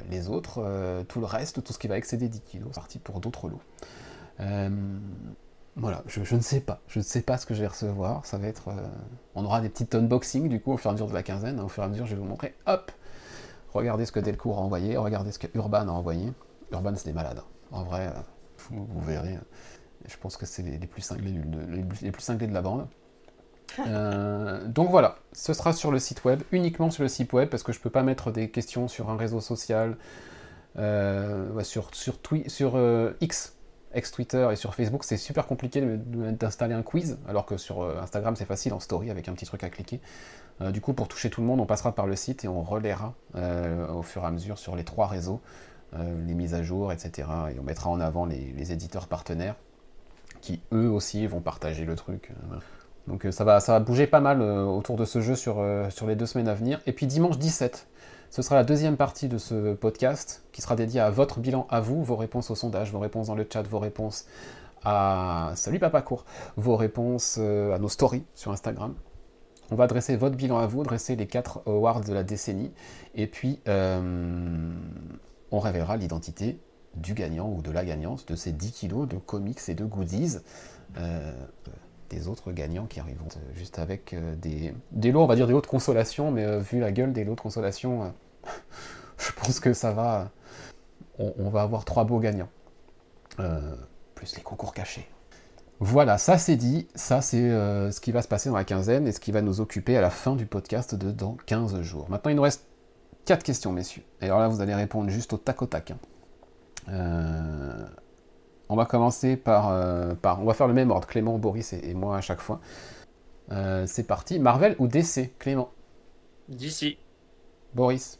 les autres, tout le reste, tout ce qui va excéder 10 kilos, c'est parti pour d'autres lots. Voilà, je, ne sais pas, je ne sais pas ce que je vais recevoir. Ça va être, on aura des petites unboxings du coup au fur et à mesure de la quinzaine. Au fur et à mesure, je vais vous montrer. Hop, regardez ce que Delcourt a envoyé, regardez ce que Urban a envoyé. Urban, c'est des malades. En vrai, euh, vous, verrez. Je pense que c'est les, plus cinglés les, plus cinglés de la bande. Euh, donc voilà, ce sera sur le site web, uniquement sur le site web, parce que je ne peux pas mettre des questions sur un réseau social, euh, sur, sur, sur X, ex-Twitter et sur Facebook, c'est super compliqué d'installer un quiz, alors que sur Instagram c'est facile en story avec un petit truc à cliquer. du coup, pour toucher tout le monde, on passera par le site et on relaiera au fur et à mesure sur les trois réseaux. Euh, les mises à jour, etc. Et on mettra en avant les, éditeurs partenaires qui eux aussi vont partager le truc. Donc euh, ça va, ça va bouger pas mal euh, autour de ce jeu sur, sur les deux semaines à venir. Et puis dimanche 17, ce sera la deuxième partie de ce podcast qui sera dédiée à votre bilan à vous, vos réponses au sondage, vos réponses dans le chat, vos réponses à Salut Papa Court, vos réponses à nos stories sur Instagram. On va dresser votre bilan à vous, dresser les quatre awards de la décennie, et puis on révélera l'identité du gagnant ou de la gagnante de ces 10 kilos de comics et de goodies. Euh, des autres gagnants qui arriveront juste avec euh, des, des, lots, on va dire des lots de consolation, mais euh, vu la gueule des lots de consolation, je pense que ça va. On, va avoir trois beaux gagnants. plus les concours cachés. Voilà, ça c'est dit, ça c'est euh, ce qui va se passer dans la quinzaine et ce qui va nous occuper à la fin du podcast de dans 15 jours. Maintenant, il nous reste 4 questions, messieurs. Et alors là, vous allez répondre juste au tac au tac. Hein. Euh, on va commencer par, euh, par, On va faire le même ordre, Clément, Boris et, moi à chaque fois. c'est parti. Marvel ou DC, Clément? DC. Boris?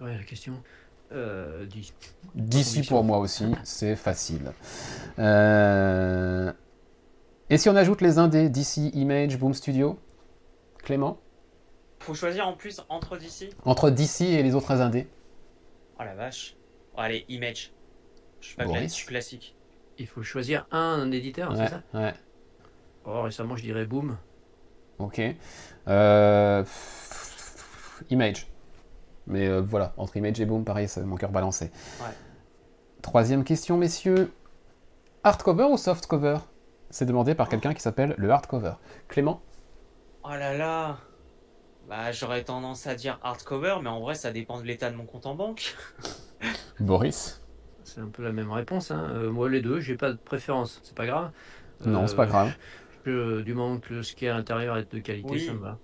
Ouais, la question. Euh, DC pour moi aussi, c'est facile. Euh, et si on ajoute les indés DC, Image, Boom Studio? Clément? Faut choisir en plus entre DC Entre DC et les autres indés. Oh la vache. allez, Image. Je suis pas je suis classique. Il faut choisir un éditeur, c'est ça Ouais. Oh, récemment, je dirais Boom. Ok. Euh, Image. Mais euh, voilà, entre Image et Boom, pareil, c'est mon cœur balancé. Troisième question, messieurs. Hardcover ou softcover? C'est demandé par quelqu'un qui s'appelle le hardcover. Clément? Oh là là Bah, j'aurais tendance à dire hardcover, mais en vrai, ça dépend de l'état de mon compte en banque. Boris? C'est un peu la même réponse. Hein. Euh, moi, les deux, j'ai pas de préférence. C'est pas grave. Non, c'est pas euh, grave. du moment que ce qui est à l'intérieur est de qualité, ça me va.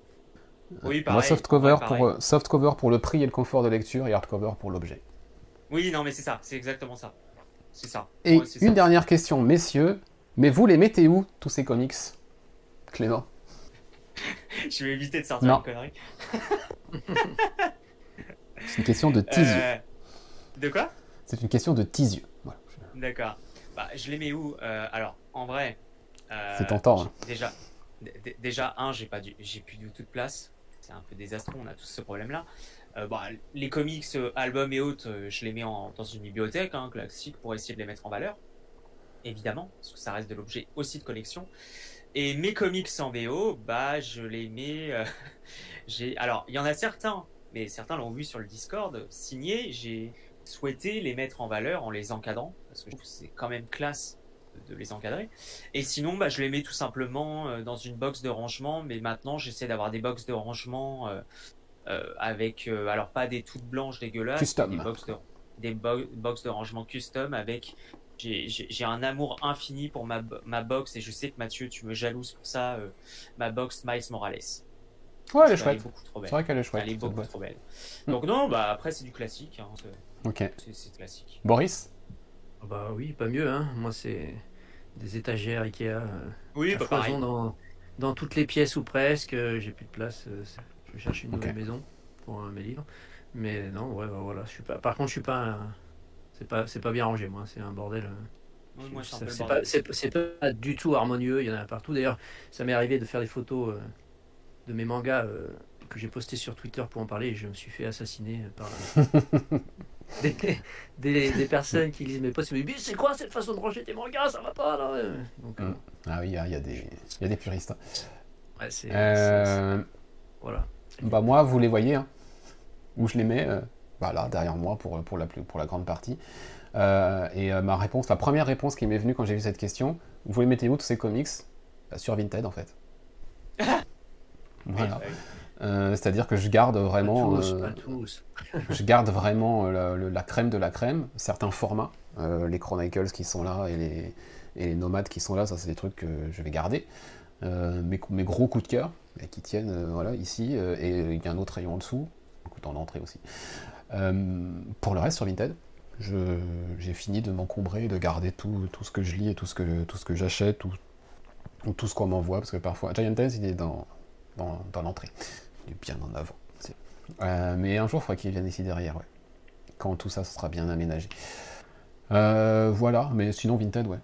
Oui, pareil. Moi, soft cover, pour, euh, soft cover pour le prix et le confort de lecture et hardcover pour l'objet. Oui, non, mais c'est ça, c'est exactement ça. C'est ça. Et une dernière question, messieurs. Mais vous les mettez où, tous ces comics Clément? Je vais éviter de sortir une connerie. c'est une question de tease. Euh, de quoi? C'est une question de tease. D'accord. Bah, je les mets où euh, Alors, en vrai. c'est tentant. Hein. Déjà, déjà, un, j'ai pas j'ai plus du tout de place c'est un peu désastreux, on a tous ce problème-là. Euh, bah, les comics, euh, albums et autres, euh, je les mets dans une bibliothèque hein, classique pour essayer de les mettre en valeur, évidemment, parce que ça reste de l'objet aussi de collection. Et mes comics en VO, bah, je les mets. j'ai, alors, il y en a certains, mais certains l'ont vu sur le Discord, signés. J'ai souhaité les mettre en valeur en les encadrant, parce que je trouve que c'est quand même classe de les encadrer. Et sinon, bah, je les mets tout simplement euh, dans une box de rangement. Mais maintenant, j'essaie d'avoir des box de rangement euh, euh, avec, alors pas des toutes blanches dégueulasses, des box de, des box de rangement custom avec. J'ai un amour infini pour ma, ma box et je sais que Mathieu, tu me jalouses pour ça. ma box Miles Morales. Ouais, elle est chouette. C'est vrai qu'elle est chouette. Elle est beaucoup trop belle. Donc non, bah après c'est du classique. Hein, ok. C'est classique. Boris? Ah bah oui, pas mieux. Hein. Moi, c'est des étagères Ikea. Euh, oui, pas pareil. Dans, dans toutes les pièces ou presque. Euh, j'ai plus de place. Euh, je cherche une nouvelle maison pour mes livres. Mais non, ouais, bah, voilà. Je suis pas. Par contre, je suis pas. C'est pas, c'est pas bien rangé, moi. C'est un bordel. c'est pas, pas, du tout harmonieux. Il y en a partout. D'ailleurs, ça m'est arrivé de faire des photos de mes mangas que j'ai postés sur Twitter pour en parler et je me suis fait assassiner par des, des, personnes qui disent mais pas c'est quoi cette façon de ranger tes mangas? Ça va pas là Donc, mm. ah oui il y, a, des il y a des puristes ouais, c'est, euh, voilà. bah moi vous les voyez hein, où je les mets euh, bah là derrière moi pour, pour, la, pour la grande partie. Euh, et ma réponse la première réponse qui m'est venue quand j'ai vu cette question vous les mettez où tous ces comics bah, sur Vinted en fait. Voilà euh, c'est-à-dire que je garde vraiment, euh, je garde vraiment euh, la, crème de la crème, certains formats, les Chronicles qui sont là et les, et les Nomades qui sont là, ça c'est des trucs que je vais garder. Mes, mes, gros coups de cœur qui tiennent voilà ici et il y a un autre rayon en dessous, en entrée aussi. pour le reste sur Vinted, j'ai fini de m'encombrer, de garder tout, tout, ce que je lis et tout ce que, tout ce que j'achète, tout, tout ce qu'on m'envoie, parce que parfois Giant il est dans, dans, dans l'entrée bien en avant. Euh, mais un jour, il faudra qu'il vienne ici derrière, ouais. Quand tout ça, sera bien aménagé. Euh, voilà, mais sinon, Vinted, ouais.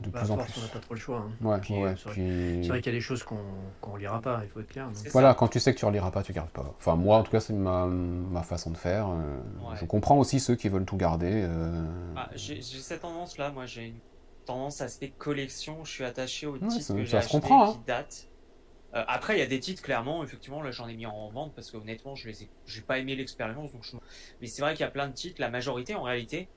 De bah, plus en plus. On n'a pas trop le choix. Hein. Ouais, ouais, c'est vrai, qu'il y a des choses qu'on ne lira pas, il faut être clair. Voilà, quand tu sais que tu ne reliras pas, tu gardes pas. Enfin, moi, en tout cas, c'est ma, ma, façon de faire. Euh, je comprends aussi ceux qui veulent tout garder. Ah, j'ai cette tendance-là, moi, j'ai une tendance à aspect collection. Je suis attaché aux titres que j'ai achetés comprend, qui hein. Euh, après, il y a des titres, clairement, effectivement, là j'en ai mis en vente parce que honnêtement, je les ai, pas aimé l'expérience. Donc Mais c'est vrai qu'il y a plein de titres, la majorité en réalité,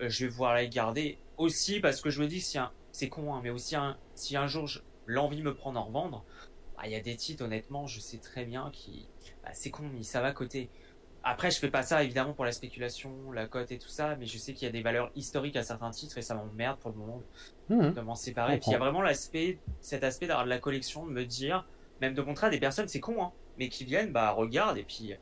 euh, je vais pouvoir les garder aussi parce que je me dis, si c'est con, hein, mais aussi si un jour l'envie me prend d'en revendre, bah, il y a des titres, honnêtement, je sais très bien qui. Bah, c'est con, mais ça va côté. Après, je fais pas ça évidemment pour la spéculation, la cote et tout ça, mais je sais qu'il y a des valeurs historiques à certains titres et ça m'emmerde pour le moment de m'en séparer. Puis il y a vraiment l'aspect, cet aspect d'avoir de la collection, de me dire, même de montrer à des personnes, c'est con, hein, mais qui viennent, bah regarde et puis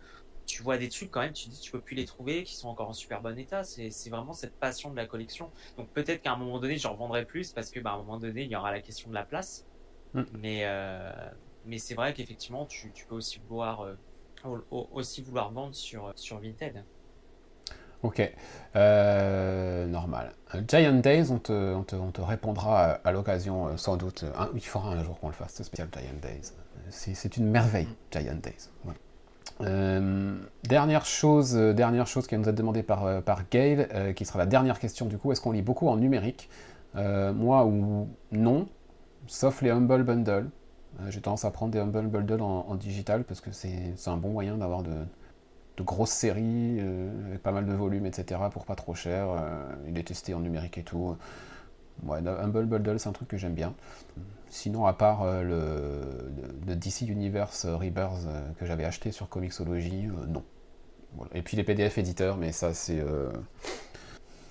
tu vois des trucs quand même, tu dis tu peux plus les trouver, qui sont encore en super bon état. C'est vraiment cette passion de la collection. Donc peut-être qu'à un moment donné, j'en vendrai plus parce que bah, à un moment donné, il y aura la question de la place. Mm. Mais euh, mais c'est vrai qu'effectivement, tu, tu, peux aussi vouloir euh, aussi vouloir vendre sur sur Vinted. Ok, euh, normal. Giant Days, on te, on te, on te répondra à, l'occasion, sans doute. il faudra un jour qu'on le fasse, ce spécial Giant Days. C'est une merveille, mm. Giant Days. Euh, dernière chose, euh, dernière chose qui nous a demandé par, euh, par Gail, qui sera la dernière question du coup, est-ce qu'on lit beaucoup en numérique? Moi ou non, sauf les Humble Bundle. J'ai tendance à prendre des Humble Bundle en, digital parce que c'est un bon moyen d'avoir de, de, grosses séries avec pas mal de volume, etc. pour pas trop cher. il est testé en numérique et tout. Ouais, Humble Bundle, c'est un truc que j'aime bien. Sinon, à part euh, le, DC Universe Rebirth euh, que j'avais acheté sur Comixology, euh, non. Et puis les PDF éditeurs, mais ça, c'est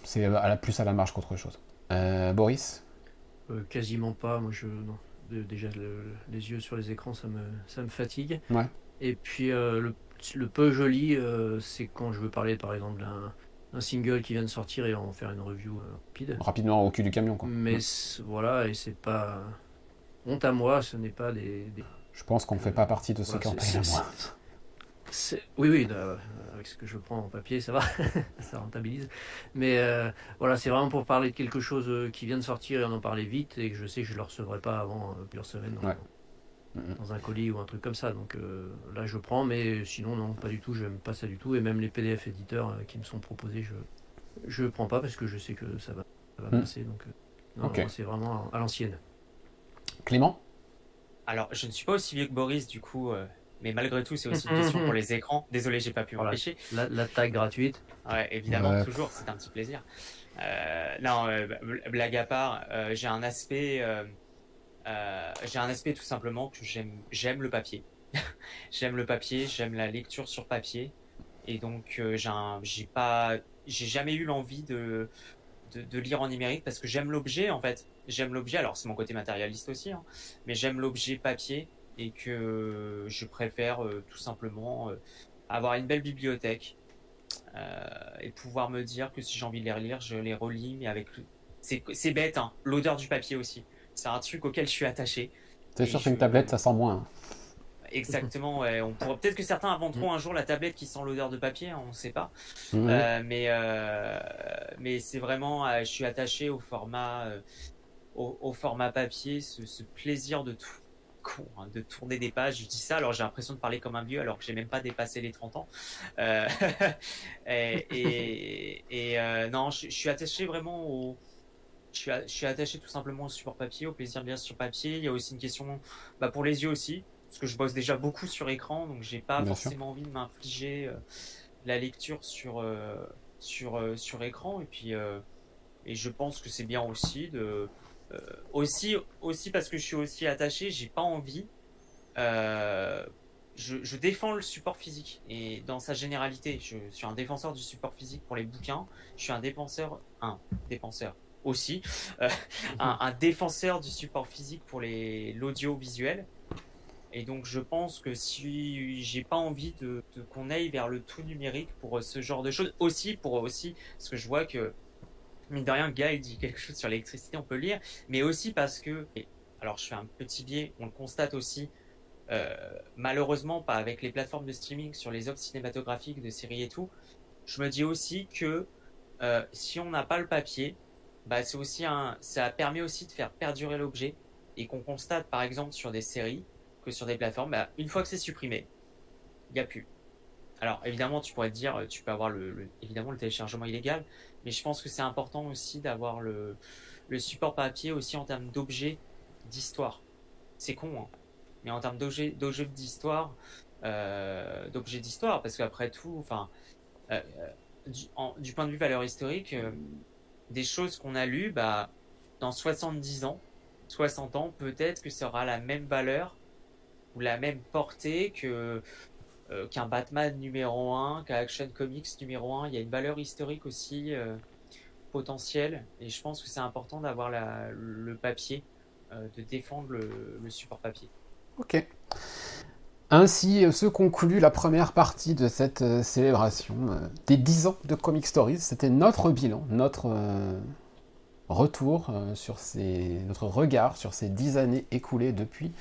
c'est plus à la marge qu'autre chose. Boris? Quasiment pas. Moi, je, déjà, les yeux sur les écrans, ça me, ça me fatigue. Ouais. Et puis, le, le, peu joli, c'est quand je veux parler, par exemple, d'un un single qui vient de sortir et en faire une review rapide. Rapidement au cul du camion, quoi. Mais voilà, et c'est pas honte à moi, ce n'est pas des, Je pense qu'on ne fait pas partie de ceux qui en payent à moi. Oui, oui, avec ce que je prends en papier, ça va, ça rentabilise. Mais euh, voilà, c'est vraiment pour parler de quelque chose euh, qui vient de sortir et en en parler vite et que je sais que je ne le recevrai pas avant euh, plusieurs semaines dans, un colis ou un truc comme ça. Donc là, je prends, mais sinon, non, pas du tout, je n'aime pas ça du tout. Et même les PDF éditeurs qui me sont proposés, je ne prends pas parce que je sais que ça va, mm. passer. Donc c'est vraiment à l'ancienne. Clément? Alors, je ne suis pas aussi vieux que Boris, du coup, euh, mais malgré tout, c'est aussi une question pour les écrans. Désolé, j'ai pas pu m'empêcher. La, la tag gratuite. Ouais, évidemment, toujours, c'est un petit plaisir. Euh, non, euh, blague à part, j'ai un aspect, j'ai un aspect tout simplement que j'aime, j'aime le papier. j'aime le papier, j'aime la lecture sur papier, et donc j'ai pas, j'ai jamais eu l'envie de, de, lire en numérique parce que j'aime l'objet en fait. J'aime l'objet, alors c'est mon côté matérialiste aussi, hein, mais j'aime l'objet papier et que je préfère euh, tout simplement euh, avoir une belle bibliothèque euh, et pouvoir me dire que si j'ai envie de les relire, je les relis, mais avec. C'est bête, hein, l'odeur du papier aussi. C'est un truc auquel je suis attaché. C'est sûr qu'une tablette, ça sent moins. Hein. Exactement, ouais. On pourrait peut-être que certains inventeront mm. un jour la tablette qui sent l'odeur de papier, hein, on ne sait pas. Euh, mais euh, mais c'est vraiment, euh, je suis attaché au format au, format papier, ce, plaisir de tout. Hein, de tourner des pages, je dis ça alors j'ai l'impression de parler comme un vieux alors que j'ai même pas dépassé les 30 ans. et, et, non, je, suis attaché vraiment au, je suis, je suis, attaché tout simplement au support papier, au plaisir bien sur papier. Il y a aussi une question bah, pour les yeux aussi parce que je bosse déjà beaucoup sur écran, donc j'ai pas forcément envie de m'infliger euh, la lecture sur euh, sur euh, sur écran. Et puis et je pense que c'est bien aussi de aussi aussi parce que je suis aussi attaché, j'ai pas envie. Je, je, défends le support physique et dans sa généralité, je suis un défenseur du support physique pour les bouquins. Je suis un défenseur, un défenseur aussi, un, un, défenseur du support physique pour les l'audiovisuel et donc je pense que si j'ai pas envie de, qu'on aille vers le tout numérique pour euh, ce genre de choses, aussi pour aussi parce que je vois que mine de rien, Guy dit quelque chose sur l'électricité, on peut lire, mais aussi parce que, alors je fais un petit biais, on le constate aussi, euh, malheureusement pas avec les plateformes de streaming sur les offres cinématographiques de séries et tout, je me dis aussi que euh, si on n'a pas le papier, bah c'est aussi un, ça permet aussi de faire perdurer l'objet et qu'on constate par exemple sur des séries que sur des plateformes, bah, une fois que c'est supprimé, il n'y a plus. Alors évidemment, tu pourrais te dire, tu peux avoir le, évidemment le téléchargement illégal, mais je pense que c'est important aussi d'avoir le, support papier aussi en termes d'objets d'histoire. C'est con, hein mais en termes d'objets d'histoire, euh, d'objets d'histoire, parce qu'après tout, enfin, euh, euh, du, point de vue valeur historique, des choses qu'on a lues, bah, dans 70 ans, 60 ans, peut-être que ça aura la même valeur ou la même portée que qu'un Batman numéro 1, qu'un Action Comics numéro 1. Il y a une valeur historique aussi potentielle et je pense que c'est important d'avoir le papier, de défendre le, support papier. Ok. Ainsi se conclut la première partie de cette célébration des 10 ans de Comic Stories. C'était notre bilan, notre retour euh, sur ces, notre regard sur ces dix années écoulées depuis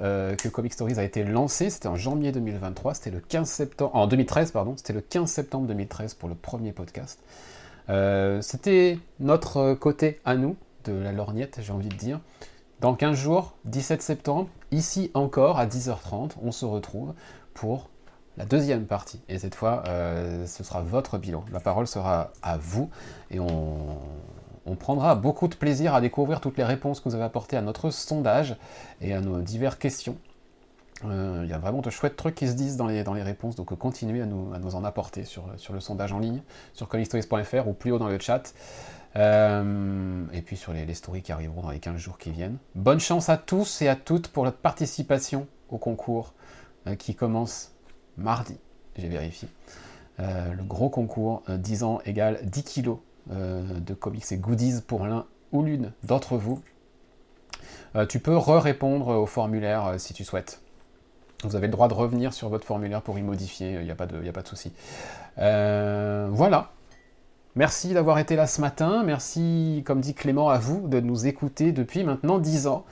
euh, que Comic Stories a été lancé. C'était en janvier 2023, c'était le 15 septembre, en 2013 pardon, c'était le 15 septembre 2013 pour le premier podcast. Euh, c'était notre côté à nous de la lorgnette, j'ai envie de dire. Dans 15 jours, 17 septembre, ici encore à 10h30, on se retrouve pour la deuxième partie. Et cette fois, ce sera votre bilan. La parole sera à vous et on, on prendra beaucoup de plaisir à découvrir toutes les réponses que vous avez apportées à notre sondage et à nos diverses questions. Euh, il y a vraiment de chouettes trucs qui se disent dans les, les réponses, donc continuez à nous, à nous en apporter sur, le sondage en ligne, sur comicstories.fr ou plus haut dans le chat. Euh, et puis sur les, stories qui arriveront dans les 15 jours qui viennent. Bonne chance à tous et à toutes pour votre participation au concours euh, qui commence mardi, j'ai vérifié. le gros concours, 10 ans égale 10 kilos de comics et goodies pour l'un ou l'une d'entre vous. Euh, tu peux re-répondre au formulaire euh, si tu souhaites. Vous avez le droit de revenir sur votre formulaire pour y modifier, il n'y a, pas de, a pas de souci. voilà. Merci d'avoir été là ce matin. Merci, comme dit Clément, à vous de nous écouter depuis maintenant 10 ans.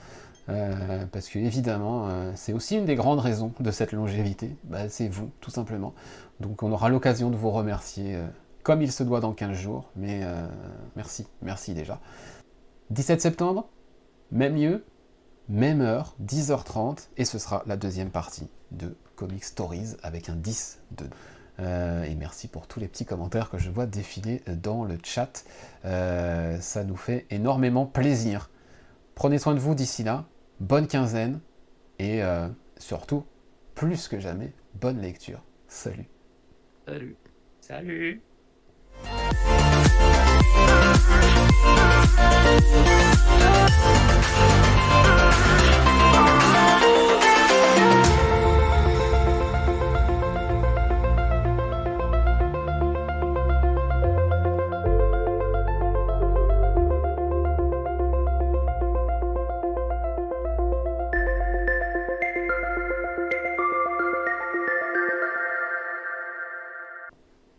parce que évidemment, c'est aussi une des grandes raisons de cette longévité. Bah, c'est vous, tout simplement. Donc on aura l'occasion de vous remercier comme il se doit dans 15 jours, mais euh, merci, merci déjà. 17 septembre, même lieu, même heure, 10h30, et ce sera la deuxième partie de Comic Stories avec un 10 de... Euh, et merci pour tous les petits commentaires que je vois défiler dans le chat. Euh, ça nous fait énormément plaisir. Prenez soin de vous d'ici là. Bonne quinzaine. Et surtout, plus que jamais, bonne lecture. Salut. Salut. Salut. Thank